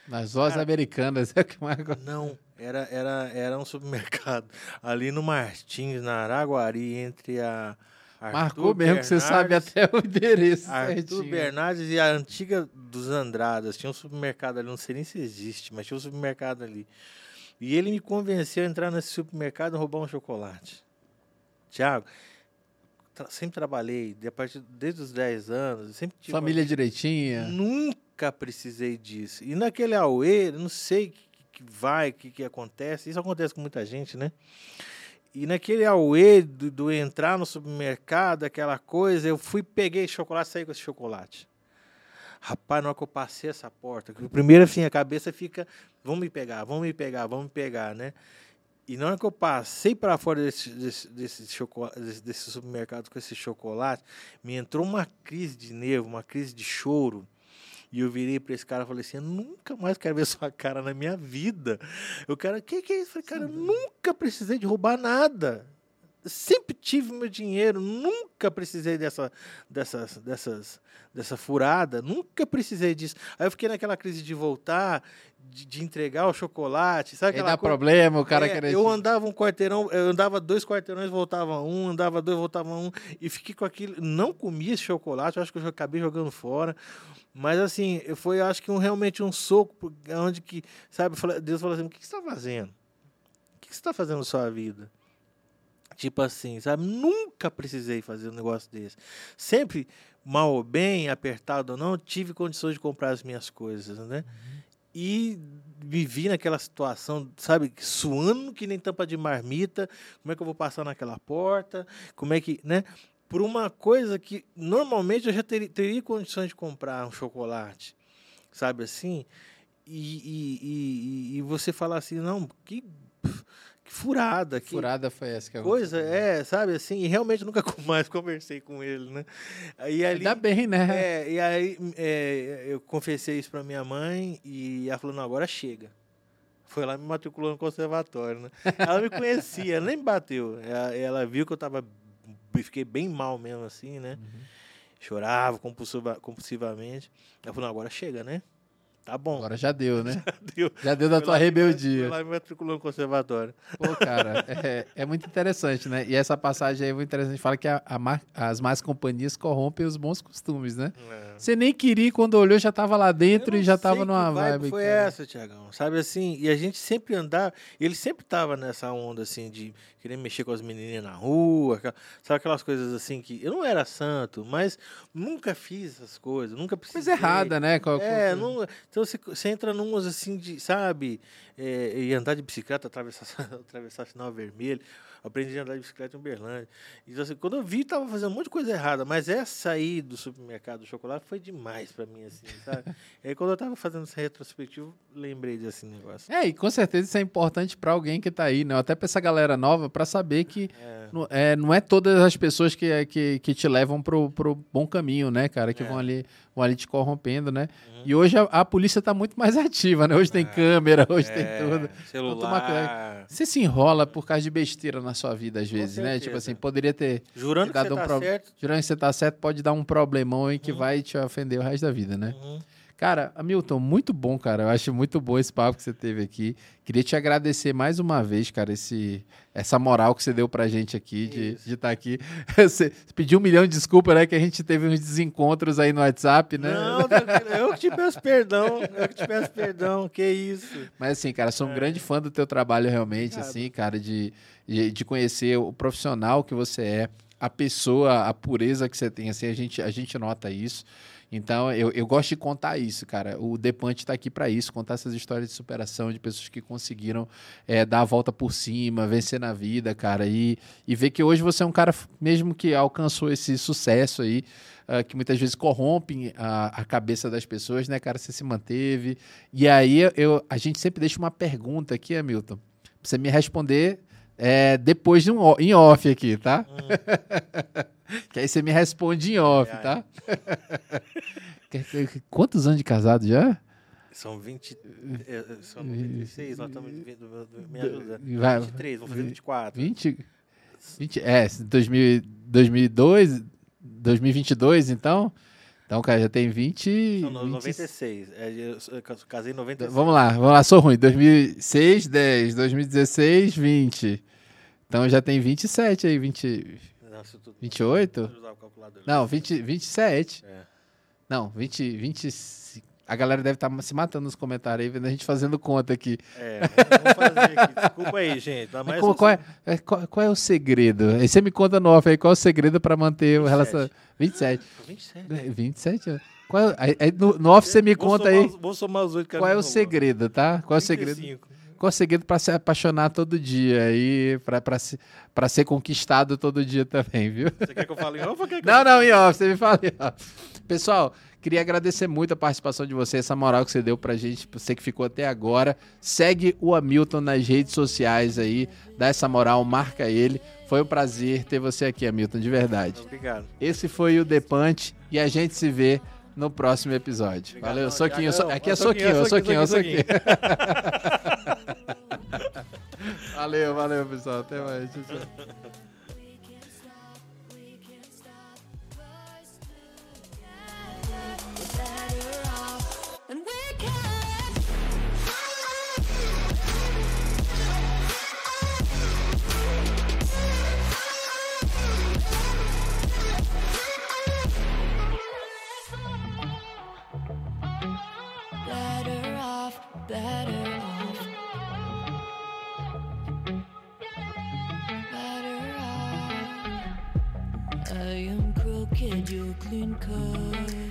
[SPEAKER 1] Nas lojas
[SPEAKER 2] Cara,
[SPEAKER 1] americanas, é o que mais
[SPEAKER 2] Não, era, era, era um supermercado *laughs* ali no Martins, na Araguari, entre a. Arthur
[SPEAKER 1] Marcou mesmo que você sabe
[SPEAKER 2] Bernardes-
[SPEAKER 1] até o endereço
[SPEAKER 2] Arthur
[SPEAKER 1] certinho.
[SPEAKER 2] Bernardes e a antiga dos Andradas. Tinha um supermercado ali, não sei nem se existe, mas tinha um supermercado ali. E ele me convenceu a entrar nesse supermercado e roubar um chocolate. Tiago, tra sempre trabalhei, de, a partir, desde os 10 anos, sempre tive
[SPEAKER 1] Família uma... direitinha.
[SPEAKER 2] Nunca precisei disso. E naquele Aue, não sei o que, que vai, o que, que acontece. Isso acontece com muita gente, né? E naquele auê do, do, entrar no supermercado, aquela coisa, eu fui, peguei chocolate saí com esse chocolate. Rapaz, na hora que eu passei essa porta, primeiro assim, a cabeça fica, vão me pegar, vão me pegar, vão me pegar, né? E na hora que eu passei para fora desse, desse, desse, chocolate, desse, desse supermercado com esse chocolate, me entrou uma crise de nervo, uma crise de choro. E eu virei para esse cara e falei assim: eu nunca mais quero ver *laughs* sua cara na minha vida. Eu quero, o que, que é isso? Eu falei, cara, nunca precisei de roubar nada. Sempre tive meu dinheiro, nunca precisei dessa, dessas, dessas, dessa furada, nunca precisei disso. Aí eu fiquei naquela crise de voltar, de, de entregar o chocolate, sabe aquela
[SPEAKER 1] dá coisa? problema, o cara
[SPEAKER 2] é,
[SPEAKER 1] querer...
[SPEAKER 2] Eu andava um quarteirão, eu andava dois quarteirões, voltava um, andava dois, voltava um, e fiquei com aquilo, não comia esse chocolate, eu acho que eu acabei jogando fora, mas assim, foi acho que um, realmente um soco, onde que, sabe, Deus falou assim, o que você está fazendo? O que você está fazendo na sua vida? Tipo assim, sabe? Nunca precisei fazer um negócio desse. Sempre, mal ou bem, apertado ou não, tive condições de comprar as minhas coisas, né? Uhum e vivi naquela situação, sabe, suando que nem tampa de marmita, como é que eu vou passar naquela porta, como é que, né? Por uma coisa que normalmente eu já teria, teria condições de comprar um chocolate, sabe assim? E, e, e, e você falar assim, não, que furada. Que
[SPEAKER 1] furada foi essa que
[SPEAKER 2] Coisa, é, sabe assim, e realmente nunca *laughs* mais conversei com ele, né?
[SPEAKER 1] E ali, Ainda bem, né?
[SPEAKER 2] É, e aí é, eu confessei isso para minha mãe e ela falou, não, agora chega. Foi lá me matriculou no conservatório, né? Ela me conhecia, ela nem me bateu. Ela, ela, viu que eu tava, fiquei bem mal mesmo assim, né? Uhum. Chorava compulsiva, compulsivamente. Ela falou, não, agora chega, né? Tá bom.
[SPEAKER 1] Agora já deu, né? *laughs* Já deu. Já deu da tua rebeldia.
[SPEAKER 2] Foi lá me matriculou no conservatório.
[SPEAKER 1] Pô, cara, é, é, muito interessante, né? E essa passagem aí é muito interessante. Fala que a, a as más companhias corrompem os bons costumes, né? É. Você nem queria, quando olhou, já tava lá dentro e já tava numa vibe.
[SPEAKER 2] vibe foi cara. essa, Tiagão? Sabe assim? E a gente sempre andava... Ele sempre tava nessa onda, assim, de querer mexer com as menininhas na rua. Sabe aquelas coisas assim que... Eu não era santo, mas nunca fiz essas coisas. Nunca precisei.
[SPEAKER 1] Coisa errada, né?
[SPEAKER 2] Qual, é, não... Então você, você entra numas assim de, sabe, é, e andar de bicicleta, atravessar, *laughs* atravessar sinal vermelho. Aprendi a andar de bicicleta em Uberlândia. Então, assim, quando eu vi, tava fazendo um monte de coisa errada, mas essa aí do supermercado do chocolate foi demais para mim, assim, sabe? e aí, quando eu tava fazendo essa retrospectiva, lembrei desse negócio.
[SPEAKER 1] É, e com certeza isso é importante para alguém que tá aí, né? Até para essa galera nova, para saber que é. Não, é, não é todas as pessoas que, que, que te levam pro, pro bom caminho, né, cara? Que é. vão ali vão ali te corrompendo, né? Uhum. E hoje a, a polícia está muito mais *laughs* ativa, né? Hoje tem é. câmera, hoje é. tem tudo.
[SPEAKER 2] Celular.
[SPEAKER 1] Você se enrola por causa de besteira na sua vida, às vezes, né? Tipo assim, poderia ter.
[SPEAKER 2] Jurando que você um tá pro... certo.
[SPEAKER 1] Jurando que você tá certo, pode dar um problemão aí que uhum. vai te ofender o resto da vida, né? Uhum. Cara, Hamilton, muito bom, cara. Eu acho muito bom esse papo que você teve aqui. Queria te agradecer mais uma vez, cara, esse, essa moral que você deu pra gente aqui de estar tá aqui. *laughs* Você pediu um milhão de desculpas, né? Que a gente teve uns desencontros aí no WhatsApp, né?
[SPEAKER 2] Não, eu que te peço perdão. Eu que te peço perdão. Que isso.
[SPEAKER 1] Mas assim, cara, sou um é. grande fã do teu trabalho realmente, assim, cara, de, de, de conhecer o profissional que você é, a pessoa, a pureza que você tem, assim, a gente, a gente nota isso. Então, eu, eu gosto de contar isso, cara. O Depante está aqui para isso, contar essas histórias de superação de pessoas que conseguiram é, dar a volta por cima, vencer na vida, cara. E, e ver que hoje você é um cara, mesmo que alcançou esse sucesso aí, uh, que muitas vezes corrompe a, a, cabeça das pessoas, né, cara? Você se manteve. E aí, eu, a gente sempre deixa uma pergunta aqui, Hamilton, pra você me responder é, depois de um, em off aqui, tá? Hum. *laughs* que aí você me responde em off, ai, tá? Quantos anos de casado já?
[SPEAKER 2] São 20. É, são 26, nós estamos. Me ajuda. 23, vamos fazer 24.
[SPEAKER 1] 20? 20 é, 2000, 2002, 2022, então. Então, cara, já tem 20.
[SPEAKER 2] São 96. 20... É, eu casei em 96.
[SPEAKER 1] Vamos lá, vamos lá, sou ruim. 2006, 10. 2016, 20. Então já tem 27 aí, 20. Tu... 28? Não, 20, 27. É. Não, 20, 25. A galera deve estar tá se matando nos comentários aí, vendo a gente fazendo conta aqui.
[SPEAKER 2] É, vamos fazer aqui. Desculpa aí, gente.
[SPEAKER 1] Mas qual, qual, é, é, qual, qual, é, o segredo? Aí você me conta no off aí, qual é o segredo para manter 27. o relacionamento? 27. 27? 27? É. Qual, aí, no, no off você me conta aí.
[SPEAKER 2] Vou somar os oito
[SPEAKER 1] Qual é o segredo, tá? Qual é o segredo? 35 conseguido para se apaixonar todo dia e para ser conquistado todo dia também, viu?
[SPEAKER 2] Você quer que eu fale em off? Ou quer que
[SPEAKER 1] não, eu... não, em off, você me fala em off. Pessoal, queria agradecer muito a participação de você, essa moral que você deu para gente, você que ficou até agora. Segue o Hamilton nas redes sociais aí, dá essa moral, marca ele. Foi um prazer ter você aqui, Hamilton, de verdade.
[SPEAKER 2] Obrigado.
[SPEAKER 1] Esse foi o Depante e a gente se vê no próximo episódio. Obrigado, Valeu, soquinho. So... Aqui é soquinho, soquinho, soquinho. soquinho. *laughs* valeu, valeu, pessoal. Até mais. better off. Better off. I am crooked, you clean cut.